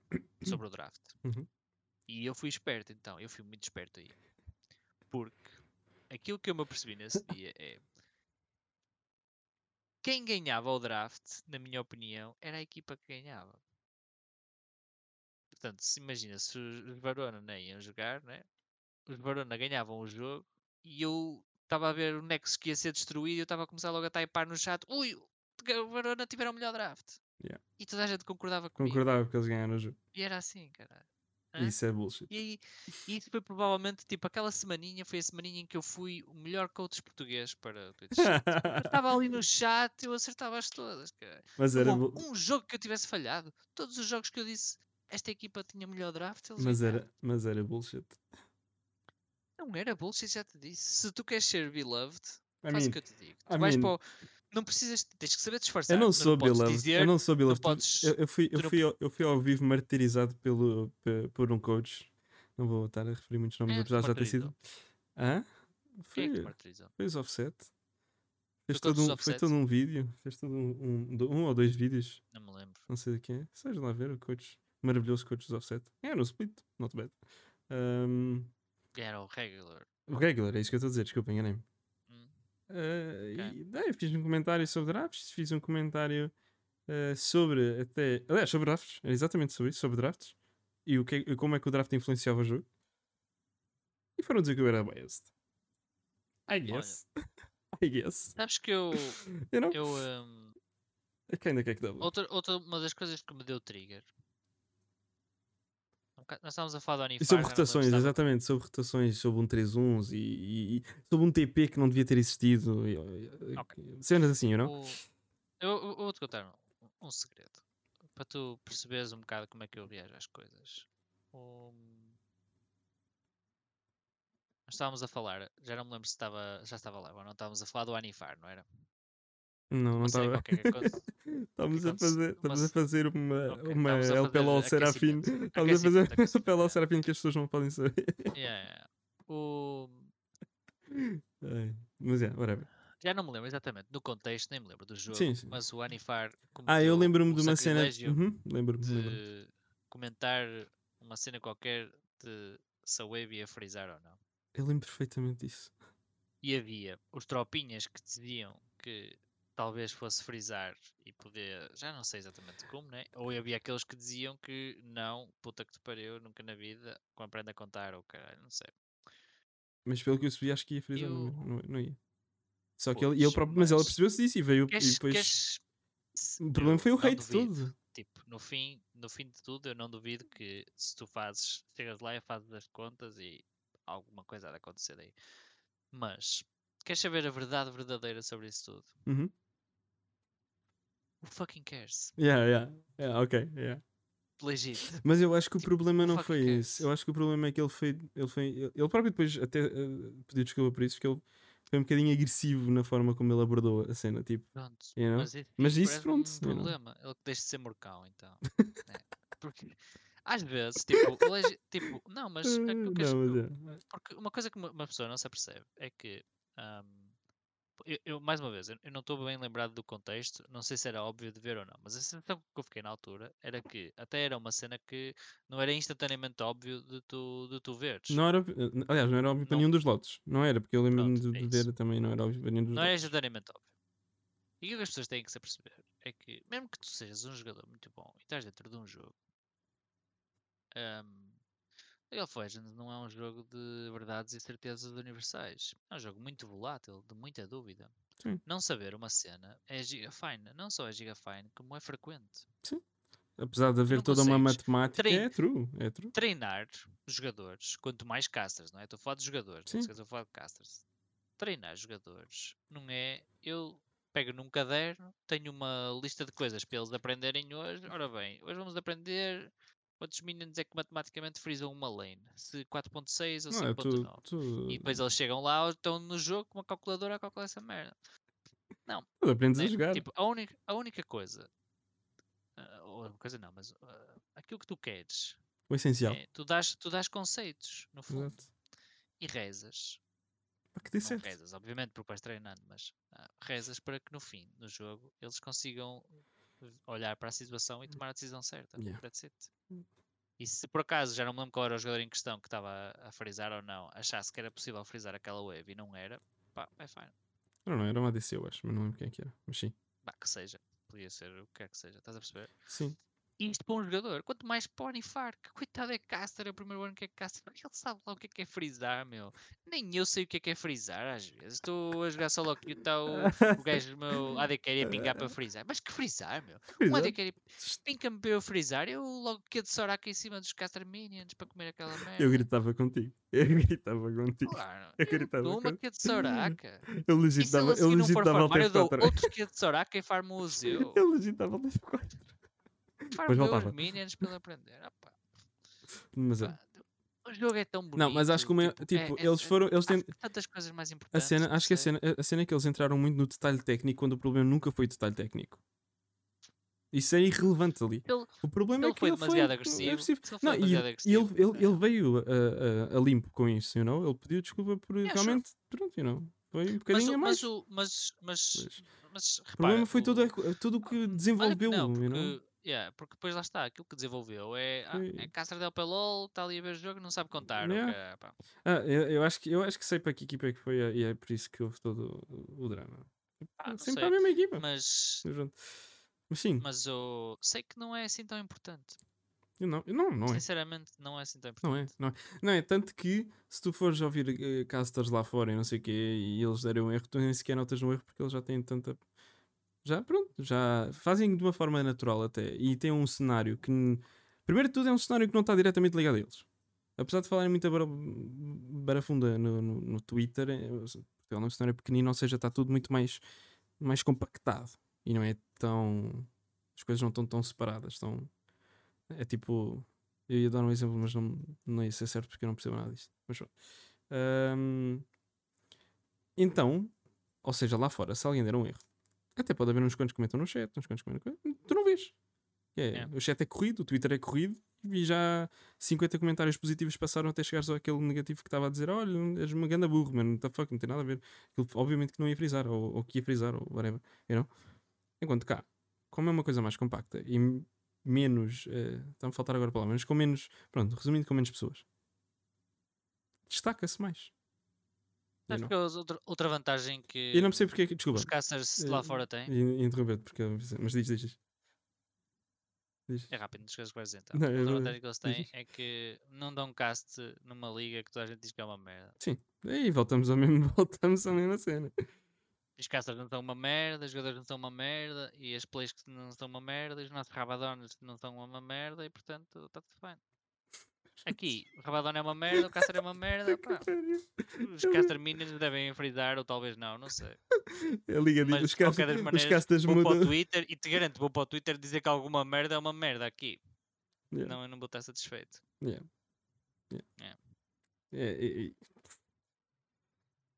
sobre o draft. Uhum. E eu fui esperto então, eu fui muito esperto aí. Porque aquilo que eu me apercebi nesse *laughs* dia é quem ganhava o draft, na minha opinião, era a equipa que ganhava. Portanto, se imagina, se os Barona não iam jogar, né? os Barona ganhavam o jogo e eu estava a ver o Nexus que ia ser destruído e eu estava a começar logo a taipar no chat. Ui, o Barona tiveram o melhor draft. Yeah. E toda a gente concordava comigo. Concordava porque eles ganharam o jogo. E era assim, caralho. Hã? Isso é bullshit. E, aí, isso foi provavelmente, tipo, aquela semaninha foi a semaninha em que eu fui o melhor coach português para o Twitch chat. Eu estava ali no chat eu acertava-as todas, cara. Mas era, bu- um jogo que eu tivesse falhado. Todos os jogos que eu disse esta equipa tinha melhor draft, eles mas ganharam. era, mas era bullshit. Não era bullshit, já te disse. Se tu queres ser beloved, I faz mean, o que eu te digo. Tu I vais mean- para o... Não precisas, tens que saber disfarçar. eu não Tu sou dizer, eu não sou podes- eu, eu fui, eu, não fui ao, eu fui ao vivo martirizado pelo, pe- por um coach. Não vou estar a referir muitos nomes, é te apesar de já ter sido. Hã? É Foi, te martirizou? foi os offset. Fez todo um, foi todo um vídeo. Fez todo um, um, um ou dois vídeos. Não me lembro. Não sei de quem é. Seja lá ver o coach. Maravilhoso coach dos offset. Era o split. Not bad. Um, Era o regular. o regular, é isso que eu estou a dizer. Desculpa, enganei-me. Hum. Eh, Ok. e daí fiz um comentário sobre drafts, fiz um comentário eh, sobre até. Aliás, sobre drafts, era exatamente sobre isso, sobre drafts e o que, e como é que o draft influenciava o jogo. E foram dizer que eu era biased. I guess. *laughs* I guess. Sabes que eu. You know? eu I kinda quer que double. outra, outra uma das coisas que me deu trigger. Um bocado- Nós estávamos a falar do Anifar. E sobre não rotações, exatamente, sobre rotações, sobre um 3-1 e, e- e sobre um TP que não devia ter existido. e- e- Ok. Cenas assim, you know? O- Eu, vou-te contar um, um segredo. Para tu perceberes um bocado como é que eu reajo às coisas. O- Nós estávamos a falar, já não me lembro se estava, já estava lá, ou não estávamos a falar do Anifar, não era? Não, não Uma estava. *laughs* Estamos a fazer, uma estamos a fazer uma, Ok, uma LP LOL Serafim. Estamos a fazer aquecimento, LP LOL yeah. Serafim que as pessoas não podem saber. Yeah, yeah. O- Mas é, whatever. Já não me lembro exatamente do contexto, nem me lembro do jogo, Sim, sim. mas o Anifar Ah, eu lembro-me de uma cena. Uhum, lembro-me, de comentar uma cena qualquer de se a Wave ia frisar ou não. Eu lembro perfeitamente disso. E havia os tropinhas que diziam que talvez fosse frisar e poder, já não sei exatamente como, né? Ou havia aqueles que diziam que não, puta que te pariu, nunca na vida, aprenda a contar ou caralho, não sei. Mas pelo que eu subi, acho que ia frisar, não, Eu- não, não ia. Só que ele, e ele próprio, mas ela mas percebeu-se disso e veio. E depois. queres- O problema eu foi o hate duvido. todo. Tipo, no fim, no fim de tudo, eu não duvido que se tu fazes, chegas lá e fazes as contas e alguma coisa há de acontecer daí. Mas, queres saber a verdade verdadeira sobre isso tudo? Uhum. Who fucking cares? Yeah, yeah. Yeah, ok, yeah. Legit. Mas eu acho que o Tipo, problema não foi cares? esse. Eu acho que o problema é que ele foi. Ele, foi, ele próprio depois até eh, pediu desculpa por isso, porque ele foi um bocadinho agressivo na forma como ele abordou a cena. Tipo, Pronto. You know? Mas, isso, Mas isso isso, pronto, um problema. Ele que deixa de ser morcão, então. *laughs* né? Porque, às vezes, tipo, legi- tipo não, mas é não, mas é. Porque uma coisa que uma, pessoa não se apercebe é que, ahm, eu, eu, mais uma vez, eu, eu não estou bem lembrado do contexto, não sei se era óbvio de ver ou não, mas a sensação que eu fiquei na altura era que até era uma cena que não era instantaneamente óbvio de tu, de tu veres. Não era, aliás, não era óbvio para Não. nenhum dos lotes. Não era, porque eu lembro-me de, é ver também, não era óbvio para nenhum dos Não é lotes. instantaneamente óbvio. E o que as pessoas têm que se aperceber é que, mesmo que tu sejas um jogador muito bom e estás dentro de um jogo, ahm, League Legends não é um jogo de verdades e certezas universais. É um jogo muito volátil, de muita dúvida. Sim. Não saber uma cena é giga fine. Não só é giga fine, como é frequente. Sim. apesar de haver não toda uma matemática, Trein- é true, é true. Treinar jogadores, quanto mais casters, não é? Estou a falar de jogadores, Sim. não estou a falar de casters. Treinar jogadores não é. Eu pego num caderno, tenho uma lista de coisas para eles aprenderem hoje. Ora bem, hoje vamos aprender quantos minions é que matematicamente frisam uma lane. Se 4.6 ou Não, é tu, 5.9. E depois eles chegam lá, estão no jogo com uma calculadora a calcular essa merda. tu aprendes a né? jogar. Tipo, a única, a única coisa. ou uma coisa não, mas ah, aquilo que tu queres o essencial. é, tu, dás, tu dás conceitos, no fundo, Exato. e rezas. Para que dê Não certo. rezas, obviamente, porque vais treinando, mas ah, rezas para que no fim, no jogo, eles consigam olhar para a situação e tomar a decisão certa. Yeah. That's it. E se por acaso, já não me lembro qual era o jogador em questão que estava a, frisar ou não, achasse que era possível frisar aquela wave e não era, pá, é fine. Não, não, era uma ADC, eu acho, mas não lembro quem é que era. Mas sim. Bah, que seja. Podia ser o que quer que seja, estás a perceber? Sim isto para um jogador, quanto mais Pony Fark, coitado é Caster, é o primeiro ano que é Caster, ele sabe lá o que é que é frisar, meu. Nem eu sei o que é que é frisar às vezes. Estou a jogar solo que está o, o gajo meu ADK a pingar para frisar. Mas que frisar, meu? *laughs* Um ADK pinca-me para eu frisar, eu logo que é de Soraka em cima dos Caster Minions para comer aquela merda. Eu gritava contigo, eu gritava contigo. Claro, eu, gritava gritava dou uma que é de Soraka. *laughs* Eu legitava, eu legitava farmar, eu dou outro que é de Soraka e farmo o *laughs* Zeu. Eu legitava o F4. Depois voltava. os Minions para aprender. Ah, mas, é. o jogo é tão bonito. Não, mas acho que o meu, tipo, é, tipo é, eles foram, eles têm tantas coisas mais importantes. A cena, acho que a cena, a cena é que eles entraram muito no detalhe técnico quando o problema nunca foi detalhe técnico. Isso é irrelevante ali. Ele, o problema é que foi ele foi demasiado agressivo. Não, e, agressivo, ele, ele, ele é. veio a, a, a, limpo com isso, you know? Ele pediu desculpa por é, realmente, sure. pronto, you know? Foi um bocadinho mas, mais. Mas, mas, mas, mas, mas o problema foi o, tudo, tudo que desenvolveu. Não, porque, you know? Yeah, porque depois lá está, aquilo que desenvolveu é, ah, Foi- é Caster del Pelol, está ali a ver o jogo, não sabe contar. Yeah. Ah, eu, eu acho que, eu acho que sei para que equipa é que foi e é por isso que houve todo o, drama. Ah, Sempre sei, a mesma equipa. Mas. Mas sim, mas eu sei que não é assim tão importante. eu não, eu não, não é. Sinceramente, não é assim tão Não é, importante. não é. Não é, tanto que se tu fores ouvir eh, casters lá fora e não sei o quê e eles derem um erro, tu nem sequer notas um erro porque eles já têm tanta. Já, pronto, já fazem de uma forma natural até. E tem um cenário que. Primeiro de tudo, é um cenário que não está diretamente ligado a eles. Apesar de falarem muita bara- barafunda no, no, no Twitter, é, é um cenário pequenino, ou seja, está tudo muito mais, mais compactado. E não é tão. As coisas não estão tão separadas. Estão, é tipo. Eu ia dar um exemplo, mas não, não ia ser certo porque eu não percebo nada disto. Mas pronto. Então, ou seja, lá fora, se alguém der um erro, até pode haver uns quantos comentam no chat, uns quantos comentam. Tu não vês. É. O chat é corrido, o Twitter é corrido e já 50 comentários positivos passaram até chegares àquele negativo que estava a dizer: Olha, és uma ganda burro, mano, the fuck, não tem nada a ver. Aquilo, obviamente que não ia frisar, ou, ou que ia frisar, ou whatever. You know? Enquanto cá, como é uma coisa mais compacta e menos. eh, Está-me a faltar agora palavras, mas com menos. Pronto, resumindo, com menos pessoas, destaca-se mais. You Sabes know? que é outra, outra vantagem que Eu não percebo porque é. Desculpa. os casters eh, lá fora têm? in- Interromper-te, porque. Mas diz, diz. diz. Diz. É rápido, vais dizer. Então. Não, Outra vantagem que eles têm diz. é que não dão cast numa liga que toda a gente diz que é uma merda. Sim. Aí voltamos ao mesmo, *laughs* voltamos à mesma cena. Os casters não são uma merda, os jogadores não são uma merda, e as plays que não são uma merda, e os nossos rabadones não são uma merda, e portanto está tudo bem. Aqui, o rabadone é uma merda, o caster é uma merda, pá. Os caster minions devem frisar, ou talvez não, não sei. A liga diz, Mas os castas, vou para o. Twitter e te garanto, vou para o Twitter dizer que alguma merda é uma merda aqui. Yeah. Não, eu não vou estar satisfeito. Yeah. Yeah. Yeah. É, é, é.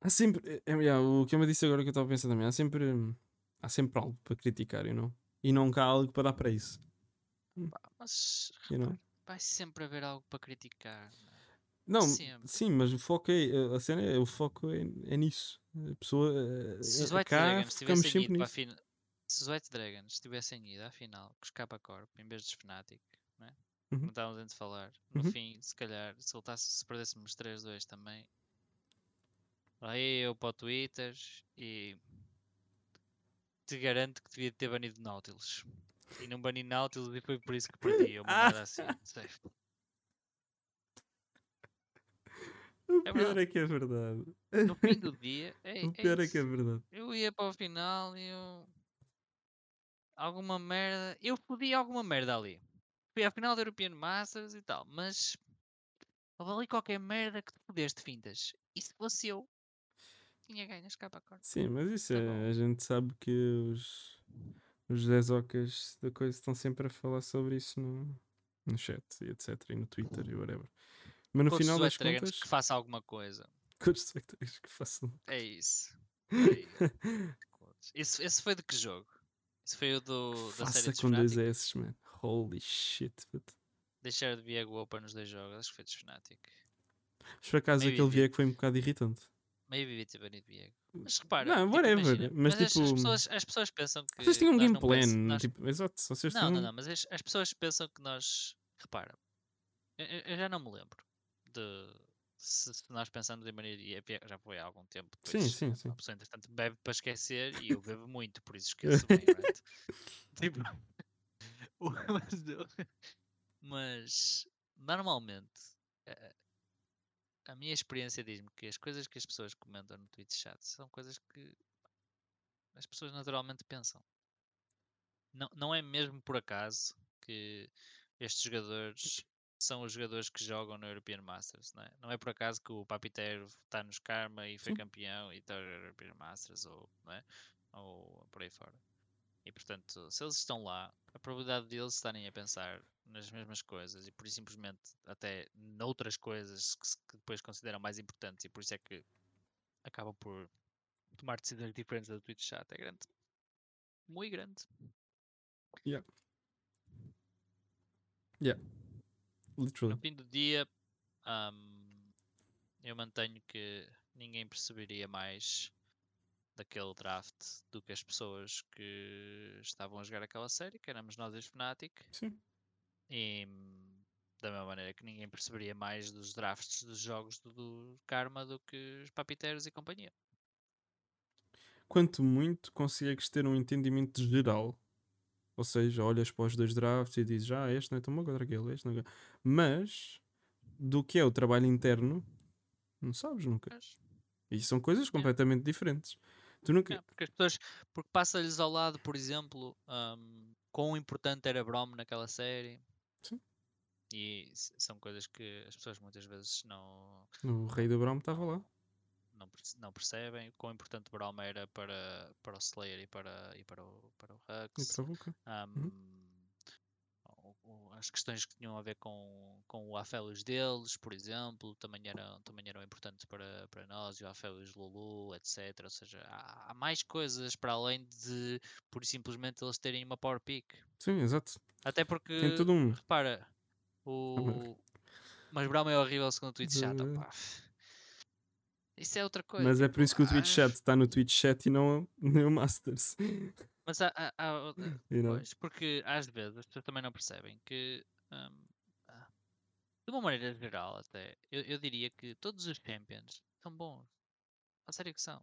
Há sempre. É, é, yeah, o que eu me disse agora que eu estava a pensar também, há sempre. Há sempre algo para criticar, you know? E nunca há algo para dar para isso. Mas You know? Vai sempre haver algo para criticar. Não, Sempre. sim, mas o foco é. A cena é. O foco é, é nisso. A pessoa. Se os White cá Dragons tivessem ido final. Se os White Dragons tivessem ido à final com os Kappa Corp em vez dos Fnatic, né? Uhum. como estávamos antes de falar, no Uhum. fim, se calhar, se, voltasse, se perdêssemos 3-2 também, aí eu para o Twitter e te garanto que devia ter banido Nautilus. E não bani Nautilus e foi por isso que perdi. Uma merda assim, não sei. *laughs* O É pior verdade. é que é verdade. No fim do dia, *laughs* é, O é pior é que é verdade. Eu ia para o final e eu. Alguma merda. Eu fodi alguma merda ali. fui à final da European Masters e tal, mas houve ali qualquer merda que tu pudeste fintas. E se fosse eu, tinha ganho as capa cor. Sim, mas isso Tá é, bom. a gente sabe que os, os Zezocas da coisa estão sempre a falar sobre isso no, no chat e etc. E no Twitter e whatever. Mas no Coach final das contas, que faça alguma coisa. coach que façam. É isso. É *laughs* isso. esse, esse foi de que jogo? Esse foi o do, da série Faça dos com dois Fnatic? S, man. Holy shit. puto. Deixar de Viego Open nos dois jogos, acho que foi dos Fnatic. Mas por acaso Maybe aquele vi- Viego foi um bocado irritante. Maybe ter banido Viego. Mas repara, Não, tipo, whatever, imagina, mas as- as, tipo, pessoas, as pessoas pensam que. Vocês tinham um game plan. nós- Tipo, exato, vocês Não, tinham... não, não, mas as, as pessoas pensam que nós. Repara, eu, eu- já não me lembro de. Se, se nós pensamos em maneira. Já foi há algum tempo. Sim, depois, sim, sim. A pessoa, entretanto, bebe para esquecer e eu bebo muito, por isso *laughs* esqueço bem, right? Tipo. *laughs* mas, mas, normalmente. A minha experiência diz-me que as coisas que as pessoas comentam no Twitch chat são coisas que as pessoas naturalmente pensam. Não, não é mesmo por acaso que estes jogadores são os jogadores que jogam no European Masters, não é? Não é por acaso que o Papiteiro está nos Karma e foi Sim. campeão e está no European Masters ou, não é? ou por aí fora. E portanto, se eles estão lá, a probabilidade deles estarem a pensar nas mesmas coisas e por isso simplesmente até noutras coisas que, que depois consideram mais importantes e por isso é que acabam por tomar decisões diferentes da Twitch chat é grande. Muito grande. No Literally. fim do dia, ahm, eu mantenho que ninguém perceberia mais daquele draft do que as pessoas que estavam a jogar aquela série, que éramos nós e os Fnatic, Sim. E hum, da mesma maneira que ninguém perceberia mais dos drafts dos jogos do, do Karma do que os Papiteiros e companhia. Quanto muito consegues ter um entendimento geral. Ou seja, olhas para os dois drafts e dizes, ah, este não é tão bom contra aquele, este não é... Mas, do que é o trabalho interno, não sabes nunca. Mas, E são coisas completamente diferentes. Tu nunca... é, porque as pessoas, porque passa-lhes ao lado, por exemplo, hum, quão importante era Brom naquela série. Sim. E são coisas que as pessoas muitas vezes não, O rei do Brom estava lá. não, não percebem quão importante Brom era para, para o Slayer e para, e para o, para o E Hux. para a Vulcan. O- o- as questões que tinham a ver com, com o Aphelios deles, por exemplo, também eram, também eram importantes para, para nós, e o Aphelios Lulu, etc. Ou seja, há, há mais coisas para além de, por simplesmente, eles terem uma power pick. Sim, exato. Até porque, Tem todo um... repara, o... Mas Brown é horrível segundo o Twitch chat, opá. Isso é outra coisa. Mas é por isso que o Twitch chat está no Twitch chat e não no *laughs* Masters. Mas há, há- há know? *laughs* Pois, porque às vezes as pessoas também não percebem que, hum, ah, de uma maneira geral, até, eu, eu diria que todos os Champions são bons. A sério que são.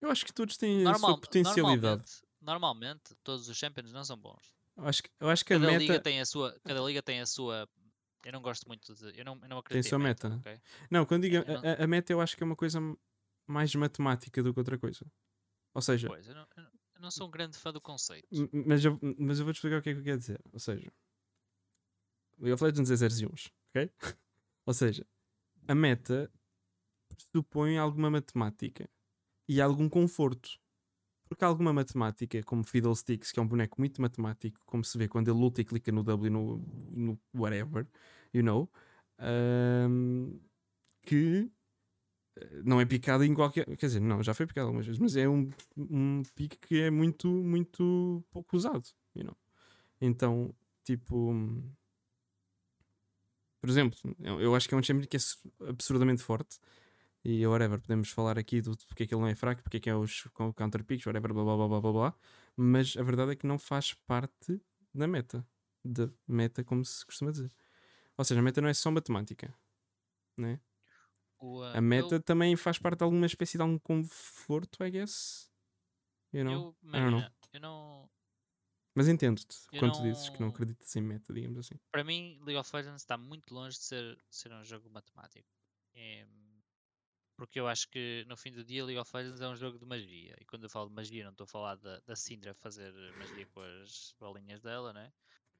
Eu acho que todos têm a Normal, sua potencialidade. Normalmente, normalmente, todos os Champions não são bons. Eu acho, que- eu acho que a Cada meta liga tem a sua. *laughs* Cada liga tem a sua. Eu não gosto muito de. Eu não, eu não acredito sua em meta. ok? Não, quando digo É, a, não- a- a meta, eu acho que é uma coisa mais matemática do que outra coisa. Ou seja, Pois, eu não, eu não- não sou um grande fã do conceito. mas eu, mas eu vou-te explicar o que é que eu quero dizer. Ou seja, League of Legends é 0 e 1, ok? *laughs* Ou seja, a meta pressupõe alguma matemática e algum conforto. Porque alguma matemática, como Fiddlesticks, que é um boneco muito matemático, como se vê quando ele luta e clica no W no, no whatever, you know, ahm, que não é picado em qualquer. Quer dizer, não, já foi picado algumas vezes, mas é um, um pique que é muito, muito pouco usado, you know. Então, tipo. Por exemplo, eu, eu acho que é um champion que é su- absurdamente forte. E whatever, podemos falar aqui do porque é que ele não é fraco, porque é que é os co- counter picks, whatever, blá blá blá blá blá blá. Mas a verdade é que não faz parte da meta. Da meta, como se costuma dizer. Ou seja, a meta não é só matemática. Né? O, ah, A meta eu- também faz parte de alguma espécie de algum conforto, I guess. You know? eu, I don't know. eu não. Mas entendo-te quando tu dizes que não não- acreditas em meta, digamos assim. Para mim, League of Legends está muito longe de ser, ser um jogo matemático. Em, porque eu acho que no fim do dia League of Legends é um jogo de magia. E quando eu falo de magia, não estou a falar da, da Syndra fazer magia com as bolinhas dela, né?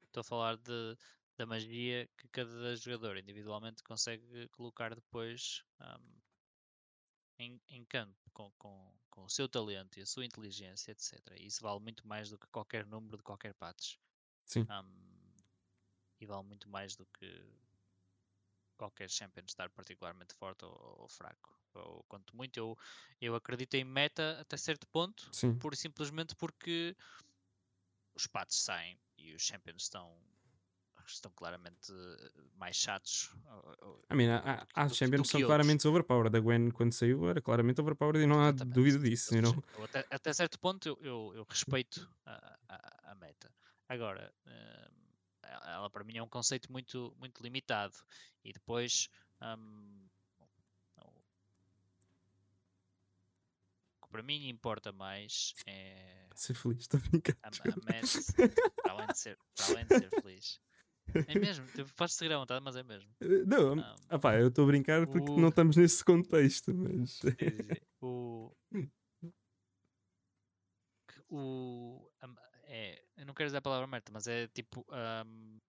Estou a falar de, da magia que cada jogador individualmente consegue colocar depois um, em, em campo com, com, com o seu talento e a sua inteligência, etc. E isso vale muito mais do que qualquer número de qualquer patch. Sim. Um, e vale muito mais do que qualquer champion estar particularmente forte ou, ou fraco. Ou, quanto muito, eu, eu acredito em meta até certo ponto, Sim. e simplesmente porque os patos saem e os champions estão estão claramente mais chatos. I mean, há champions são claramente overpowered. A Gwen, quando saiu, era claramente overpowered e não há Exatamente. dúvida disso. You know? até, até certo ponto, eu, eu, eu respeito a, a, a, meta. Agora, hum, ela para mim é um conceito muito, muito limitado. E depois. Um, o que para mim importa mais é. Ser feliz, *laughs* estou a brincar. A, a meta, para além, de ser, para além de ser *laughs* feliz. É mesmo, podes seguir à vontade, mas é mesmo. Eh, não, um, opá, eu estou a brincar porque o... não estamos nesse contexto, mas. o. O. É, eu não quero dizer a palavra merda, mas é tipo um,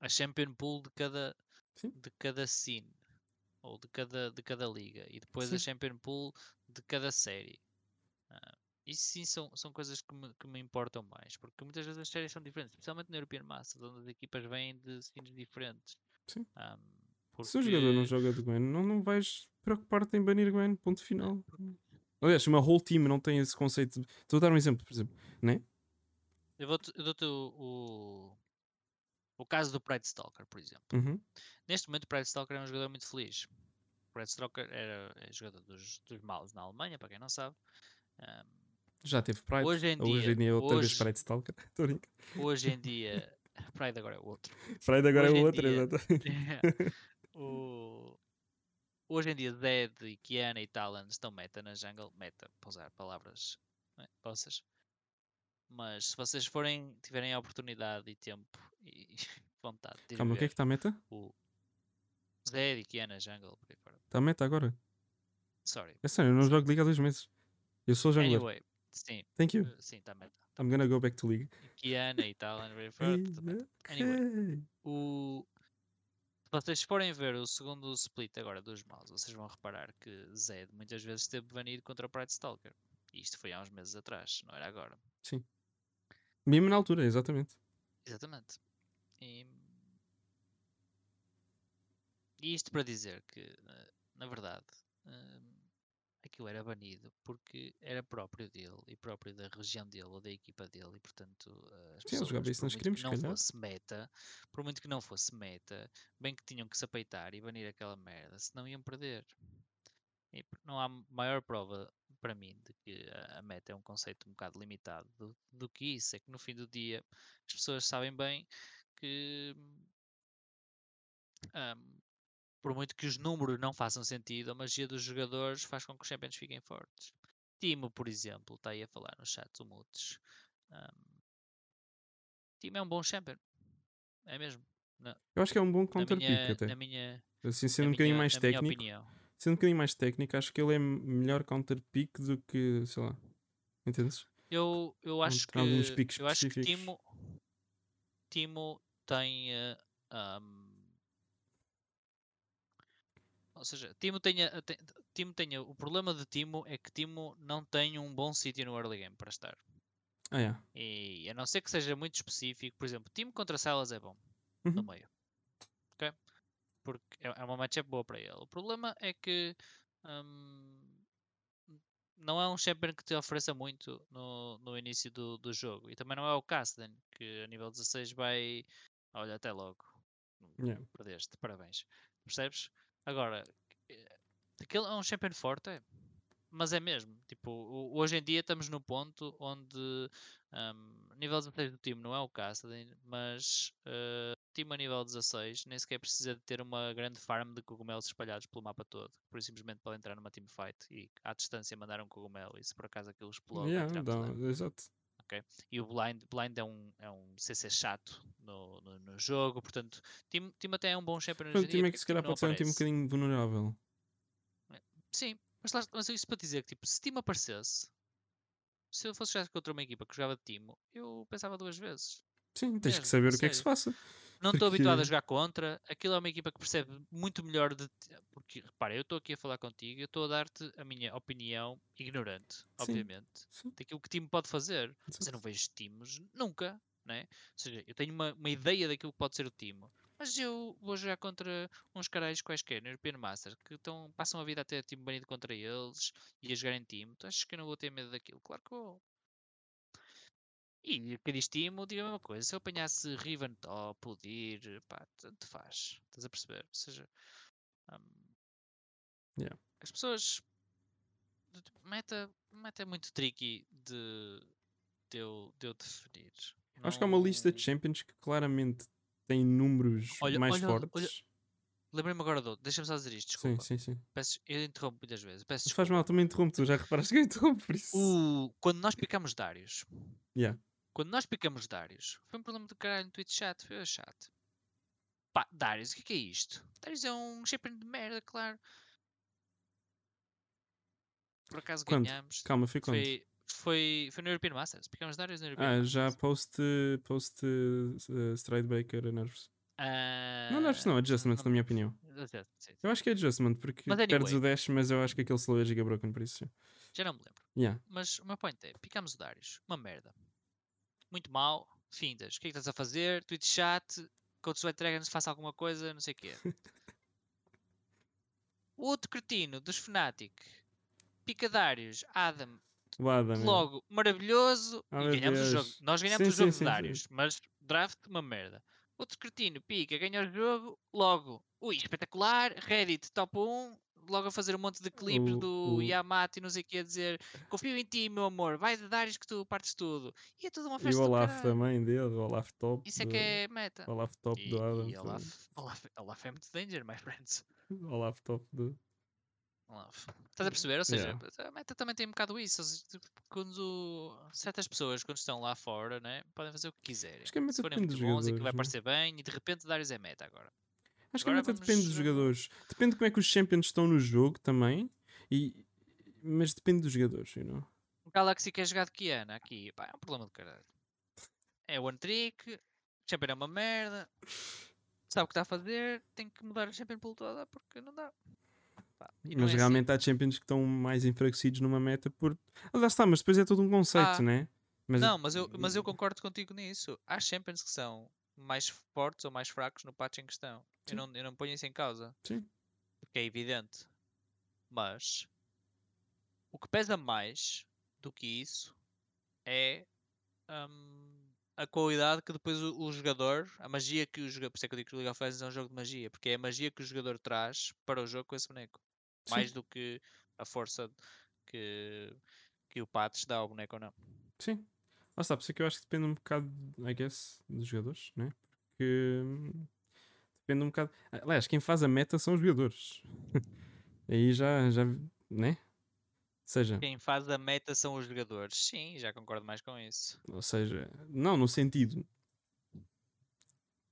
a champion pool de cada, Sim. de cada scene ou de cada, de cada liga e depois Sim. a champion pool de cada série. Uh, isso sim são, são coisas que me, que me importam mais, porque muitas vezes as séries são diferentes, especialmente na European Masters, onde as equipas vêm de scenes diferentes. Sim. Um, porque... Se o jogador não joga de Gwen, não, não vais preocupar-te em banir Gwen, ponto final. *laughs* Aliás, uma whole team não tem esse conceito. Estou a dar um exemplo, por exemplo, né? Eu, vou eu dou-te o, o, o, caso do Pride Stalker, por exemplo. Uhum. Neste momento, o Pride Stalker é um jogador muito feliz. O Pride Stalker era é jogador dos, dos maus na Alemanha, para quem não sabe. Um, já teve Pride. Hoje em dia, hoje em dia outra hoje, vez Pride Stalker. *laughs* hoje em dia, Pride agora é o outro. Pride agora hoje é o outro, exatamente. o, hoje em dia, Zed e Kiana e Talon estão meta na jungle. Meta, para usar palavras vossas. Mas se vocês forem, tiverem a oportunidade e tempo e *laughs* vontade de Calma, o que é que está meta? O Zed e Kiana Jungle. Está meta agora? Sorry. É sério, eu não jogo Liga há dois meses. Eu sou jungler. Anyway, sim. Thank you. Sim, está meta. I'm gonna go back to League. Kiana e tal, and okay. Anyway, o... se vocês forem ver o segundo split agora dos maus, vocês vão reparar que Zed muitas vezes esteve banido contra o Pride Stalker. E isto foi há uns meses atrás, não era agora. Sim. Mesmo na altura, exatamente. Exatamente. E, e isto para dizer que, eh, na verdade, hum, aquilo era banido porque era próprio dele e próprio da região dele ou da equipa dele e portanto as Sim, pessoas, isso nos crimes, que não fosse meta, por muito que não fosse meta, bem que tinham que se apeitar e banir aquela merda, senão iam perder. E não há maior prova para mim de que a meta é um conceito um bocado limitado do, do que isso, é que no fim do dia as pessoas sabem bem que um, por muito que os números não façam sentido, a magia dos jogadores faz com que os champions fiquem fortes. Timo, por exemplo, está aí a falar no chat do Mutes. Um, Timo é um bom champion. É mesmo. Na, eu acho que é um bom counter pick até. Na minha, assim, sendo um bocadinho mais técnico. Sendo um bocadinho mais técnico, acho que ele é melhor counter pick do que, sei lá. Entendes? Eu, eu acho que eu acho que Timo, Timo tem uh, um, ou seja, Timo tenha, Timo tenha. O problema de Timo é que Timo não tem um bom sítio no early game para estar. Ah, é. E a não ser que seja muito específico, por exemplo, Timo contra Salas é bom uhum. no meio. Ok? Porque é, é uma matchup boa para ele. O problema é que hum, não é um champion que te ofereça muito no, no início do, do jogo. E também não é o Casten, que a nível 16 vai. Olha, até logo. Yeah. Perdeste, parabéns. Percebes? Agora, eh, aquele é um champion forte, é. mas é mesmo. Tipo, hoje em dia estamos no ponto onde um, nível 16 do time não é o Cassidy, mas uh, time a nível 16 nem sequer precisa de ter uma grande farm de cogumelos espalhados pelo mapa todo. Por simplesmente pode entrar numa teamfight e à distância mandar um cogumelo e se por acaso aquilo explode. Yeah, exato. E o Blind, Blind é, um, é um CC chato no, no, no jogo, portanto, time, time até é um bom champion. Mas o time é que se calhar pode ser um time um bocadinho vulnerável. Sim, mas, lá, mas isso para dizer que tipo, se time aparecesse, se eu fosse jogar contra uma equipa que jogava de time, eu pensava duas vezes. Sim, tens Mesmo, que saber o que é que se sério. passa. Não estou habituado a jogar contra. Aquilo é uma equipa que percebe muito melhor de. Porque, repara, eu estou aqui a falar contigo, eu estou a dar-te a minha opinião ignorante, Sim. obviamente, Sim, daquilo que o time pode fazer. Mas eu não vejo times nunca, né? Ou seja, eu tenho uma, uma ideia daquilo que pode ser o time. Mas eu vou jogar contra uns caras quaisquer no European Masters que estão, passam a vida a ter time banido contra eles e a jogar em time. Tu achas que eu não vou ter medo daquilo? Claro que vou. E estimo, digo a mesma coisa. Se eu apanhasse Riven Top, o Dir, pá, tanto faz. Estás a perceber? Ou seja, hum, Yeah. as pessoas. Meta, meta é muito tricky de, de, eu, de eu definir. Acho que há uma lista de Não- champions que claramente tem números Olha- mais olha- olha- fortes. Lembrei-me agora do outro. Deixa-me só dizer isto, Sim, desculpa. sim, sim. Peço, eu interrompo muitas vezes. Peço faz mal, também interrompo, tu já reparaste que eu interrompo por isso. O, quando nós picamos Darius, Yeah. Quando nós picamos Darius, foi um problema do caralho no Twitch chat, foi o chat. Pá, Darius, o que é, que é isto? Darius é um champion de merda, claro. Por acaso ganhamos. Calma, foi quando? Foi, foi, foi no European Masters. Picamos Darius no European Ah, já Masters. post, post uh, Stride Breaker Nerves. Não Nerves não, Ah, Adjustments, não- na minha opinião. Sim, sim. Eu acho que é Adjustment, porque Mas perdes anyway. o dash, mas eu acho que aquele slow é giga broken, por isso. Já não me lembro. Yeah. Mas o meu point é, picamos o Darius, uma merda. Muito mal, findas. O que é que estás a fazer? Twitch chat, Coach Sweat Dragons faça alguma coisa, não sei o quê. *laughs* o outro cretino dos Fnatic, pica Darius, Adam, Adam, é. logo, maravilhoso, Ah, e ganhamos o jogo. Nós ganhamos Sim, o jogo sim, de. Darius, mas draft uma merda. Outro cretino, pica, ganha o jogo, logo, ui, espetacular, Reddit top 1, logo a fazer um monte de clipes O- do o- Yamato e não sei o que a dizer confio em ti, meu amor, vai de Darius que tu partes tudo. E é tudo uma E festa o do Olaf também dele, o Olaf top. Isso é do- que é meta. O Olaf top E, do Adam. e Olaf, Olaf, Olaf é muito danger, my friends. o Olaf top do. Olaf. Estás a perceber? Ou seja, Yeah. a meta também tem um bocado isso. Quando certas pessoas, quando estão lá fora, né, podem fazer o que quiserem. Acho que a meta Se forem muito bons e que vai não? parecer bem, e de repente Darius é meta agora. Acho que a Agora meta depende dos jogadores. Depende de como é que os champions estão no jogo também. E... Mas depende dos jogadores, you know? O Galaxy quer jogar de Kiana aqui, pá, é um problema do caralho. É one trick, champion é uma merda, sabe o que está a fazer, tem que mudar o champion pool toda porque não dá. Pá, não Mas é realmente há champions que estão mais enfraquecidos numa meta por. Ah, lá está, mas depois é todo um conceito, Ah, né? Mas Não, mas eu, mas eu concordo contigo nisso. Há champions que são mais fortes ou mais fracos no patch em questão. Eu não, eu não ponho isso em causa. Sim. Porque é evidente. Mas o que pesa mais do que isso é hum, a qualidade que depois o, o jogador, a magia que o jogador, por isso é que eu digo que o League of Legends é um jogo de magia, porque é a magia que o jogador traz para o jogo com esse boneco. Sim. Mais do que a força que, que o patch dá ao boneco ou não. Sim. Lá está, por isso é que eu acho que depende um bocado, I guess, dos jogadores, né? Porque hum, depende um bocado. Aliás, quem faz a meta são os jogadores. *laughs* Aí já, já, né? Ou seja, Quem faz a meta são os jogadores. Sim, já concordo mais com isso. ou seja, não no sentido.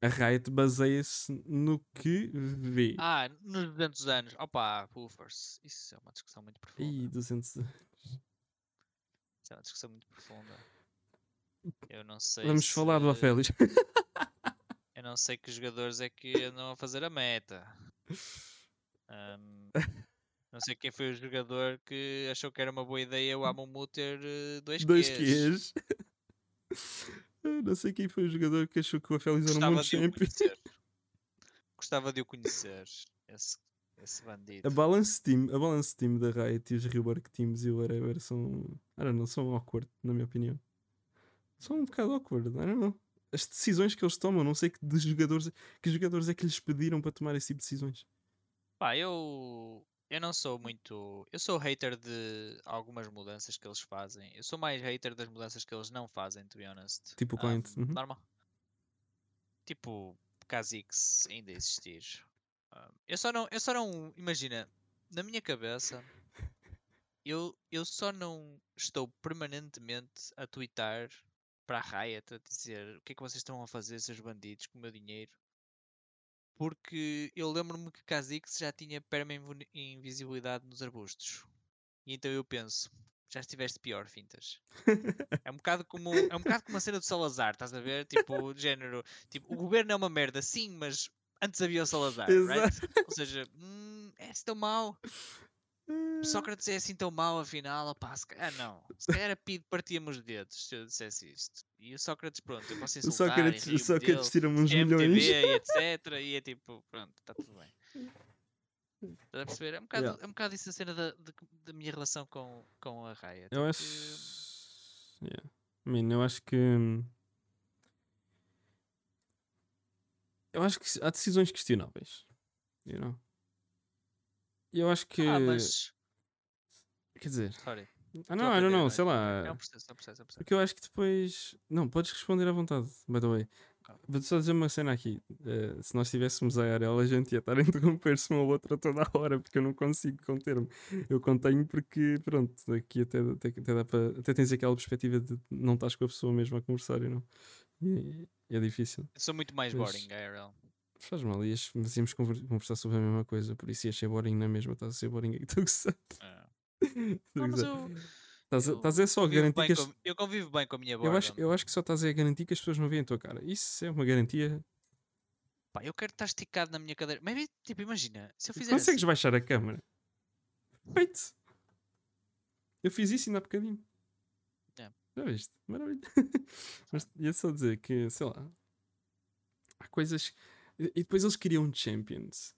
A Riot baseia-se no que vê. Ah, nos 200 anos. Opa, Woofers. Isso é uma discussão muito profunda. Ih, 200. Isso é uma discussão muito profunda. *laughs* Eu não sei Vamos se... falar do Afélis. *laughs* Não sei que jogadores é que andam a fazer a meta. Ahm, *laughs* não sei quem foi o jogador que achou que era uma boa ideia o Amumu ter eh, dois, Dois Qs. *laughs* Não sei quem foi o jogador que achou que o Afélis era um mundo de o champion. conhecer. *laughs* Gostava de o conhecer. Esse, esse bandido. A balance team, a balance team da Riot e os rework teams e o whatever são. I don't know, são awkward, na minha opinião. São um bocado awkward, I don't know. As decisões que eles tomam, não sei que de jogadores, que jogadores é que lhes pediram para tomar esse tipo de decisões. Pá, eu, eu não sou muito. Eu sou hater de algumas mudanças que eles fazem. Eu sou mais hater das mudanças que eles não fazem, to be honest. Tipo o Coint, Um, uhum. Normal. Tipo, Kha'Zix ainda existir. Um, eu só não. Eu só não. Imagina, na minha cabeça, *laughs* eu, eu só não estou permanentemente a twittar para a Riot a dizer o que é que vocês estão a fazer, seus bandidos, com o meu dinheiro. Porque eu lembro-me que Kha'Zix já tinha perma-invisibilidade nos arbustos. E então eu penso, já estiveste pior, fintas. É um bocado como, é um bocado como a cena do Salazar, estás a ver? Tipo, género, tipo, o governo é uma merda, sim, mas antes havia o Salazar, right? Ou seja, hum, é tão mau. Sócrates é assim tão mau, afinal, opá, se calhar não. Se calhar a PID partíamos os dedos se eu dissesse isto. E o Sócrates, pronto, eu posso insultar, o Sócrates, o Sócrates tira-me uns milhões. e *laughs* etc. E é tipo, pronto, está tudo bem. Estás a perceber? É um bocado, yeah. é um bocado isso a cena da, da, minha relação com, com a Riot. Eu acho. Que... Yeah. Eu acho que. Eu acho que há decisões questionáveis. You know? Eu acho que. Ah, mas. Quer dizer. Sorry. Ah, não, não, não, sei lá. É um processo, é um processo, é um processo. Porque eu acho que depois. Não, podes responder à vontade, by the way. Vou só dizer uma cena aqui. Uh, se nós estivéssemos a ARL, a gente ia estar a interromper-se uma ou outra toda a hora, porque eu não consigo conter-me. Eu contenho porque, pronto, aqui até, até, até, dá para, até tens aquela perspectiva de não estás com a pessoa mesmo a conversar, não? E, e é difícil. Eu sou muito mais Mas, boring, ARL. Faz mal, ias, mas íamos conversar sobre a mesma coisa, por isso ia ser boring na mesma, estás a ser boring aqui, *laughs* estou a gostar. É. Mas eu Estás a, só a garantir que. As... Com, eu convivo bem com a minha borda. Eu acho, eu acho que só estás a garantir que as pessoas não veem a tua cara. Isso é uma garantia. Pá, eu quero estar esticado na minha cadeira. Mas, tipo, imagina, se eu fizer. Consegues assim... baixar a câmera? Feito. Eu fiz isso ainda há bocadinho. É. Já viste? Maravilha. *laughs* Mas ia só dizer que, sei lá. Há coisas. E depois eles criam champions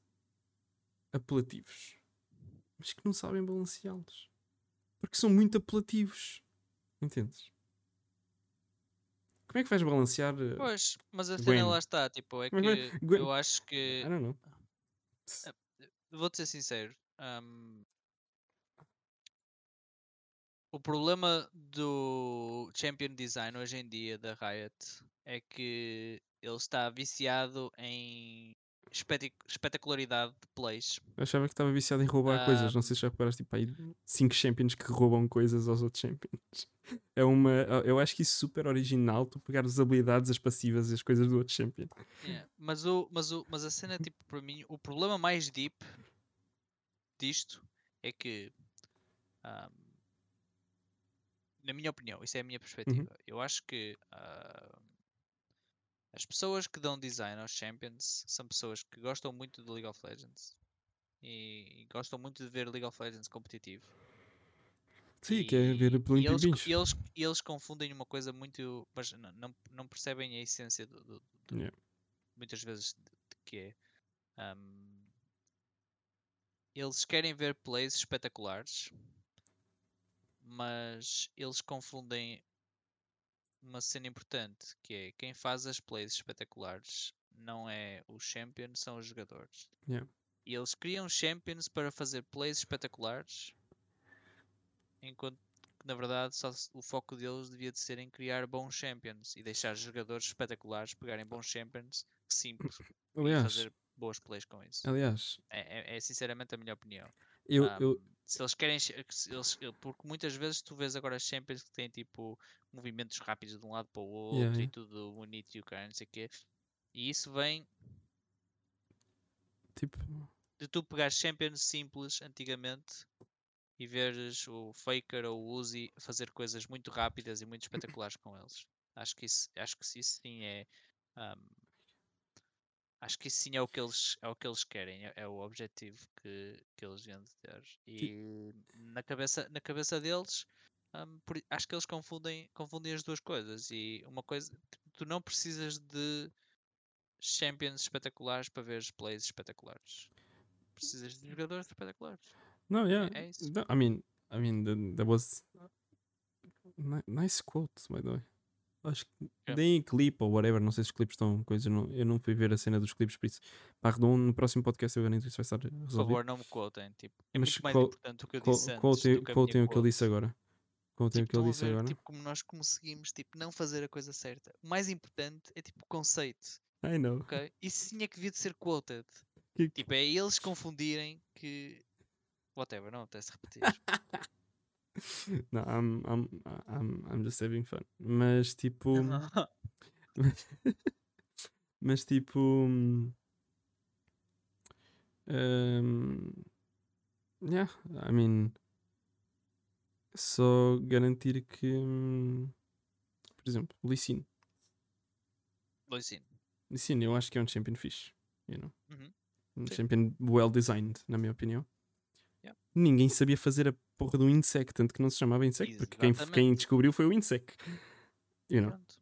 apelativos, mas que não sabem balanceá-los. Porque são muito apelativos. Entendes? Como é que vais balancear? Eh, pois, mas a cena lá está, tipo, é, que Gwen... eu acho que. I don't know. Eh, vou-te ser sincero. Um... O problema do Champion Design hoje em dia da Riot é que ele está viciado em espetacularidade de plays. Eu achava que estava viciado em roubar coisas. Não sei se já reparaste, tipo, aí 5 champions que roubam coisas aos outros champions. *laughs* É uma. Eu acho que isso é super original, tu pegar as habilidades, as passivas e as coisas do outro champion. Yeah. Mas, o, mas, o, mas a cena, *laughs* tipo, para mim, o problema mais deep disto é que. Um, na minha opinião, isso é a minha perspectiva. Uhum. Eu acho que uh, as pessoas que dão design aos Champions são pessoas que gostam muito de League of Legends e, e gostam muito de ver League of Legends competitivo. Sim, e, quer ver pelo e eles, e eles, eles confundem uma coisa muito. Mas não, não, não percebem a essência do, do, do yeah. muitas vezes de, de que é. Um, eles querem ver plays espetaculares, mas eles confundem uma cena importante que é quem faz as plays espetaculares não é o champion, são os jogadores. Yeah. E eles criam champions para fazer plays espetaculares, enquanto que na verdade só o foco deles devia de ser em criar bons champions e deixar jogadores espetaculares pegarem bons champions simples *coughs* aliás, e fazer boas plays com isso. Aliás, é, é, é sinceramente a minha opinião. Eu, um, eu, se eles querem, se eles, porque muitas vezes tu vês agora Champions que têm tipo movimentos rápidos de um lado para o outro yeah, e tudo bonito e o cara, não sei o quê. E isso vem tipo de tu pegar Champions simples antigamente e veres o Faker ou o Uzi fazer coisas muito rápidas e muito espetaculares com eles. Acho que isso, acho que isso sim é um, acho que isso sim é o que eles, é o que eles querem, é, é o objetivo que, que eles vêm de ter. E na cabeça, na cabeça deles, um, por, acho que eles confundem, confundem as duas coisas. E uma coisa, tu não precisas de champions espetaculares para ver plays espetaculares. Precisas de jogadores espetaculares. No, yeah. É, é isso. I mean, I mean, that was nice quote, by the way. Acho que yeah. deem clipe ou whatever, não sei se os clipes estão coisas, eu não, eu não fui ver a cena dos clipes, por isso, pá, no próximo podcast eu garanto que isso vai estar resolvido. Por favor, não me quotem, tipo, é Mas muito mais qual, importante o que eu disse qual, antes qual, qual tem o que ele disse agora? Qual tem tipo, o que ele disse ver, agora? Tipo, como nós conseguimos, tipo, não fazer a coisa certa. O mais importante é, tipo, o conceito. I know. Ok? Isso sim é que devia de ser quoted. Que... Tipo, é eles confundirem que... Whatever, não até se repetir. *laughs* *laughs* Não, I'm, I'm, I'm, I'm just having fun. Mas tipo. *laughs* *laughs* mas tipo. Um, yeah, I mean. Só garantir que, hum, por exemplo, Sin. Lee Sin eu acho que é um champion fixe. You know? Uhum. Um Sim. champion well designed, na minha opinião. Ninguém sabia fazer a porra do Insect, tanto que não se chamava Insect, porque quem, quem descobriu foi o Insect. You know? Pronto.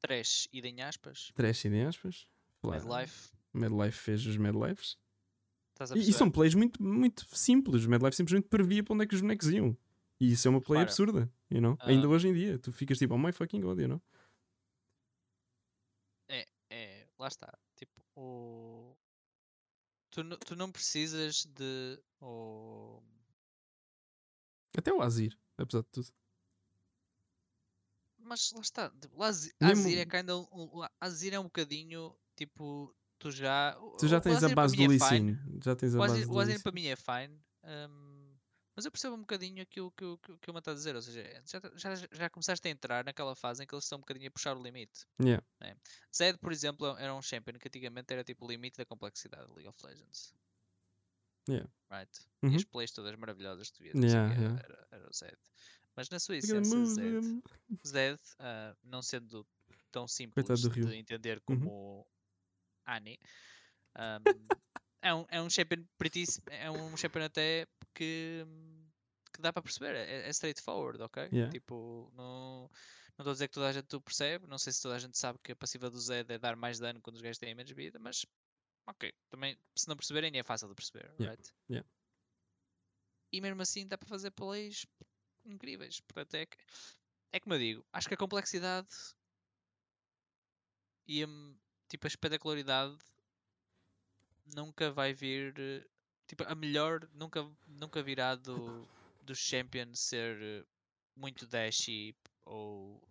Trash, ida em aspas. Trash em aspas. Claro. Life. Mad Life fez os a E, e são plays muito, muito simples. O Mad Life simplesmente previa para onde é que os bonecos iam. E isso é uma play Repara, absurda, you know? Ainda ah, hoje em dia, tu ficas tipo, oh my fucking god, you know? É, lá está. Tipo, o... tu, tu não precisas de. O... Até o Azir, apesar de tudo. Mas lá está. Tipo, o Azi- Mesmo- Azir é kinda um, um- Azir é um bocadinho tipo. Tu já. Tu já tens a Azir base do é. Sin. Já tens a O base Azir, do o Azir para mim é fine. hum, mas eu percebo um bocadinho aquilo que, o- que, que o está a dizer. Ou seja, já, já, já começaste a entrar naquela fase em que eles estão um bocadinho a puxar o limite. Yeah. Zed, por exemplo, era um champion que antigamente era tipo o limite da complexidade de League of Legends. Yeah. Right? Uhum. E as plays todas maravilhosas que tu vias, Yeah, o quê, yeah. era, era o Zed. Mas na sua essência, Zed, um, Zed ah, não sendo tão simples de entender Uhum. como Annie, *laughs* ahm, é, um, é um champion pretty- é um champion até que, que dá para perceber, é, é straightforward, ok? Yeah. Tipo, não não estou a dizer que toda a gente percebe, não sei se toda a gente sabe que a passiva do Zed é dar mais dano quando os gajos têm menos vida, mas ok, também se não perceberem é fácil de perceber, Yeah. right? Yeah. E mesmo assim dá para fazer plays incríveis, portanto é que é como eu digo, acho que a complexidade e a, tipo, a espetacularidade nunca vai vir. Tipo, a melhor nunca, nunca virá do, do champion ser eh, muito dashy ou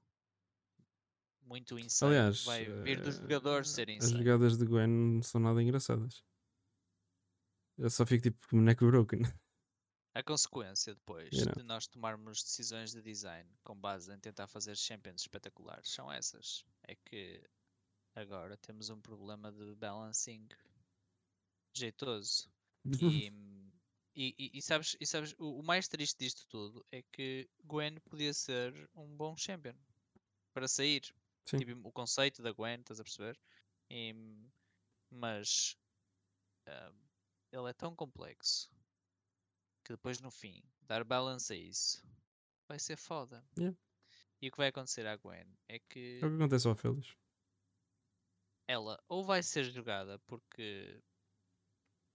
muito insane. Aliás, vai vir dos eh, jogadores serem as insane. jogadas de Gwen não são nada engraçadas. Eu só fico tipo boneco broken. *laughs* A consequência depois de nós tomarmos decisões de design com base em tentar fazer champions espetaculares são essas. É que agora temos um problema de balancing jeitoso. E, *laughs* e, e- e sabes, e sabes o, o mais triste disto tudo é que Gwen podia ser um bom champion para sair. Tipo, o conceito da Gwen, estás a perceber? E, mas ah, ele é tão complexo que depois no fim dar balance a isso vai ser foda. Yeah. E o que vai acontecer à Gwen é que É o que acontece ao Félix. ela ou vai ser jogada porque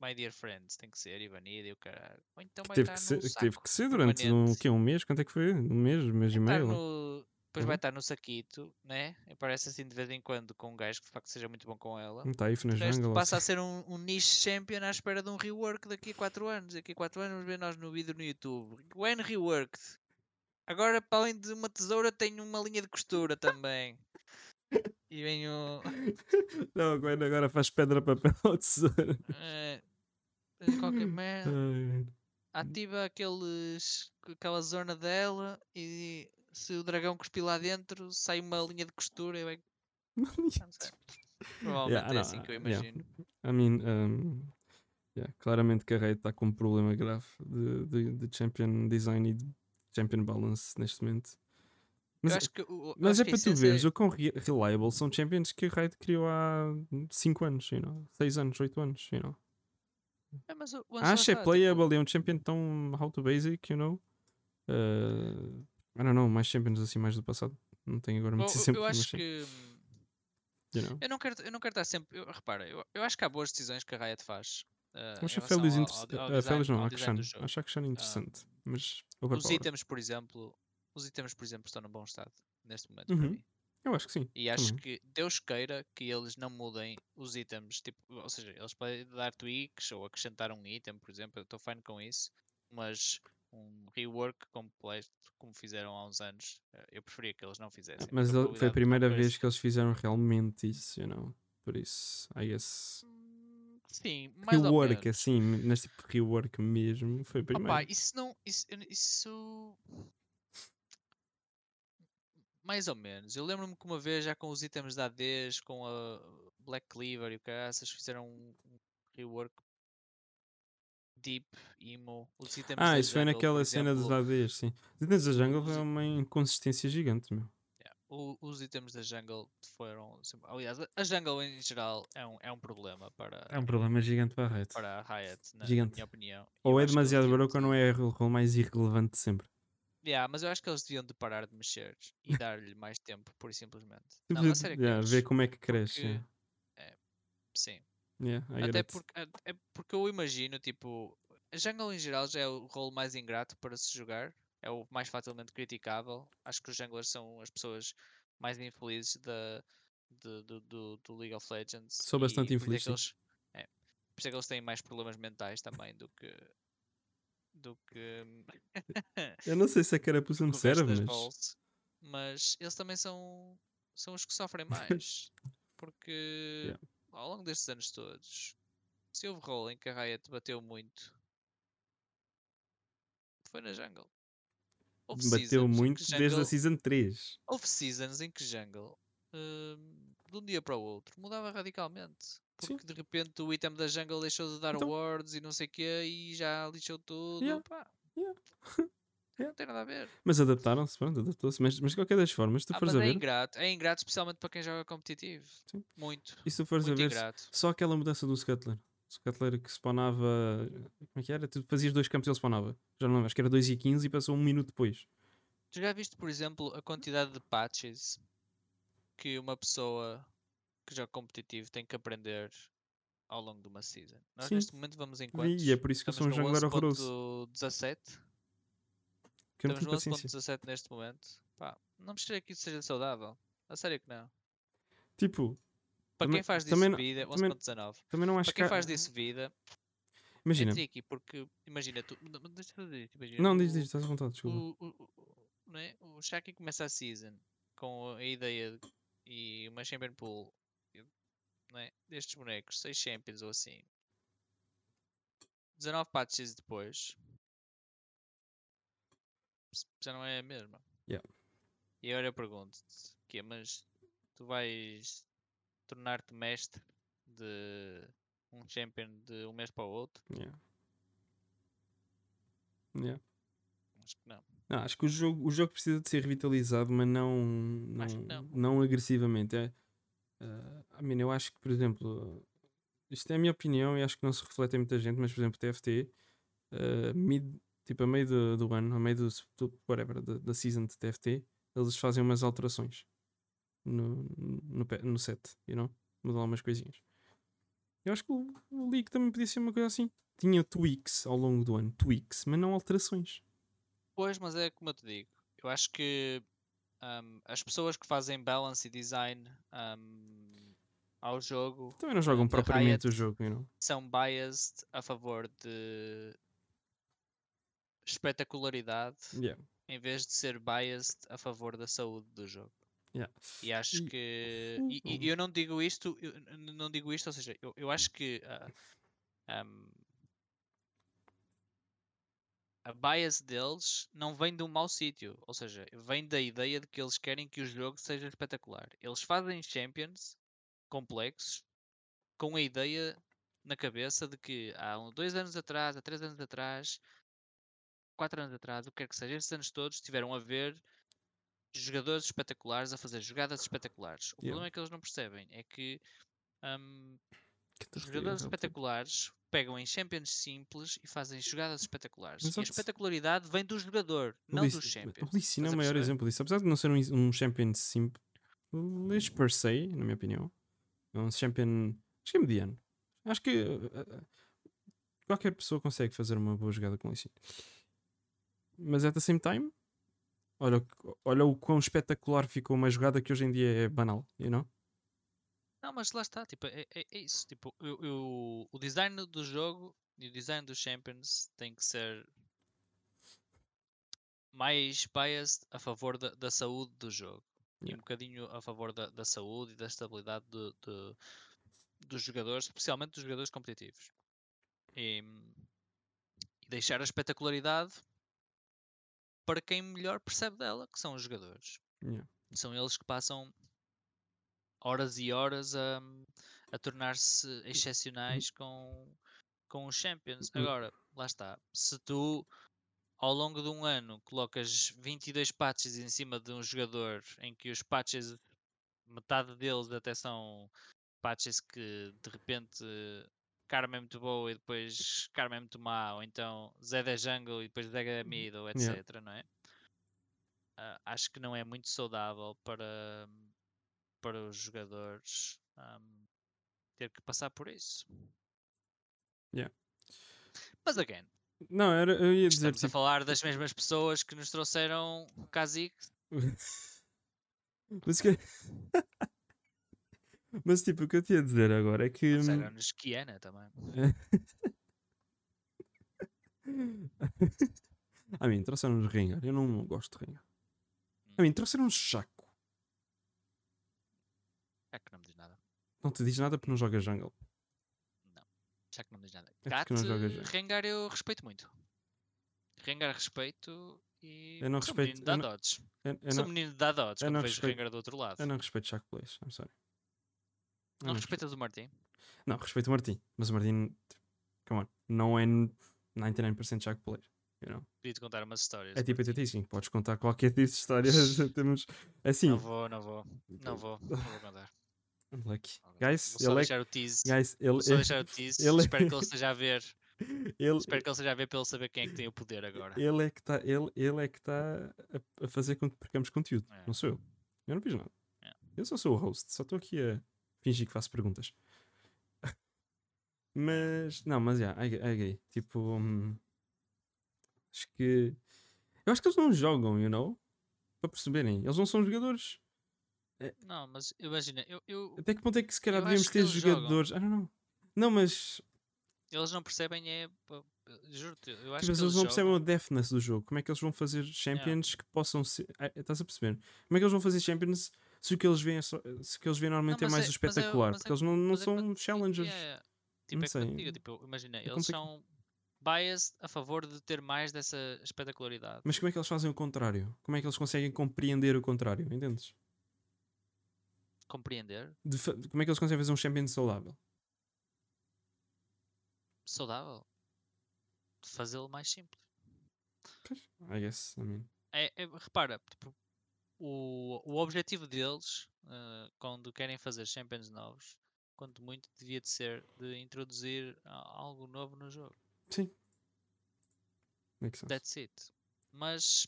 My Dear Friends tem que ser e banida e o caralho. Ou então vai Teve estar que, ser, que teve saco que ser durante um, quê, um mês? Quanto é que foi? Um mês? Um mês e Vai meio? no- Depois vai Uhum. estar no saquito, né? Aparece assim de vez em quando com um gajo que de facto seja muito bom com ela. Não está aí na jungle. passa a ser um, um niche champion à espera de um rework daqui a 4 anos. Daqui a 4 anos vamos ver nós no vídeo no YouTube. Gwen reworked. Agora, para além de uma tesoura, tem uma linha de costura também. E vem *laughs* o. Não, Gwen agora faz pedra, papel ou tesoura. faz qualquer *laughs* merda. Ativa aqueles, aquela zona dela e se o dragão cuspir lá dentro, sai uma linha de costura e vai. *laughs* Provavelmente Yeah, é assim que eu yeah. imagino. I mean, um, yeah, claramente que a Raid está com um problema grave de, de, de champion design e de champion balance neste momento. Mas, eu acho que, o- mas acho é para tu essência veres o quão re- reliable são champions que a Raid criou há 5 anos, you know? 6 anos, 8 anos, you know? É, mas o- é está, playable, tipo, é um champion tão how to basic, you know? Uh, I don't know, mais champions assim mais do passado. Não tenho agora muito *laughs* exemplo, eu acho que. you know? Eu não quero, eu não quero estar sempre. Eu, repara, eu, eu acho que há boas decisões que a Riot faz. ah, Eu acho a Félix ao- ao- interessante. A não, a. Acho a Akshan interessante, mas Os itens, por exemplo, os itens, por exemplo, estão num bom estado neste momento para Uhum. mim. Eu acho que sim. E acho também. que Deus queira que eles não mudem os itens, tipo, ou seja, eles podem dar tweaks ou acrescentar um item, por exemplo, eu estou fine com isso, mas um rework completo, como fizeram há uns anos, eh, eu preferia que eles não fizessem. Mas foi a primeira vez que eles fizeram realmente isso, you know? Por isso, I guess. Hum, Sim, mais Rework, assim, neste tipo de rework mesmo, foi a Opa, isso não. Isso, isso. Mais ou menos. Eu lembro-me que uma vez, já com os itens da ADs, com a Black Cleaver e o caraças, fizeram um, rework deep, emo. Os itens Ah, isso foi jungle, naquela cena dos ADs, sim. Os itens da jungle os é i- uma inconsistência gigante, meu. yeah, o- os itens da jungle foram. Aliás, a- jungle em geral é um, é um problema para, É um problema gigante para a Riot. para a Riot, na, Gigante. minha opinião. Ou eu é acho que eles demasiado broke ou não é o role mais irrelevante de sempre. Yeah, mas eu acho que eles deviam de parar de mexer e *laughs* dar-lhe mais tempo, e simplesmente. Não, a sério que yeah, ver como é que cresce. porque- yeah. Sim. Yeah, Até porque, é porque eu imagino, tipo, a jungle em geral já é o role mais ingrato para se jogar, é o mais facilmente criticável. Acho que os junglers são as pessoas mais infelizes da, de- do, do, do League of Legends. Sou bastante por é infeliz, que eles, é, por isso é que eles têm mais problemas mentais também do que. Do que. *laughs* Eu não sei se a carapuça me serve, mas. roles, mas eles também são, são os que sofrem mais. *laughs* Porque Yeah. ao longo destes anos todos, se houve role em que a Riot bateu muito, foi na jungle. Houve Bateu muito que desde a jungle- Season 3. Houve seasons em que jungle, hum, de um dia para o outro, mudava radicalmente. Sim. Porque de repente o item da jungle deixou de dar Então- awards e não sei o quê e já lixou tudo. Yeah. pá. *laughs* Yeah. Não tem nada a ver. Mas adaptaram-se, pronto, adaptou-se. Mas, mas de qualquer das formas, tu Ah, fores a é ver, ingrato, é ingrato especialmente para quem joga competitivo. Sim. Muito, e se tu fores a ver, ingrato. só aquela mudança do Scuttler. Scuttler que spawnava. Como é que era? Tu fazias dois campos e ele spawnava. Já não lembro, acho que era 2 e 15 e passou um minuto depois. Tu já viste, por exemplo, a quantidade de patches que uma pessoa que joga competitivo tem que aprender ao longo de uma season? Nós Sim. neste momento vamos em quantos? E é por isso que eu sou um Estamos no jungler horroroso. 11.17? Que eu Estamos no paciência. 11.17 neste momento. Pá, não me que isso seja saudável. A sério que não. Tipo, Para Também- quem faz disso também vida, também- 11.19. também não acho Para quem que. faz disso vida, Imagina. é tricky, porque imagina tu. não, mas Deixa eu dizer, imagina, Não, diz, diz, estás à vontade, desculpa. o, o, o, não é? o Shaki começa a season com a ideia de, e uma Champion Pool não é? destes bonecos, 6 Champions ou assim. 19 patches depois já não é a mesma. Yeah. E agora eu pergunto-te, que é, mas tu vais tornar-te mestre de um champion de um mês para o outro? Yeah. Yeah. Acho que não. Não, acho que o jogo, o jogo precisa de ser revitalizado, mas não, não, não. não agressivamente. É, eh, I mean, eu acho que, por exemplo, isto é a minha opinião e acho que não se reflete em muita gente, mas, por exemplo, TFT, eh, mid, tipo, a meio do, do ano, a meio do, do whatever, da, da season de TFT, eles fazem umas alterações no, no, no set, you know? Mudam umas coisinhas. Eu acho que o, o League também podia ser uma coisa assim. Tinha tweaks ao longo do ano, tweaks, mas não alterações. Pois, mas é como eu te digo. Eu acho que ahm, as pessoas que fazem balance e design ahm, ao jogo Também não jogam propriamente o Riot jogo, you know? são biased a favor de espetacularidade Yeah. em vez de ser biased a favor da saúde do jogo. Yeah. E acho que. E, e hum. eu não digo isto, eu não digo isto, ou seja, eu, eu acho que ah, ahm, a bias deles não vem de um mau sítio, ou seja, vem da ideia de que eles querem que o jogo seja espetacular. Eles fazem champions complexos com a ideia na cabeça de que há um, dois anos atrás, há três anos atrás, quatro anos atrás, o que quer que seja, esses anos todos tiveram a ver jogadores espetaculares a fazer jogadas espetaculares. O Yeah. problema é que eles não percebem é que hum, Que jogadores puto. espetaculares pegam em champions simples e fazem jogadas espetaculares. E a espetacularidade vem do jogador, O não dos champions. O Lee Sin é o maior exemplo disso. Apesar de não ser um, um champion simples per se, na minha opinião, é um champion. Acho que é mediano. Acho que uh, qualquer pessoa consegue fazer uma boa jogada com o Lee Sin. Mas at the same time, olha, o- olha o quão espetacular ficou uma jogada que hoje em dia é banal, you know? Não, mas lá está, tipo, é, é- é isso. Tipo, eu- eu- o design do jogo e o design dos champions tem que ser mais biased a favor da, da saúde do jogo e um Yeah. bocadinho a favor da, da saúde e da estabilidade de- de- dos jogadores, especialmente dos jogadores competitivos. E, e deixar a espetacularidade para quem melhor percebe dela, que são os jogadores. Yeah. São eles que passam horas e horas a, a tornar-se excepcionais com, com os Champions. Hum. Agora, lá está. Se tu ao longo de um ano colocas 22 patches em cima de um jogador em que os patches, metade deles até são patches que de repente Karma é muito boa e depois Karma é muito má, ou então Zed é jungle e depois Zed é mid, ou etc. Yeah. Não é? Uh, acho que não é muito saudável para, para os jogadores um, ter que passar por isso. Yeah. Mas again, não, era, eu ia dizer. Estamos tipo... a falar das mesmas pessoas que nos trouxeram o Kazik. *laughs* Mas que. *laughs* Mas tipo, o que eu tinha a dizer agora é que. Trouxeram-nos Kiana também. *laughs* a mim, trouxeram-nos Rengar. Eu não gosto de Rengar. A mim, hum. trouxeram-nos Chaco. É que não me diz nada. Não te diz nada porque não joga jungle já que não diz nada. É Gat, Rengar eu respeito muito. Rengar respeito e. Eu não respeito. Menino da Dodge. Eu, eu Sou não, menino da Dodge quando vejo respeito, Rengar do outro lado. Eu não respeito Chaco Plays, I'm sorry. não, não respeitas o Martin? Não, respeito o Martin. Mas o Martin, come on, não é 99% Chaco Player. You know? Podia-te contar umas histórias. É tipo sim, podes contar qualquer tipo de histórias. *laughs* Temos, assim. Não vou, não vou. Não vou, não vou contar. Unlucky. Guys, Vou só ele deixar é... o tease. Guys, ele, Vou só deixar o *laughs* tease. Ele... Espero que ele *laughs* esteja a ver. Ele... Espero que ele esteja a ver para ele saber quem é que tem o poder agora. Ele é que está ele, ele é que tá a, fazer com que percamos conteúdo. É. Não sou eu. Eu não fiz nada. É. Eu só sou o host. Só estou aqui a fingir que faço perguntas. *laughs* mas, não, mas já, yeah, I, I Tipo, hum, acho que. Eu acho que eles não jogam, you know? Para perceberem. Eles não são jogadores. É. Não, mas imagina, eu, eu. Até que ponto é que se calhar devíamos ter jogadores. Ah, não, não. Não, mas. Eles não percebem, é. Juro-te, eu acho mas que eles, não percebem o deftness do jogo. Como é que eles vão fazer champions yeah. que possam ser. Ah, estás a perceber? Como é que eles vão fazer champions se o que eles veem, é só... se o que eles veem normalmente não, é mais é, espetacular? Mas é, mas porque é, eles não, não são challengers. Yeah, Tipo, não é sei. Digo, tipo, imagina, é eles são biased a favor de ter mais dessa espetacularidade. Mas como é que eles fazem o contrário? Como é que eles conseguem compreender o contrário? Entendes? Compreender. De, como é que eles conseguem fazer um champion saudável? Saudável? Fazê-lo mais simples. I guess, I mean. É, é, repara, tipo, o, o objetivo deles, uh, quando querem fazer champions novos, quanto muito devia de ser de introduzir algo novo no jogo. Sim. Makes sense. That's it. Mas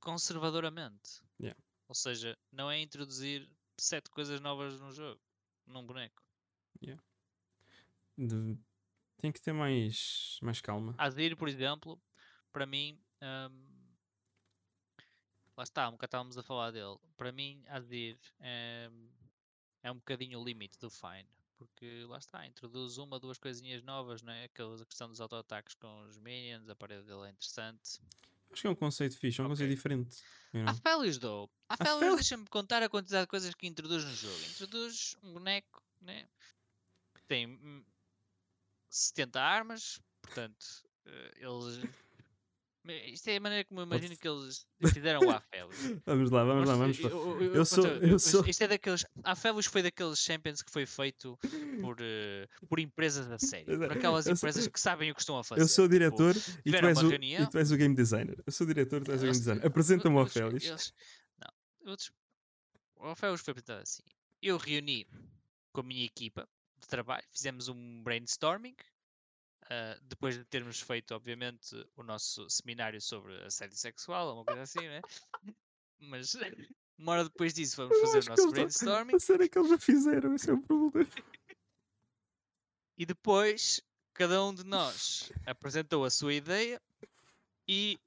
conservadoramente. Yeah. Ou seja, não é introduzir sete coisas novas no jogo, num boneco. Yeah. De... Tem que ter mais, mais calma. Azir, por exemplo, para mim, um... lá está, um bocado estávamos a falar dele. Para mim, Azir é, é um bocadinho o limite do Fine. Porque lá está, introduz uma, duas coisinhas novas, não é? Aquela questão dos auto-ataques com os minions, a parede dele é interessante. Acho que é um conceito fixe, é um okay. conceito diferente. You know? Há Félix, dou. Há deixa-me contar a quantidade de coisas que introduz no jogo. Introduz um boneco, né? Tem 70 hum, armas, portanto, uh, eles isto é a maneira como eu imagino que eles fizeram o Aphelios. *laughs* vamos lá, vamos lá, vamos lá. Eu, eu, eu, sou, eu sou... Isto é daqueles. Aphelios foi daqueles Champions que foi feito por, uh, por empresas a sério. Por aquelas empresas sou... que sabem o que estão a fazer. Eu sou o diretor tipo, e, tu és o, e tu és o game designer. Eu sou o diretor e tu és o game designer. Apresenta-me o Aphelios. Não, outros, o Aphelios foi apresentado assim. Eu reuni com a minha equipa de trabalho, fizemos um brainstorming Uh, depois de termos feito, obviamente, o nosso seminário sobre assédio sexual, uma coisa assim, né? Mas *laughs* uma hora depois disso vamos fazer o nosso *laughs* brainstorming. A sério que eles já fizeram, esse é o problema. E depois, cada um de nós apresentou a sua ideia e,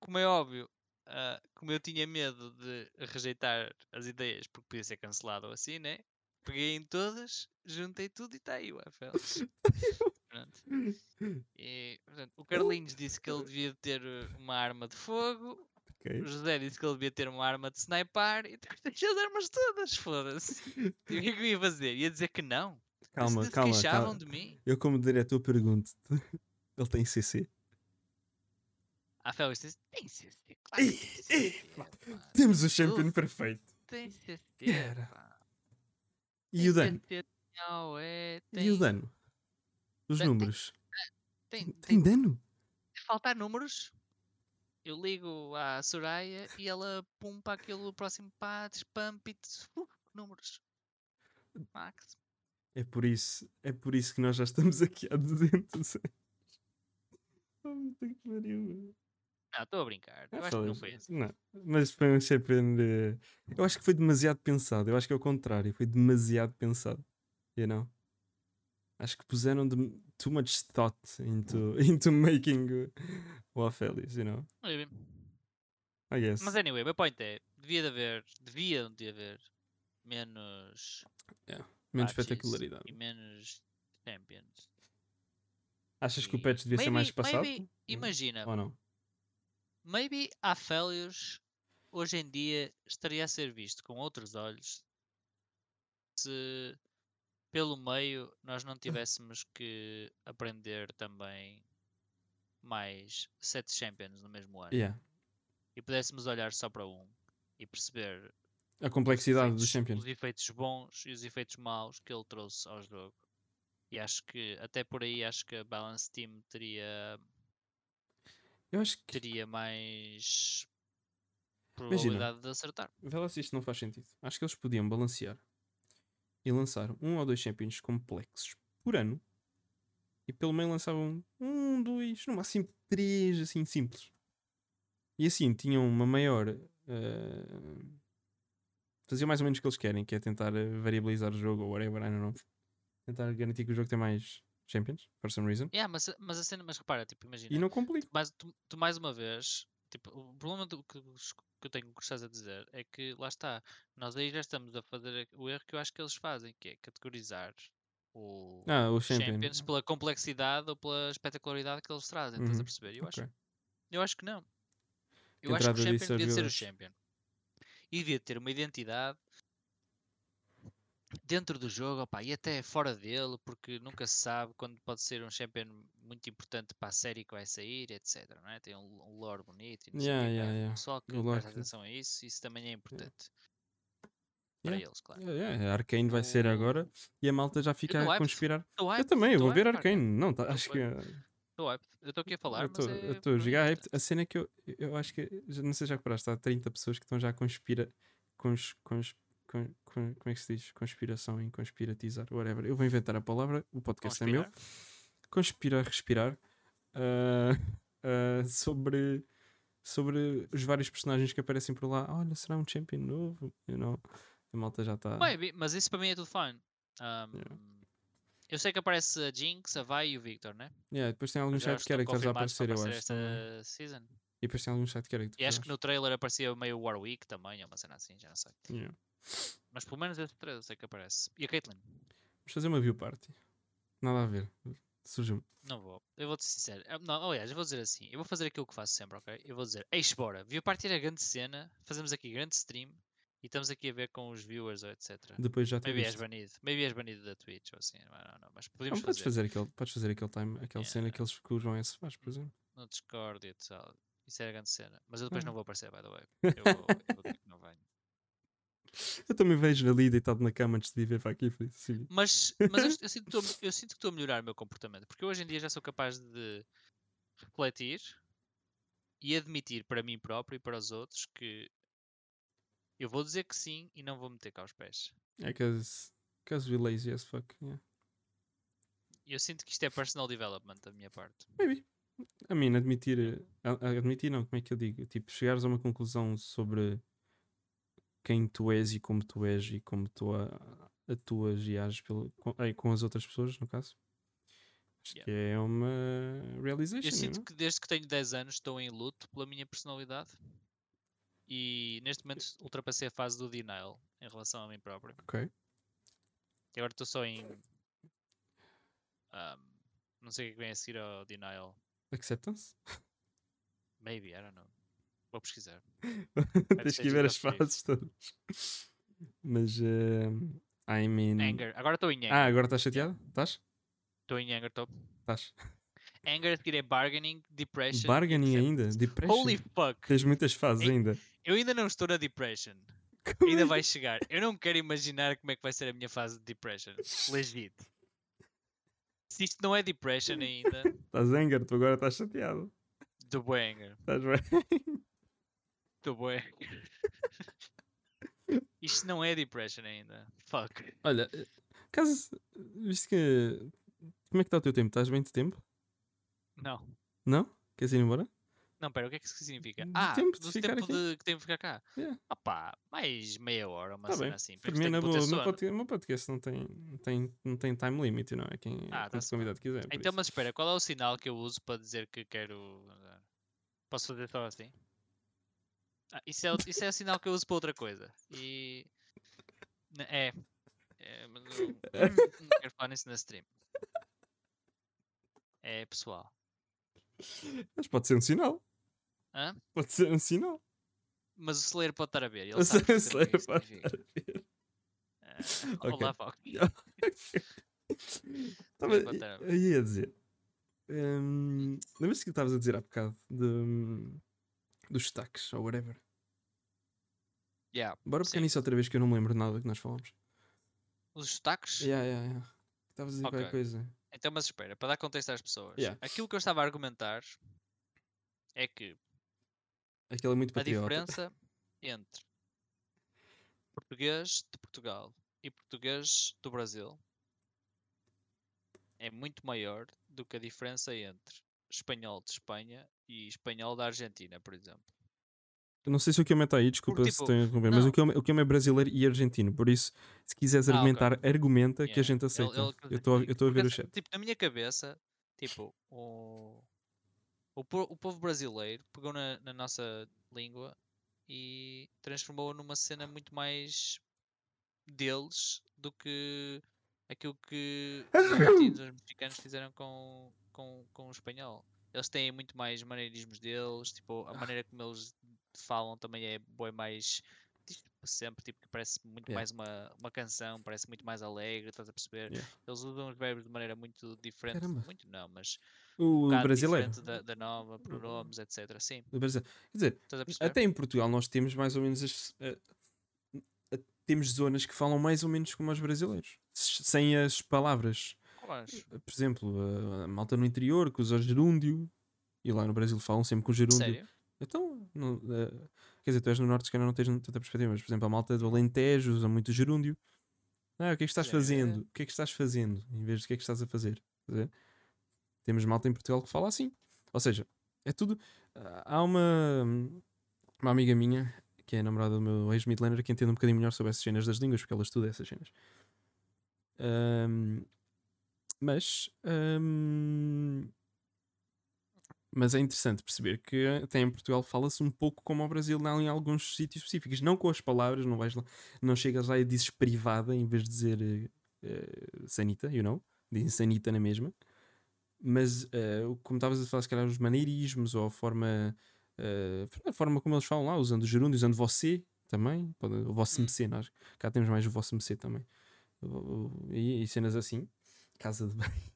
como é óbvio, uh, como eu tinha medo de rejeitar as ideias porque podia ser cancelado ou assim, né? Peguei em todas, juntei tudo e está aí o FL. *laughs* Pronto. E, portanto, o Carlinhos disse que ele devia ter eh, uma arma de fogo. Okay. O José disse que ele devia ter uma arma de sniper e *laughs* deixei as armas todas, foda-se. *laughs* E o que é que eu ia fazer? Ia dizer que não. Calma, calma, calma. de mim. Eu, como diretor, pergunto: *laughs* ele tem CC? A Félix disse: tem CC, claro. Tem CC, Temos o champion perfeito. Tem CC. E o dano? E o dano? Os tem, números. Tem, Tem tem, dano? faltar números, eu ligo à Soraya e ela pum para aquele próximo pad, pump it, uh, números. Max. É por isso, é por isso que nós já estamos aqui há 200 anos. *laughs* Oh, que pariu. Não, estou a brincar. Eu Ah, acho que não foi assim. Não, mas foi um de... Eu acho que foi demasiado pensado. Eu acho que é o contrário. Foi demasiado pensado. You know? Acho que puseram de... too much thought into, *laughs* into making Aphelios, you know? Maybe. I guess. Mas anyway, o meu point é, devia de haver, devia de haver menos Menos patches espetacularidade. e menos champions. Achas que o patch devia ser mais maybe- espaçado? maybe, imagina, Ou não? maybe Felios hoje em dia estaria a ser visto com outros olhos se pelo meio nós não tivéssemos que aprender também mais sete champions no mesmo ano Yeah. e pudéssemos olhar só para um e perceber A complexidade efeitos- champion. os efeitos bons e os efeitos maus que ele trouxe ao jogo. E acho que até por aí acho que a Balance Team teria Eu acho que. teria mais Imagina. probabilidade de acertar. Vê lá se isto não faz sentido. Acho que eles podiam balancear e lançar um ou dois champions complexos por ano e pelo meio lançavam um, dois, no máximo três, assim, simples. E assim tinham uma maior. eh, faziam mais ou menos o que eles querem, que é tentar eh, variabilizar o jogo ou whatever, I don't know. Tentar garantir que o jogo tem mais champions, for some reason. Yeah, mas, mas a cena, mas repara, tipo, imagina, E não complica. mais, tu, tu mais uma vez, tipo, o problema do, que, os- que eu tenho que estás a dizer é que lá está, nós aí já estamos a fazer o erro que eu acho que eles fazem, que é categorizar o, Ah, o os champion. Champions pela complexidade ou pela espetacularidade que eles trazem, estás a Uhum, perceber? Eu, acho, ok. eu acho que não. Eu acho que o entrada Champion devia ser o. Champion. E devia ter uma identidade dentro do jogo, opá, e até fora dele, porque nunca se sabe quando pode ser um Champion muito importante para a série que vai sair, etc. Não é? Tem um, um lore bonito e Yeah, quê, yeah, yeah. Pessoal que presta atenção a isso, isso também é importante. Para eles, claro. A Arcane vai ser agora e a malta já fica a conspirar. Eu também, eu vou ver Arcane. Não, tá, acho que. Tô hyped. Eu estou aqui a falar, Eu estou é a jogar hyped. A cena é que eu, eu acho que. Não sei se já reparaste, há 30 pessoas que estão já a conspira. Cons, cons, con, con- como é que se diz? Conspiração em conspiratizar, whatever. Eu vou inventar a palavra, o podcast é meu. Conspirar. Conspirar, respirar. ah, ah, sobre. Sobre os vários personagens que aparecem por lá. Olha, será um champion novo? You know, a malta já está. Mas isso para mim é tudo fine. Um, Eu sei que aparece a Jinx, a Vi e o Victor, né? Yeah, depois tem alguns side estão characters a aparecer, eu acho. esta também. season. E depois tem alguns side characters. E acho que no trailer aparecia meio Warwick também, ou uma cena assim, já não sei. Yeah. Mas pelo menos estes três eu sei que aparece. E a Caitlyn? Vamos fazer uma view party. Nada a ver. Surgiu. Não vou. Eu vou-te ser sincero. Não, aliás, eu vou dizer assim. Eu vou fazer aquilo que faço sempre, ok? Eu vou dizer, eis bora. View party era grande cena. Fazemos aqui grande stream. E estamos aqui a ver com os viewers ou etc. Depois já Maybe és banido. Maybe és banido da Twitch ou assim. Não, não, não. Mas Não, podemos podes fazer. fazer aquele, podes fazer aquele time, aquela cena Yeah. que eles que o João S faz, por exemplo. no Discord e tal. Isso era grande cena. Mas eu depois Ah. não vou aparecer, by the way. *laughs* Eu vou, eu vou dizer que não venho. *laughs* Eu também vejo ali deitado na cama antes de vir para aqui. assim. Mas, mas eu, eu sinto que estou- *laughs* que a melhorar o meu comportamento. Porque eu hoje em dia já sou capaz de refletir e admitir para mim próprio e para os outros que eu vou dizer que sim e não vou meter cá os pés. É cause, cause we lazy as fuck. Yeah. Eu sinto que isto é personal development da minha parte. Maybe. A mim, admitir. eh, Admitir, não, como é que eu digo? Tipo, chegares a uma conclusão sobre quem tu és e como tu és e como tu a- atuas e ages pelo, com, com as outras pessoas, no caso. Acho Yeah. que é uma realization. Eu sinto não? que desde que tenho 10 anos estou em luto pela minha personalidade. E neste momento ultrapassei a fase do denial em relação a mim próprio. Ok. E agora estou só em. ahm, não sei o que vem a seguir ao denial. Acceptance? *laughs* Maybe, I don't know. Vou pesquisar. *laughs* Tens que ver as fases todas. Mas, eh, I mean. Anger. Agora estou em anger. Ah, agora estás chateado? Estás? Estou em anger, estou. Estás. Anger, seguir é bargaining, depression. Bargaining ainda? Depression? Holy fuck! Tens muitas fases Ei, ainda. Eu ainda não estou na depression. Como Ainda é vai chegar. Eu não quero imaginar como é que vai ser a minha fase de depression. Legit. Se isto não é depression ainda, Estás anger, tu agora estás chateado. do banger. Estás bem? Do banger. *laughs* Isto não é depression ainda. Fuck. Olha, eh, caso. Visto que. Como é que está o teu tempo? Estás bem de tempo? Não. Não? Queres ir embora? Não, pera, o que é que isso significa? De ah, tempo de do ficar tempo de que tenho que ficar cá. Yeah. Mais meia hora, uma Tá cena bem. assim. Na boa. O meu podcast, o meu podcast não tem, não tem, não tem time limit, não é? Quem, Ah, tá-se convidado quiser. Então, mas espera, qual é o sinal que eu uso para dizer que quero. Posso fazer só assim? Ah, isso, é, isso é o sinal que eu uso para outra coisa. E. É. é mas eu- *laughs* não quero falar nisso na stream. É pessoal. Mas pode ser um sinal. Hã? Pode ser um sinal. Mas o celeiro pode estar a ver. Ele O sabe perfeitamente o Slayer que isso pode significa. estar a ver. Ah, Ok. Olá, Fox. *laughs* Tava- pode estar a dizer. hum, Lembras-te que estavas a dizer há bocado de, hum, dos sotaques ou whatever? Yeah. Bora pegar Sim. nisso outra vez que eu não me lembro nada que nós falamos. Os sotaques? Yeah, yeah, yeah. Estavas a dizer qualquer Ok. coisa. Então, mas espera, para dar contexto às pessoas. Yeah. Aquilo que eu estava a argumentar é que Aquele é muito a patriota. diferença entre português de Portugal e português do Brasil é muito maior do que a diferença entre espanhol de Espanha e espanhol da Argentina, por exemplo. Eu não sei se o que eu está aí, desculpa Porque, se tipo, estou a interromper, mas o que é, o é brasileiro e argentino. Por isso, se quiseres Ah, argumentar, argumenta que a Yeah, gente ele- aceita. ele- eu estou a- eu estou a ver o essa- chat. Tipo, na minha cabeça, tipo, o, o, o povo brasileiro pegou na, na nossa língua e transformou-a numa cena muito mais deles do que aquilo que os argentinos, os mexicanos fizeram com, com, com o espanhol. Eles têm muito mais maneirismos deles, tipo, a maneira como eles falam também é bem mais sempre, tipo, que parece muito Yeah. mais uma, uma canção, parece muito mais alegre, estás a perceber? Yeah. Eles usam os verbos de maneira muito diferente, Caramba. muito não, mas O um brasileiro. diferente da, da nova, pronomes, etc. Sim, O brasileiro. Quer dizer, até em Portugal nós temos mais ou menos as. eh, eh, temos zonas que falam mais ou menos como os brasileiros, sem as palavras. Quais? Por exemplo, a malta no interior que usa gerúndio, e lá no Brasil falam sempre com gerúndio. Sério? Então, não, eh, quer dizer, tu és no norte, se calhar não tens tanta perspectiva, mas por exemplo, a malta do Alentejo usa muito gerúndio. Ah, o que é que estás é. fazendo? O que é que estás fazendo? Em vez de o que é que estás a fazer? Ver? Temos malta em Portugal que fala assim. Ou seja, é tudo. ah, Há uma, uma amiga minha, que é a namorada do meu ex-midlaner, que entende um bocadinho melhor sobre essas cenas das línguas, porque ela estuda essas cenas. Ahm, mas. ahm, mas é interessante perceber que até em Portugal fala-se um pouco como ao Brasil em alguns sítios específicos. Não com as palavras, não, vais lá, não chegas lá e dizes privada em vez de dizer eh, eh, sanita, you know? Dizem sanita na mesma. Mas eh, o- como estavas a falar, se calhar os maneirismos ou a forma, eh, a forma como eles falam lá, usando o gerúndio, usando você também, pode, o vosso Hum. mecê, nós cá temos mais o vosso mecê também. E, e cenas assim. Casa de banho.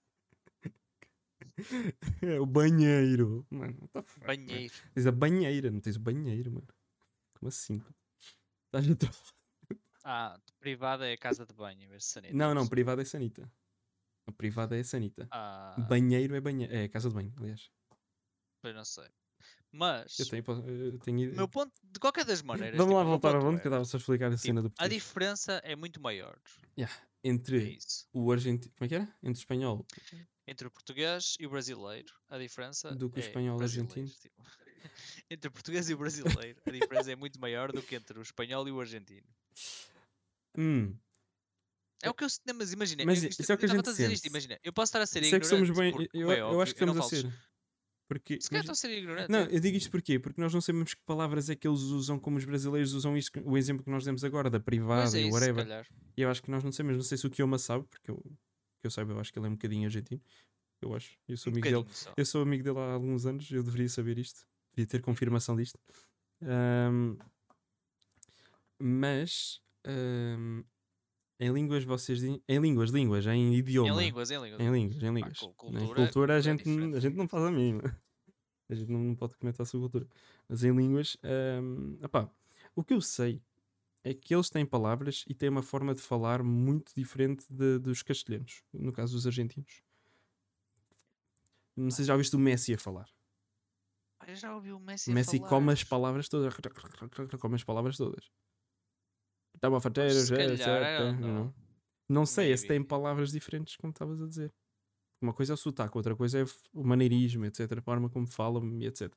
*laughs* É o banheiro. Mano, fuck? Banheiro. Tens a banheira, não tens o banheiro, mano. Como assim? Estás a tro- *laughs* Ah, privada é a casa de banho em vez de sanita. Não, não, privada é sanita. A privada é sanita. Ah, Banheiro é banheiro. É casa de banho, aliás. pois não sei. Mas, Eu tenho, eu tenho meu ponto, de qualquer das maneiras, Vamos tipo, lá voltar ao ponto que eu é, estava só a explicar a cena do tipo, a português. diferença é muito maior. É Entre isso. o argentino. Como é que era? Entre o espanhol. Entre o português e o brasileiro, a diferença Do que o é espanhol brasileiro, argentino. tipo. *laughs* entre o português e o brasileiro, a diferença é muito maior do que entre o espanhol e o argentino. Hum, É o que eu sinto, mas imagina, Mas eu, isso é o que a eu gente a dizer isto, sente. imagina, eu posso estar a ser isso é que somos ignorante, bem. porque, Eu, é eu óbvio, acho que não estamos a ser. Porque. Se calhar estou a ser ignorante. Não, é. eu digo isto porquê? Porque nós não sabemos que palavras é que eles usam como os brasileiros usam isto, o exemplo que nós demos agora, da Pois privada é e whatever. E eu acho que nós não sabemos, não sei se o Kioma sabe, porque eu, que eu saiba, eu acho que ele é um bocadinho argentino. Eu acho. Eu sou Um amigo dele. só. Eu sou amigo dele há alguns anos, eu deveria saber isto. Devia ter confirmação disto. Ahm, mas ahm, em línguas vocês dizem. Em línguas, línguas, em idioma. Em línguas, em línguas. Em línguas, em línguas. cu- em cultura- cultura, a, cultura é gente, a gente não faz a mínima. *laughs* A gente não, não pode comentar sobre cultura. Mas em línguas, ahm, epá, o que eu sei é que eles têm palavras e têm uma forma de falar muito diferente de- dos castelhanos, no caso dos argentinos. Não sei se já ouviste o Messi a falar. Ah, Eu já ouvi o Messi Messi falar. come as palavras todas. Come as palavras todas. Estava a don't não. Não sei, se tem Maybe. palavras diferentes, como estavas a dizer. Uma coisa é o sotaque, outra coisa é o maneirismo, etc. A forma como falam, etc.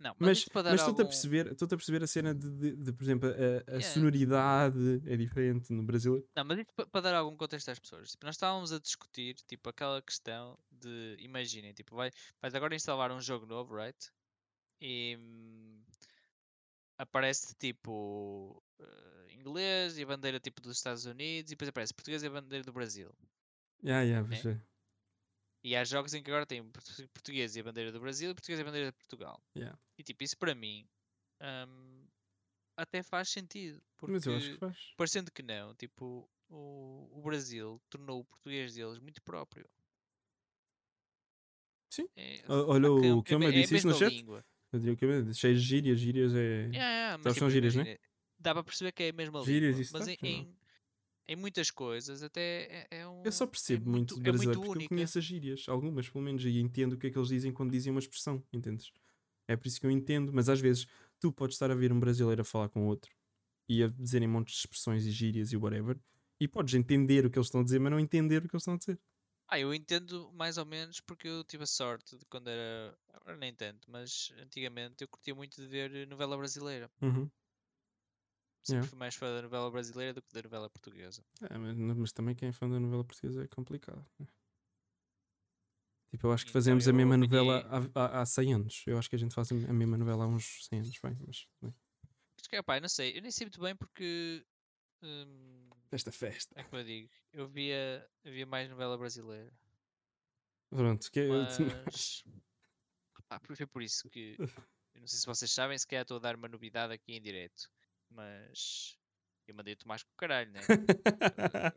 Não, mas, Mas, mas estou-te a perceber, estou-te a perceber a cena de, de- de, por exemplo, a, a sonoridade é diferente no Brasil. Não, mas isto pa- para dar algum contexto às pessoas. Tipo, nós estávamos a discutir, tipo, aquela questão de, imaginem, tipo, vai, vais agora instalar um jogo novo, right? E hum, aparece tipo eh, inglês e a bandeira tipo dos Estados Unidos e depois aparece português e a bandeira do Brasil. Yeah, yeah, é. E há jogos em que agora tem portu- português e a bandeira do Brasil e português e a bandeira de Portugal. Yeah. E tipo, isso para mim hum, até faz sentido. Porque Mas eu acho que faz. parecendo que não, tipo, o, o Brasil tornou o português deles muito próprio. Sim. É, O- Olha, que é- o Kama é, disse a isso no chat. língua. Eu digo que é cheio de gírias, gírias é. Yeah, yeah, mas, Sabes, são tipo, gírias, né? Dá para perceber que é a mesma Gírias língua. e Mas não? em, em muitas coisas até é, é um. Eu só é percebo muito de é muito brasileiro porque eu única. conheço as gírias, algumas pelo menos, e entendo o que é que eles dizem quando dizem uma expressão, entendes? É por isso que eu entendo, mas às vezes tu podes estar a ver um brasileiro a falar com outro e a dizerem montes de expressões e gírias e whatever, e podes entender o que eles estão a dizer, mas não entender o que eles estão a dizer. Ah, eu entendo mais ou menos porque eu tive a sorte de quando era. Agora nem tanto, mas antigamente eu curtia muito de ver novela brasileira. Uhum. Sempre Yeah. fui mais fã da novela brasileira do que da novela portuguesa. É, mas, mas também quem é fã da novela portuguesa é complicado. né? Tipo, eu acho que Então fazemos a eu mesma novela há, há, há 100 anos. Eu acho que a gente faz a a mesma novela há uns 100 anos, bem, mas bem. Acho que é pá, não sei, eu nem sei muito bem porque. hum, Esta festa. é como eu digo, eu via, eu via mais novela brasileira. Pronto, que é- Mas. pá, foi por isso que. Eu não sei se vocês sabem, se calhar estou a dar uma novidade aqui em direto. Mas. Eu mandei o Tomás com o caralho, né? *laughs*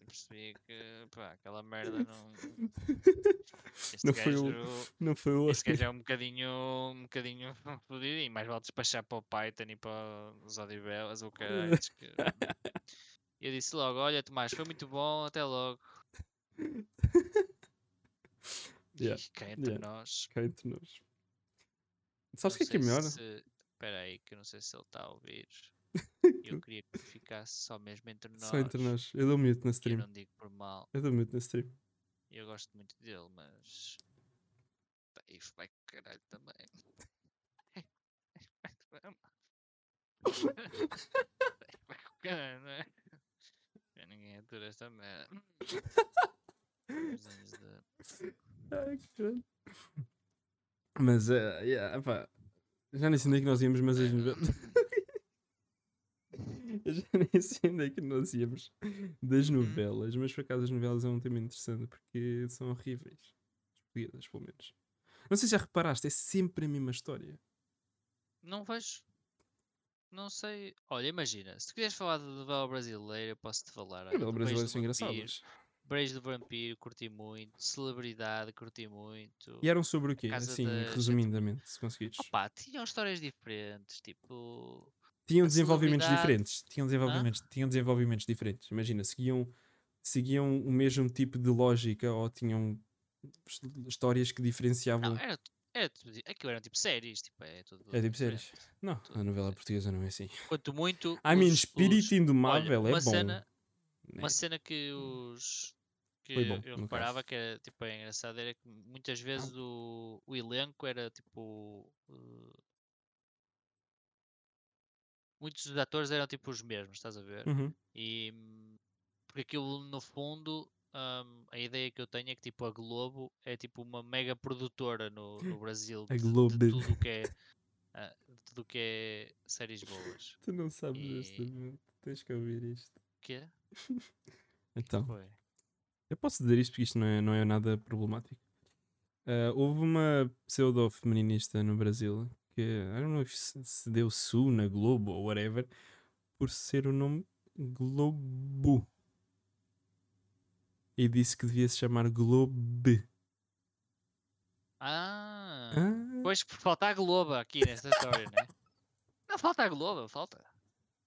Eu percebi que. pá, aquela merda não. *laughs* Este Não foi gajo. o- Não foi o Este gajo é um bocadinho, um bocadinho *laughs* fodidinho, mais vale despachar para o Python e para os Odivelas ou caralhos. que- Eu disse logo, olha Tomás, foi muito bom, até logo. Yeah, E cá entre yeah. nós. Cá entre nós. Sabes o que é que é melhor? se- Espera aí, que eu não sei se ele está a ouvir. *laughs* Eu queria que ficasse só mesmo entre nós. Só entre nós. Eu dou mute na que Eu stream. não digo por mal. Eu dou mute na stream. Eu gosto muito dele, mas. Pá, Isso vai com caralho também. Vai com caralho, não é? Já Ninguém atura esta merda. Os anos de- *laughs* Ai, que. Mas, eh, yeah, pá, já nem sei onde é que nós íamos, mas as novelas. Eu já nem sei onde é que nós íamos das Uhum. novelas, mas por acaso as novelas é um tema interessante porque são horríveis. As portuguesas, pelo menos. Não sei se já reparaste, é sempre a mesma história. Não vejo. Não sei. Olha, imagina, se tu quiseres falar de novela brasileira, eu posso-te falar. Novelas brasileiras do são engraçadas. Beijo do Vampiro, curti muito. Celebridade, curti muito. E eram sobre o quê? Assim, resumidamente, se conseguires. Opa, tinham histórias diferentes, tipo. Tinham desenvolvimentos celebridade- diferentes. Tinham desenvolvimentos, tinham desenvolvimentos diferentes. Imagina, seguiam, seguiam o mesmo tipo de lógica ou tinham his- histórias que diferenciavam. Não, era, era, tudo aquilo eram tipo séries, tipo, é tudo. É tipo séries. Não, tudo a novela diferente. portuguesa não é assim. Quanto muito. I mean, os- Espírito os- Indomável olha, é uma bom. Cena, né? uma cena que os. Que Foi bom, eu reparava caso. que era tipo, é engraçado era que muitas vezes o, o elenco era tipo. uh, muitos dos atores eram tipo os mesmos, estás a ver? Uhum. E porque aquilo no fundo hum, a ideia que eu tenho é que tipo a Globo é tipo uma mega produtora no, no *laughs* Brasil A de, de Globo. tudo o que é *laughs* ah, de tudo que é séries boas. Tu não sabes E- momento. Tens que ouvir isto. O quê? *laughs* Então, Foi. Eu posso dizer isto porque isto não é, não é nada problemático. Ah, houve uma pseudo-feminista no Brasil que, I don't know if se se deu Su na Globo ou whatever, por ser o nome Globo. E disse que devia se chamar Globe. Ah, Ah, pois por falta a Globo aqui nesta história, né? Não falta a Globo, falta.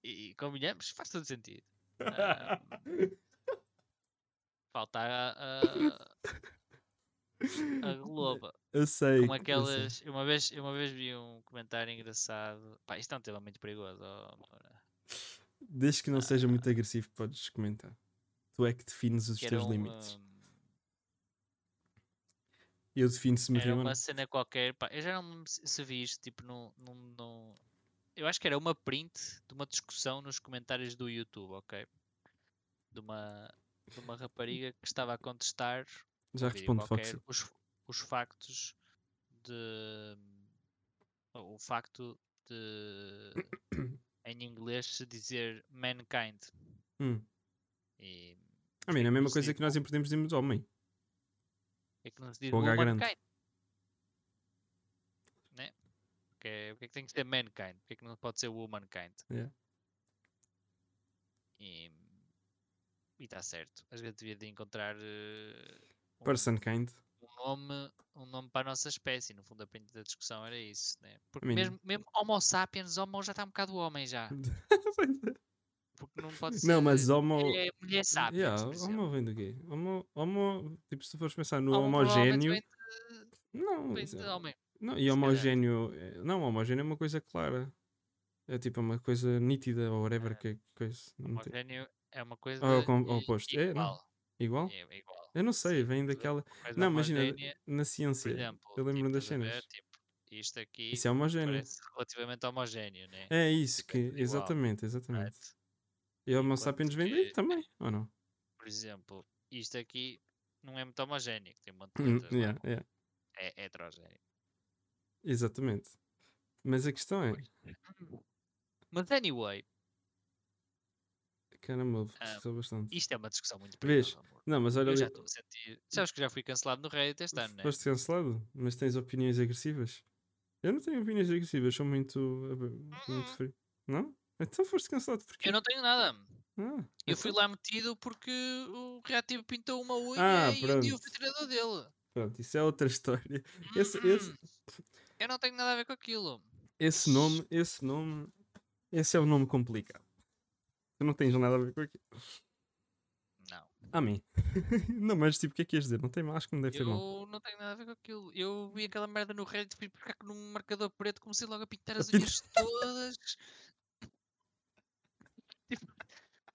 E, e combinamos, faz todo sentido. *laughs* Ah, falta a, a- a *laughs* Globo. Eu sei. Como eu sei. aquelas. Uma vez, eu uma vez vi um comentário engraçado. Pá, isto é um tema muito perigoso. Moura. Desde que não seja muito agressivo, podes comentar. Tu é que defines os Que teus um, limites. hum, Eu defino se me Era uma cena qualquer, pá, eu já não se vi isto, tipo, num, num, num- Eu acho que era uma print de uma discussão nos comentários do YouTube, ok? De uma, de uma rapariga que estava a contestar Já respondo, qualquer, os, os factos de... O facto de... *coughs* em inglês se dizer mankind. Hum. E A mim, é a mesma coisa que nós em português dizemos homem. é que não se diz womankind. Né? Porque é- o que é que tem que ser mankind? Porque é que não pode ser womankind? Yeah. E está certo. Às vezes devia de encontrar eh, um, Person kind. um nome, um nome para a nossa espécie. No fundo, a print da discussão era isso. Né? Porque mean- mesmo, mesmo Homo sapiens, Homo já está um bocado homem já. *laughs* Porque não pode ser. não, mas homo. Mulher, mulher sapiens. Yeah, homo vem do quê? Homo, homo, tipo, se tu fores pensar no Homo homogéneo. de- Não, vem isso de é- homem. não, e homogéneo. é- Não, homogéneo é uma coisa clara. É tipo uma coisa nítida ou whatever Ah, que é coisa. Homogéneo é uma coisa. Ou ao com- oposto. É, igual. Igual? É igual. Eu não sei, Sim, vem mas daquela. Não, imagina, na ciência. exemplo, eu lembro-me tipo, das a ver, cenas. tipo, isto aqui Isso é homogéneo. parece relativamente homogéneo, né? É isso, tipo, é que, igual, exatamente, exatamente. right? E o Homo sapiens vem daí também, ou não? Por exemplo, isto aqui não é muito homogéneo, tem um monte de Hum, lá. yeah, yeah, É heterogéneo. exatamente. Mas a questão é, Mas anyway, caramba, gostou bastante. isto é uma discussão muito Vês? Não, mas olha Eu já estou a sentir. Sabes que já fui cancelado no Reddit este ano, né? foste cancelado, mas tens opiniões agressivas? Eu não tenho opiniões agressivas, sou muito, muito Uhum. frio. Não? Então foste cancelado porque Eu não tenho nada. ah, Eu fui então- lá metido porque o reativo pintou uma unha Ah, e um dia eu pronto. fui treinador dele. Pronto, isso é outra *laughs* história. Esse, esse, Hum, Eu não tenho nada a ver com aquilo. esse nome, esse nome, esse é um nome complicado. Tu não tens nada a ver com aquilo. Não. Amém. *laughs* não, mas tipo, o que é que ias dizer? Não tem mal, acho que não deve ter mal. Eu não tenho nada a ver com aquilo. Eu vi aquela merda no Reddit, fui buscar com um marcador preto, comecei logo a pintar as unhas todas. *laughs* Tipo,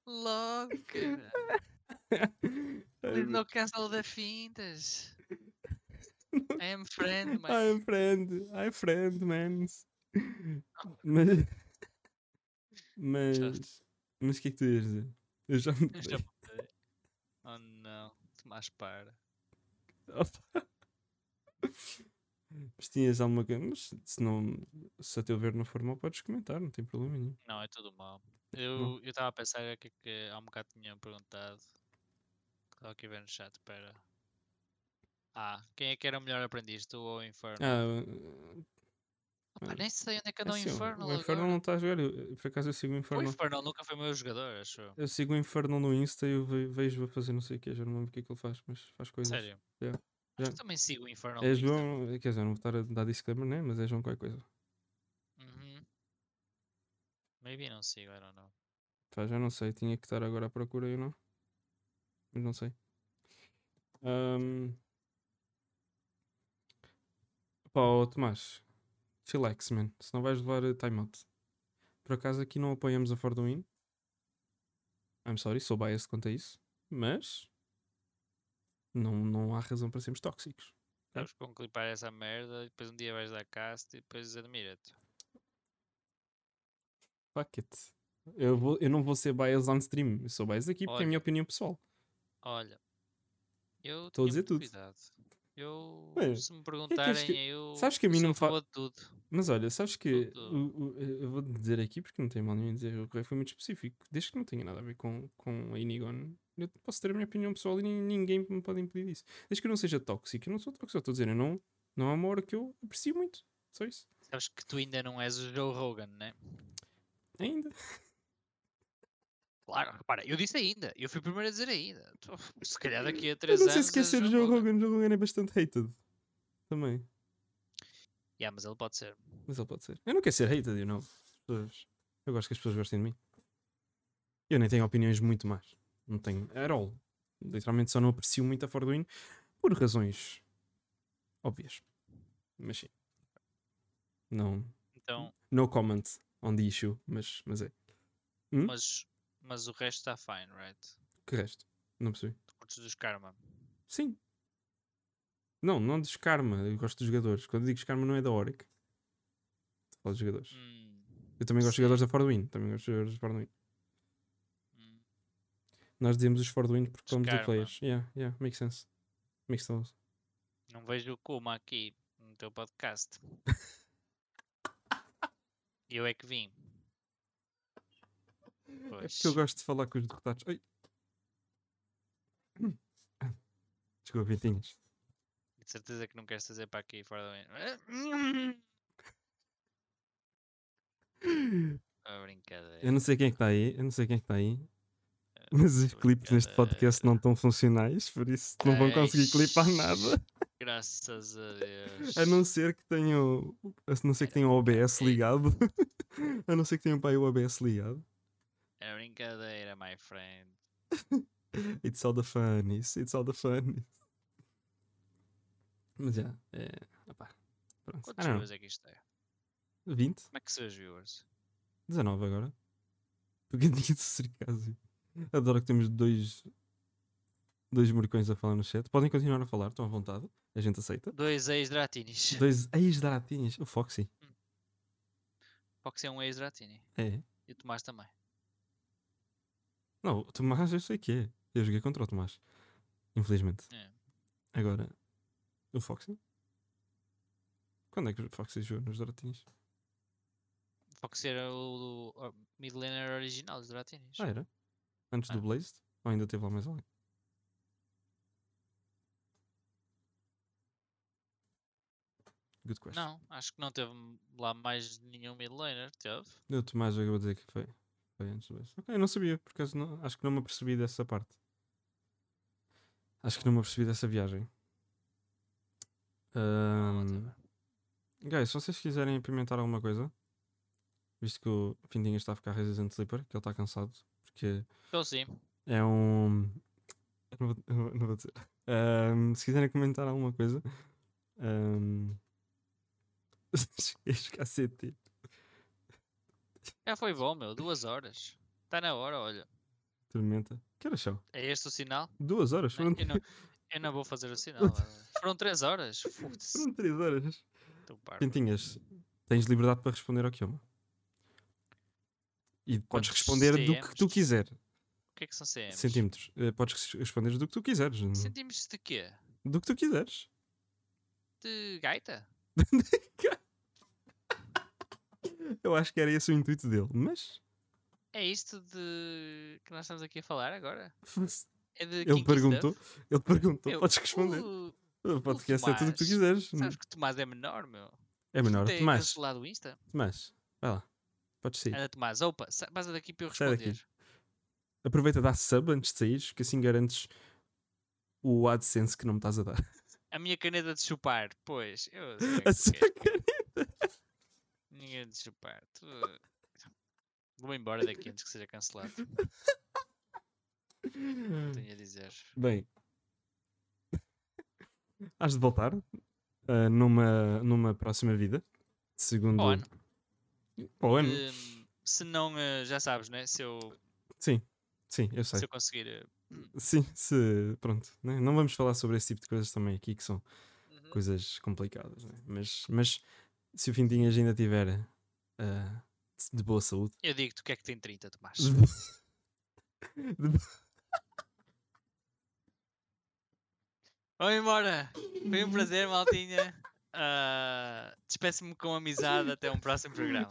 logo, cara. No cancel da fintas. *laughs* I am friend, man. I'm friend, I'm friend, man. Mas. Mas. Mas o que é que tu ias dizer? Eu já me. Eu já mudei. Oh não, Tomás para. *laughs* Mas tinhas alguma coisa. Mas se, não, se a teu ver não for mal, podes comentar, não tem problema nenhum. Não, é tudo mal. Eu estava a pensar o que é que há um bocado tinham perguntado. Estava aqui a ver no chat, espera. Ah, quem é que era o melhor aprendiz? Tu ou o Inferno? Ah, Opa, nem sei onde é que é anda o assim, ó, Infernal o Infernal agora. não está a jogar. eu- Por acaso eu sigo o O Infernal. Infernal nunca foi meu jogador, acho eu. Eu sigo o Infernal no Insta e eu ve- vejo a fazer não sei o que, já não lembro o que é que ele faz, mas faz coisas. Sério. Yeah. Acho Já. que também sigo o Infernal É no Insta. João, quer dizer, não vou estar a dar disclaimer, né? Mas é João qualquer coisa. Uhum. Maybe não sigo, I don't know. Pá, já não sei, tinha que estar agora à procura eu não. Mas não sei. Ahm. Pá, ó, Tomás, chillax, man. Se não vais levar eh, timeout. Por acaso aqui não apoiamos a Forduin. I'm sorry, sou biased quanto a isso. Mas não, não há razão para sermos tóxicos. Vamos com clipar essa merda e depois um dia vais dar cast e depois admira-te. Fuck it. Eu, vou, eu não vou ser biased on stream. Eu sou biased aqui porque é a minha opinião pessoal. Olha, eu Estou a dizer tudo. cuidado. Eu, se me que és perguntarem, que- eu sabes que a mim não me fa- favor de tudo. Mas olha, sabes que Tudo. o- o- eu vou dizer aqui porque não tem mal nenhum dizer, o Rei foi muito específico. Desde que não tenha nada a ver com, com a Inigon, eu posso ter a minha opinião pessoal e nin- ninguém me pode impedir disso. Desde que eu não seja tóxico, eu não sou tóxico, eu estou a dizer, eu não, não há uma hora que eu aprecio muito. Só isso. Sabes que tu ainda não és o Joe Rogan, né? Ainda. Claro, repara, eu disse ainda. Eu fui o primeiro a dizer ainda. Se calhar daqui a Eu 3 não anos. sei se quer ser o Joe Rogan, o Joe Rogan é bastante hated. Também. Yeah, mas ele pode ser. Mas ele pode ser. Eu não quero ser hated, eu não. Eu gosto que as pessoas gostem de mim. Eu nem tenho opiniões muito más. Não tenho. At all. Literalmente só não aprecio muito a Forduin por razões óbvias. Mas sim. Não. Então, No comment on the issue, mas, mas é. Hum? mas, mas o resto está fine, right? Que resto? Não percebi. Tu curtes dos Karma. Sim. Não, não diz karma. Eu gosto dos jogadores. Quando digo karma não é da Oric. Estou a falar dos jogadores. Hum, Eu também gosto de sim. jogadores da Fordwin. Também gosto de jogadores da Fordwin. hum. Nós dizemos os Fordwin porque Dos somos the players. Yeah, yeah, makes sense. Makes sense. Não vejo o Kuma aqui no teu podcast. *laughs* Eu é que vim. É porque eu gosto de falar com os derrotados. Ai. Desculpa, *coughs* Vintinhas. De certeza que não queres trazer para aqui fora da Ah, *coughs* brincadeira. Eu não sei quem é que está aí. Eu não sei quem é que está aí. Mas os clipes neste podcast não estão funcionais, por isso não vão conseguir clipar nada. Graças a Deus. A não ser que tenham. A não ser que tenham o OBS ligado. *laughs* A não ser que tenham aí o OBS ligado. É brincadeira, my friend. *laughs* It's all the fun, it's, all the fun. Mas já, é. opá, pronto. Quantos viewers é que isto é? 20? Como é que são os viewers? 19 agora. Porque tinha de ser caso. Adoro que temos dois. Dois morcões a falar no chat. Podem continuar a falar, estão à vontade. A gente aceita. Dois ex-Dratinis. Dois ex-daratinhas. O Foxy. Pode ser um ex-Dratini. É. E o Tomás também. Não, o Tomás eu sei que é. Eu joguei contra o Tomás. Infelizmente. É. Agora, o Foxy? Quando é que o Foxy jogou nos Doratinhos? Pode ser o, o, o Midlaner original dos Dratinis. Ah, era? Antes do Ah. Blazed? Ou ainda teve lá mais alguém? Good question. Não, acho que não teve lá mais nenhum midlaner, teve? O Tomás acabou a dizer que foi, foi antes. Ok, não sabia, porque não, acho que não me apercebi dessa parte. Acho que não me apercebi dessa viagem. Whatever. guys, se vocês quiserem implementar alguma coisa, visto que o Findinha está a ficar resistente sleeper, que ele está cansado, porque sim. É um. *laughs* Não vou, não- vou dizer. Ahm, se quiserem comentar alguma coisa. Um... Este cacete. Já foi bom, meu. Duas horas. Está na hora, olha. Tormenta. Que horas são? É este o sinal? Duas horas? Foram, Eu não, eu não vou fazer o sinal. agora. *laughs* Foram três horas. Foram três horas. Parvo. Pintinhas, tens liberdade para responder ao Kioma. E podes Quantos responder do que tu CMs? quiser. O que é que são CMs? Centímetros. Eh, podes res- responder do que tu quiseres. não- Centímetros de quê? Do que tu quiseres. De gaita? *laughs* Eu acho que era esse o intuito dele. Mas. É isto de que nós estamos aqui a falar agora? É de Ele perguntou. Ele perguntou. Podes responder. O podcast é tudo o que tu quiseres. sabes que o Tomás é menor, meu. É menor. Tem Tomás, cancelado o Insta? Tomás, vai lá. Podes sair. Anda, Tomás, opa, sa- vaza daqui para eu responder. Aproveita, dá sub antes de saíres, que assim garantes o AdSense que não me estás a dar. A minha caneta de chupar, pois. Eu *laughs* A sua é. caneta. Ninguém de chupar. Tu... Vou embora daqui antes que seja cancelado. *laughs* Tenho a dizer. Bem, has de voltar ah, numa, numa próxima vida. Segundo. Ano. O ano. Se não, eh, já sabes, né? Se eu, Sim, sim, eu sei. se eu conseguir. eh, Sim, se. Pronto. né? Não vamos falar sobre esse tipo de coisas também aqui, que são uhum. coisas complicadas. né? Mas, mas se o Fintinhas ainda tiver ah, de boa saúde. Eu digo-te que é que tem 30, Tomás. de *laughs* de Vamos embora. Foi um prazer, maltinha. Ah, Despeço-me com amizade até um próximo programa.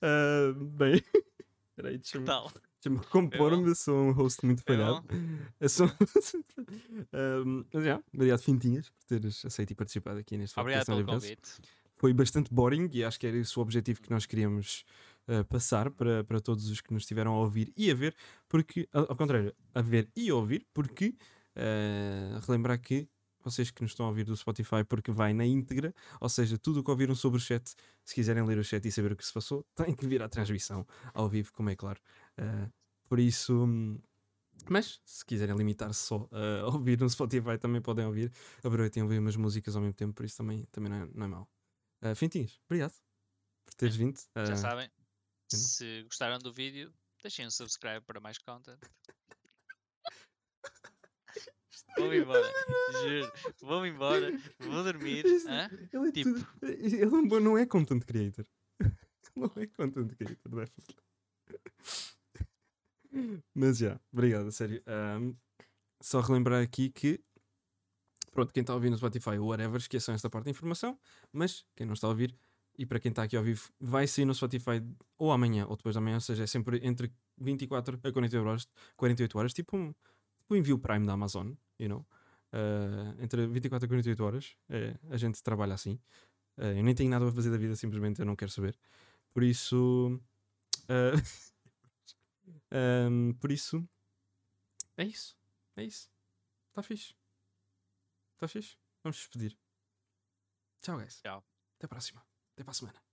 Ah, bem, *laughs* peraí, deixa-me deixa recomporme. Eu sou um host muito falhado. Eu sou. Ahm, mas já, obrigado, Fintinhas, por teres aceito e participado aqui neste Obrigado pelo convite. Foi bastante boring e acho que era esse o objetivo que nós queríamos ah, passar para, para todos os que nos estiveram a ouvir e a ver, porque, ao contrário, a ver e a ouvir, porque ah, relembrar que vocês que nos estão a ouvir do Spotify, porque vai na íntegra, ou seja, tudo o que ouviram sobre o chat, se quiserem ler o chat e saber o que se passou, *laughs* têm que vir à transmissão ao vivo, como é claro. Ah, por isso, hum, Mas, se quiserem limitar só a *laughs* ouvir no Spotify, também podem ouvir. Aproveitem a ouvir umas músicas ao mesmo tempo, por isso também, também não, é, não é mau. Uh, Fintinhos, obrigado por teres vindo. *laughs* Já Uh, sabem. Se gostaram do vídeo, deixem um subscribe para mais content. *laughs* Vou-me embora, juro. Vou-me embora, vou dormir. hã? ele, é Tipo- tudo- ele não- *laughs* não é content creator. não é content creator. Mas já, obrigado, a sério. Ahm, só relembrar aqui que, pronto, quem está a ouvir no Spotify, whatever, esqueçam esta parte da informação. Mas quem não está a ouvir, e para quem está aqui ao vivo, vai sair no Spotify ou amanhã ou depois da manhã, ou seja, é sempre entre 24 a 48 horas, 48 horas tipo um, tipo um envio Prime da Amazon, you know? Ah, entre 24 a 48 horas, é, a gente trabalha assim. Ah, eu nem tenho nada para fazer da vida, simplesmente eu não quero saber. Por isso. ah, *laughs* ahm, por isso. É isso. É isso. Está fixe. Está fixe. Vamos despedir. Tchau, guys. Tchau. Até a próxima. Até para a semana.